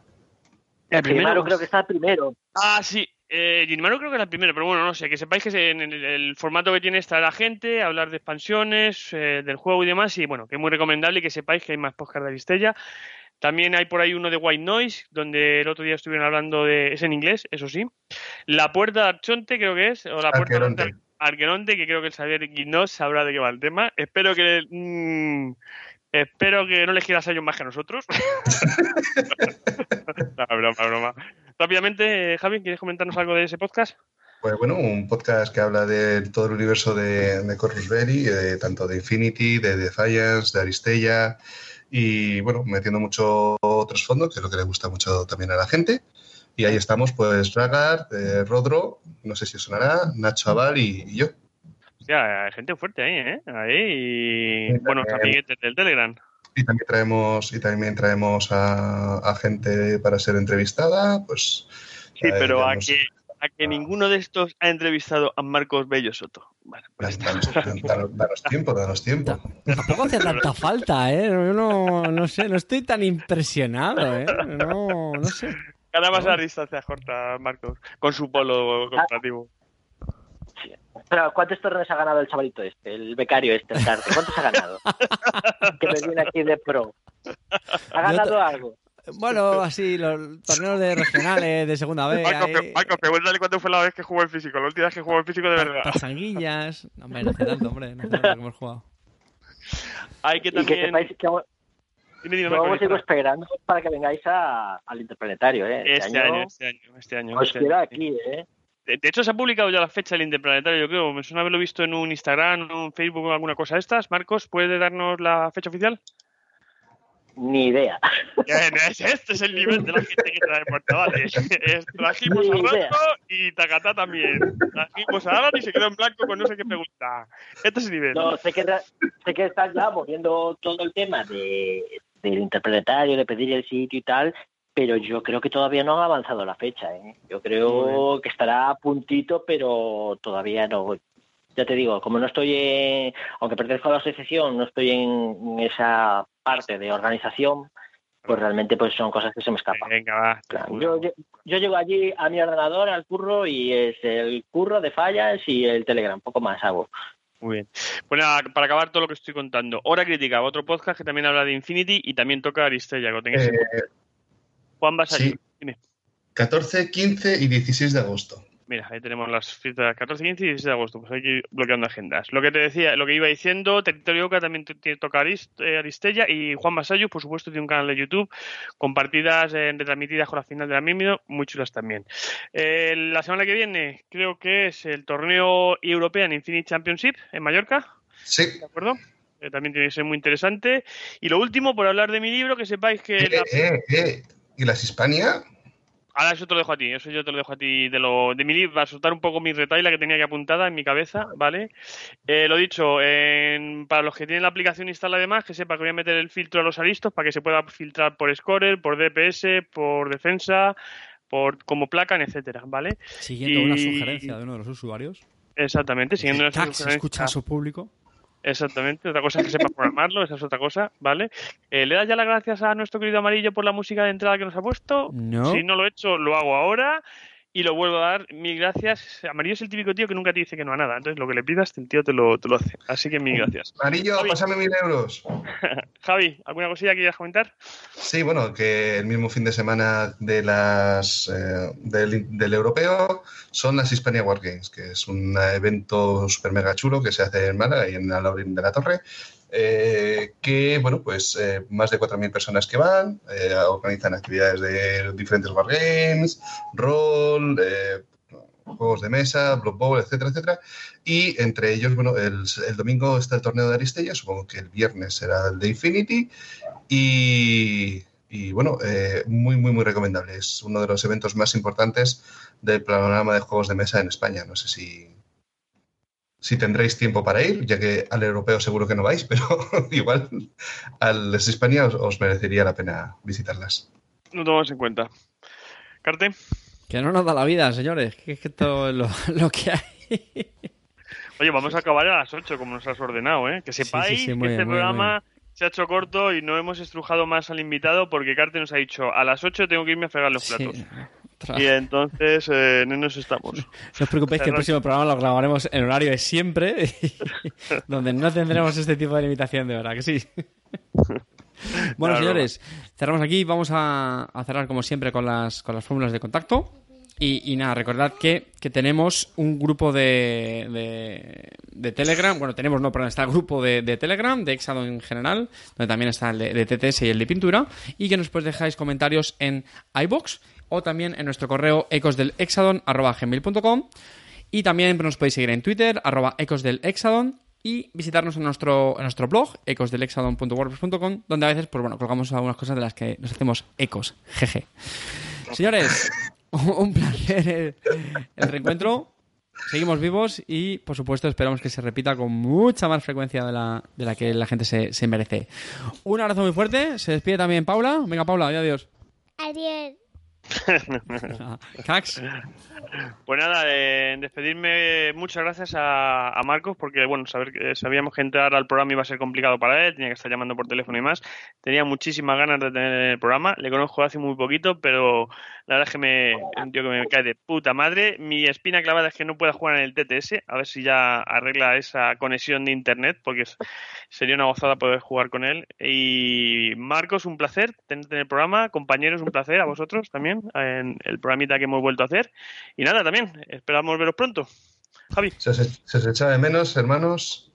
El primero. Gimaro creo que está primero. Ah, sí. Eh, Gilmaro creo que era el primero, pero bueno, no sé. Que sepáis que en el, el formato que tiene es traer a gente, hablar de expansiones, eh, del juego y demás. Y bueno, que es muy recomendable y que sepáis que hay más podcast de Aristella. También hay por ahí uno de White Noise, donde el otro día estuvieron hablando de. Es en inglés, eso sí. La puerta de Archonte, creo que es. O la puerta Arqueronte. de Arqueronte, que creo que el Xavier Guinós sabrá de qué va el tema. Espero que. mm, espero que no les quieras a ellos más que a nosotros. [LAUGHS] no, broma, broma. Rápidamente, Javi, ¿quieres comentarnos algo de ese podcast? Pues bueno, un podcast que habla de todo el universo de, de Corvus Belli, de, tanto de Infinity, de Defiance, de Aristella, y bueno, metiendo mucho otros fondos, que es lo que le gusta mucho también a la gente. Y ahí estamos, pues Ragar, eh, Rodro, no sé si os sonará, Nacho Aval y, y yo. Hostia, hay gente fuerte ahí, ¿eh? Ahí y... Buenos también. amiguetes del Telegram. Y también traemos, y también traemos a, a gente para ser entrevistada, pues. Sí, pero a digamos, que, a que ninguno de estos ha entrevistado a Marcos Bello Soto. Bueno, pues Danos, está. danos- [LAUGHS] danos- danos tiempo, danos tiempo. Tampoco hace tanta falta, ¿eh? Yo no, no sé, no estoy tan impresionado, ¿eh? No, no sé. Gana más a distancias cortas, Marcos, con su polo corporativo. Pero ¿cuántos torneos ha ganado el chavalito este, el becario este, el Carte? ¿Cuántos ha ganado? [LAUGHS] que me viene aquí de pro. ¿Ha ganado algo? Bueno, así, los torneos de regionales, de segunda vez. Marcos, ahí, Marcos, pregúntale cuándo fue la vez que jugó el físico. La última vez que jugó el físico de verdad. Pasanguillas. No, hombre, no hace tanto, hombre. No hace tanto que hemos jugado. Hay que Y que también. sepáis que vamos, Dime, dime, vamos a Marcos, ir esperando para que vengáis a- al Interplanetario, ¿eh? Este año, este año, este año. Os este quiero año. aquí, ¿eh? De de hecho, se ha publicado ya la fecha del Interplanetario, yo creo. Me suena haberlo visto en un Instagram, en un Facebook o alguna cosa de estas. Marcos, ¿puede darnos la fecha oficial? Ni idea. Este es el nivel de la gente que trae portavales. Es- Trajimos a idea. Ranco y Takata también. Trajimos a Alan y se quedó en blanco con no sé qué pregunta. Este es el nivel. No, sé que, sé que estás ya moviendo todo el tema de, del interplanetario, de pedir el sitio y tal, pero yo creo que todavía no ha avanzado la fecha. ¿eh? Yo creo que estará a puntito, pero todavía no. Ya te digo, como no estoy, en, aunque pertenezco a la asociación, no estoy en esa parte de organización, pues realmente pues son cosas que se me escapan. Venga, va. Yo, yo, yo llego allí a mi ordenador, al curro, y es el curro de fallas y el Telegram, poco más hago. Muy bien. Nada, para acabar todo lo que estoy contando. Hora Crítica, otro podcast que también habla de Infinity y también toca Aristella. Que Eh. Juan Basayo. sí. Dime. 14, 15 y 16 de agosto. Mira, ahí tenemos las fiestas 14, 15 y 16 de agosto. Pues hay que ir bloqueando agendas. Lo que te decía, lo que iba diciendo, Territorio Oca también tiene toca eh, Aristella y Juan Basayo, por supuesto, tiene un canal de YouTube con partidas eh, retransmitidas con la final de la Mimio, muy chulas también. Eh, la semana que viene creo que es el torneo European Infinite Championship en Mallorca. Sí. ¿De acuerdo? Eh, también tiene que ser muy interesante. Y lo último, por hablar de mi libro, que sepáis que... La-. ¿Y las Hispania? Ahora eso te lo dejo a ti, eso yo te lo dejo a ti de lo de mi libro, para soltar un poco mi retaila que tenía que apuntada en mi cabeza, ¿vale? Eh, lo dicho, en- para los que tienen la aplicación instalada además, que sepa que voy a meter el filtro a los aristos para que se pueda filtrar por scorer, por DPS, por defensa, por como placan, etcétera, ¿vale? Siguiendo una sugerencia de uno de los usuarios. Exactamente, siguiendo las Tax escucha a su público. Exactamente, otra cosa es que sepa programarlo, esa es otra cosa, ¿vale? Eh, ¿Le das ya las gracias a nuestro querido Amarillo por la música de entrada que nos ha puesto? No. Si no lo he hecho, lo hago ahora y lo vuelvo a dar. Mil gracias. Amarillo es el típico tío que nunca te dice que no a nada, entonces lo que le pidas, el tío te lo, te lo hace. Así que mil gracias. Amarillo, Javi. pásame mil euros. [LAUGHS] Javi, ¿alguna cosilla que quieras comentar? Sí, bueno, que el mismo fin de semana de las eh, del, del europeo son las Hispania War Games, que es un evento super mega chulo que se hace en Málaga y en Alaurín de la Torre. Eh, que, bueno, pues eh, más de 4.000 personas que van, eh, organizan actividades de diferentes wargames, rol, juegos de mesa, Blood Bowl, etcétera, etcétera. Y entre ellos, bueno, el, el domingo está el torneo de Aristella, supongo que el viernes será el de Infinity. Y, y, bueno, muy, muy, muy recomendable. Es uno de los eventos más importantes del panorama de juegos de mesa en España. No sé si, si tendréis tiempo para ir, ya que al europeo seguro que no vais, [LAUGHS] pero igual a las Hispania os, os merecería la pena visitarlas. No tomamos en cuenta. Carte, Que no nos da la vida, señores. Que es que esto es lo, [LAUGHS] lo que hay. oye, vamos a acabar a las 8 como nos has ordenado, ¿eh? Que sepáis sí, sí, muy que este bien, bien, programa se ha hecho corto y no hemos estrujado más al invitado porque Carte nos ha dicho a las 8 tengo que irme a fregar los Sí. platos. Y entonces eh, no nos estamos. [LAUGHS] No os preocupéis que el próximo programa lo grabaremos en horario de siempre, [LAUGHS] donde no tendremos este tipo de limitación de hora, que sí. [LAUGHS] Bueno, Claro. señores, cerramos aquí. Vamos a, a cerrar como siempre con las, con las fórmulas de contacto. Y, y nada, recordad que, que tenemos un grupo de, de, de Telegram. Bueno, tenemos, no, perdón, está el grupo de, de Telegram, de Exado en general, donde también está el de, de TTS y el de pintura. Y que nos pues dejáis comentarios en iBox o también en nuestro correo ecosdelexadon.com. Y también nos podéis seguir en Twitter, arroba ecos del Hexadon, y visitarnos en nuestro, en nuestro blog, ecosdelexadon.wordpress.com, donde a veces, pues bueno, colgamos algunas cosas de las que nos hacemos ecos. Jeje. Señores, [LAUGHS] un placer el, reencuentro. Seguimos vivos y, por supuesto, esperamos que se repita con mucha más frecuencia de la, de la que la gente se, se merece. Un abrazo muy fuerte. Se despide también Paula. Venga, Paula, di adiós. Adiós. [LAUGHS] Cax. Pues nada, eh, despedirme, muchas gracias a, Marcos, porque bueno, saber sabíamos que entrar al programa iba a ser complicado para él, tenía que estar llamando por teléfono y más. Tenía muchísimas ganas de tener el programa, le conozco hace muy poquito, pero la verdad es que me, que me cae de puta madre. Mi espina clavada es que no pueda jugar en el TTS, a ver si ya arregla esa conexión de internet, porque sería una gozada poder jugar con él. Y Marcos, un placer tenerte en el programa, compañeros, un placer a vosotros también, en el programita que hemos vuelto a hacer. Y nada, también, esperamos veros pronto. Javi. Se os, se os echaba de menos, hermanos.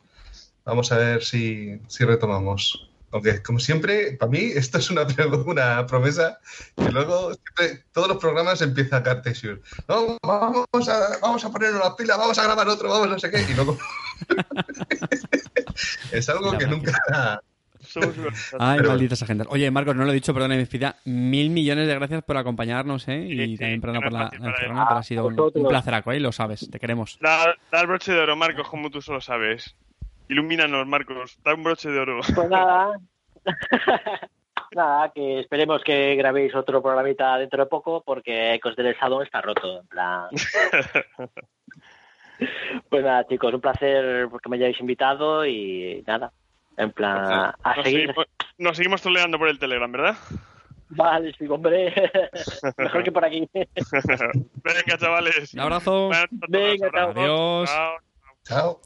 Vamos a ver si, si retomamos. Aunque, como siempre, para mí esto es una, una promesa que luego siempre, todos los programas empieza Cartesius. No, vamos a, vamos a ponernos las pilas, vamos a grabar otro, vamos a no sé qué. Y luego... [LAUGHS] es algo que nunca... Somos unos- [LAUGHS] Ay, Pero- malditas agendas. Oye, Marcos, no lo he dicho, perdona, me pida mil millones de gracias por acompañarnos, ¿eh? Y Sí, también perdona por la, programa, pero ha sido un, un placeraco, ¿eh? Lo sabes, te queremos. Da, da el broche de oro, Marcos, como tú solo sabes. Ilumínanos, Marcos. Da un broche de oro. Pues nada. [LAUGHS] nada, que esperemos que grabéis otro programita dentro de poco porque Ecos del Estado está roto. En plan. [LAUGHS] pues nada, chicos, un placer porque me hayáis invitado y nada. En plan, a Nos seguir. seguimos, nos seguimos troleando por el Telegram, ¿verdad? Vale, sí, hombre. [LAUGHS] Mejor que por aquí. Venga, chavales. Un abrazo. Venga, chao. Adiós. Chao. Chao.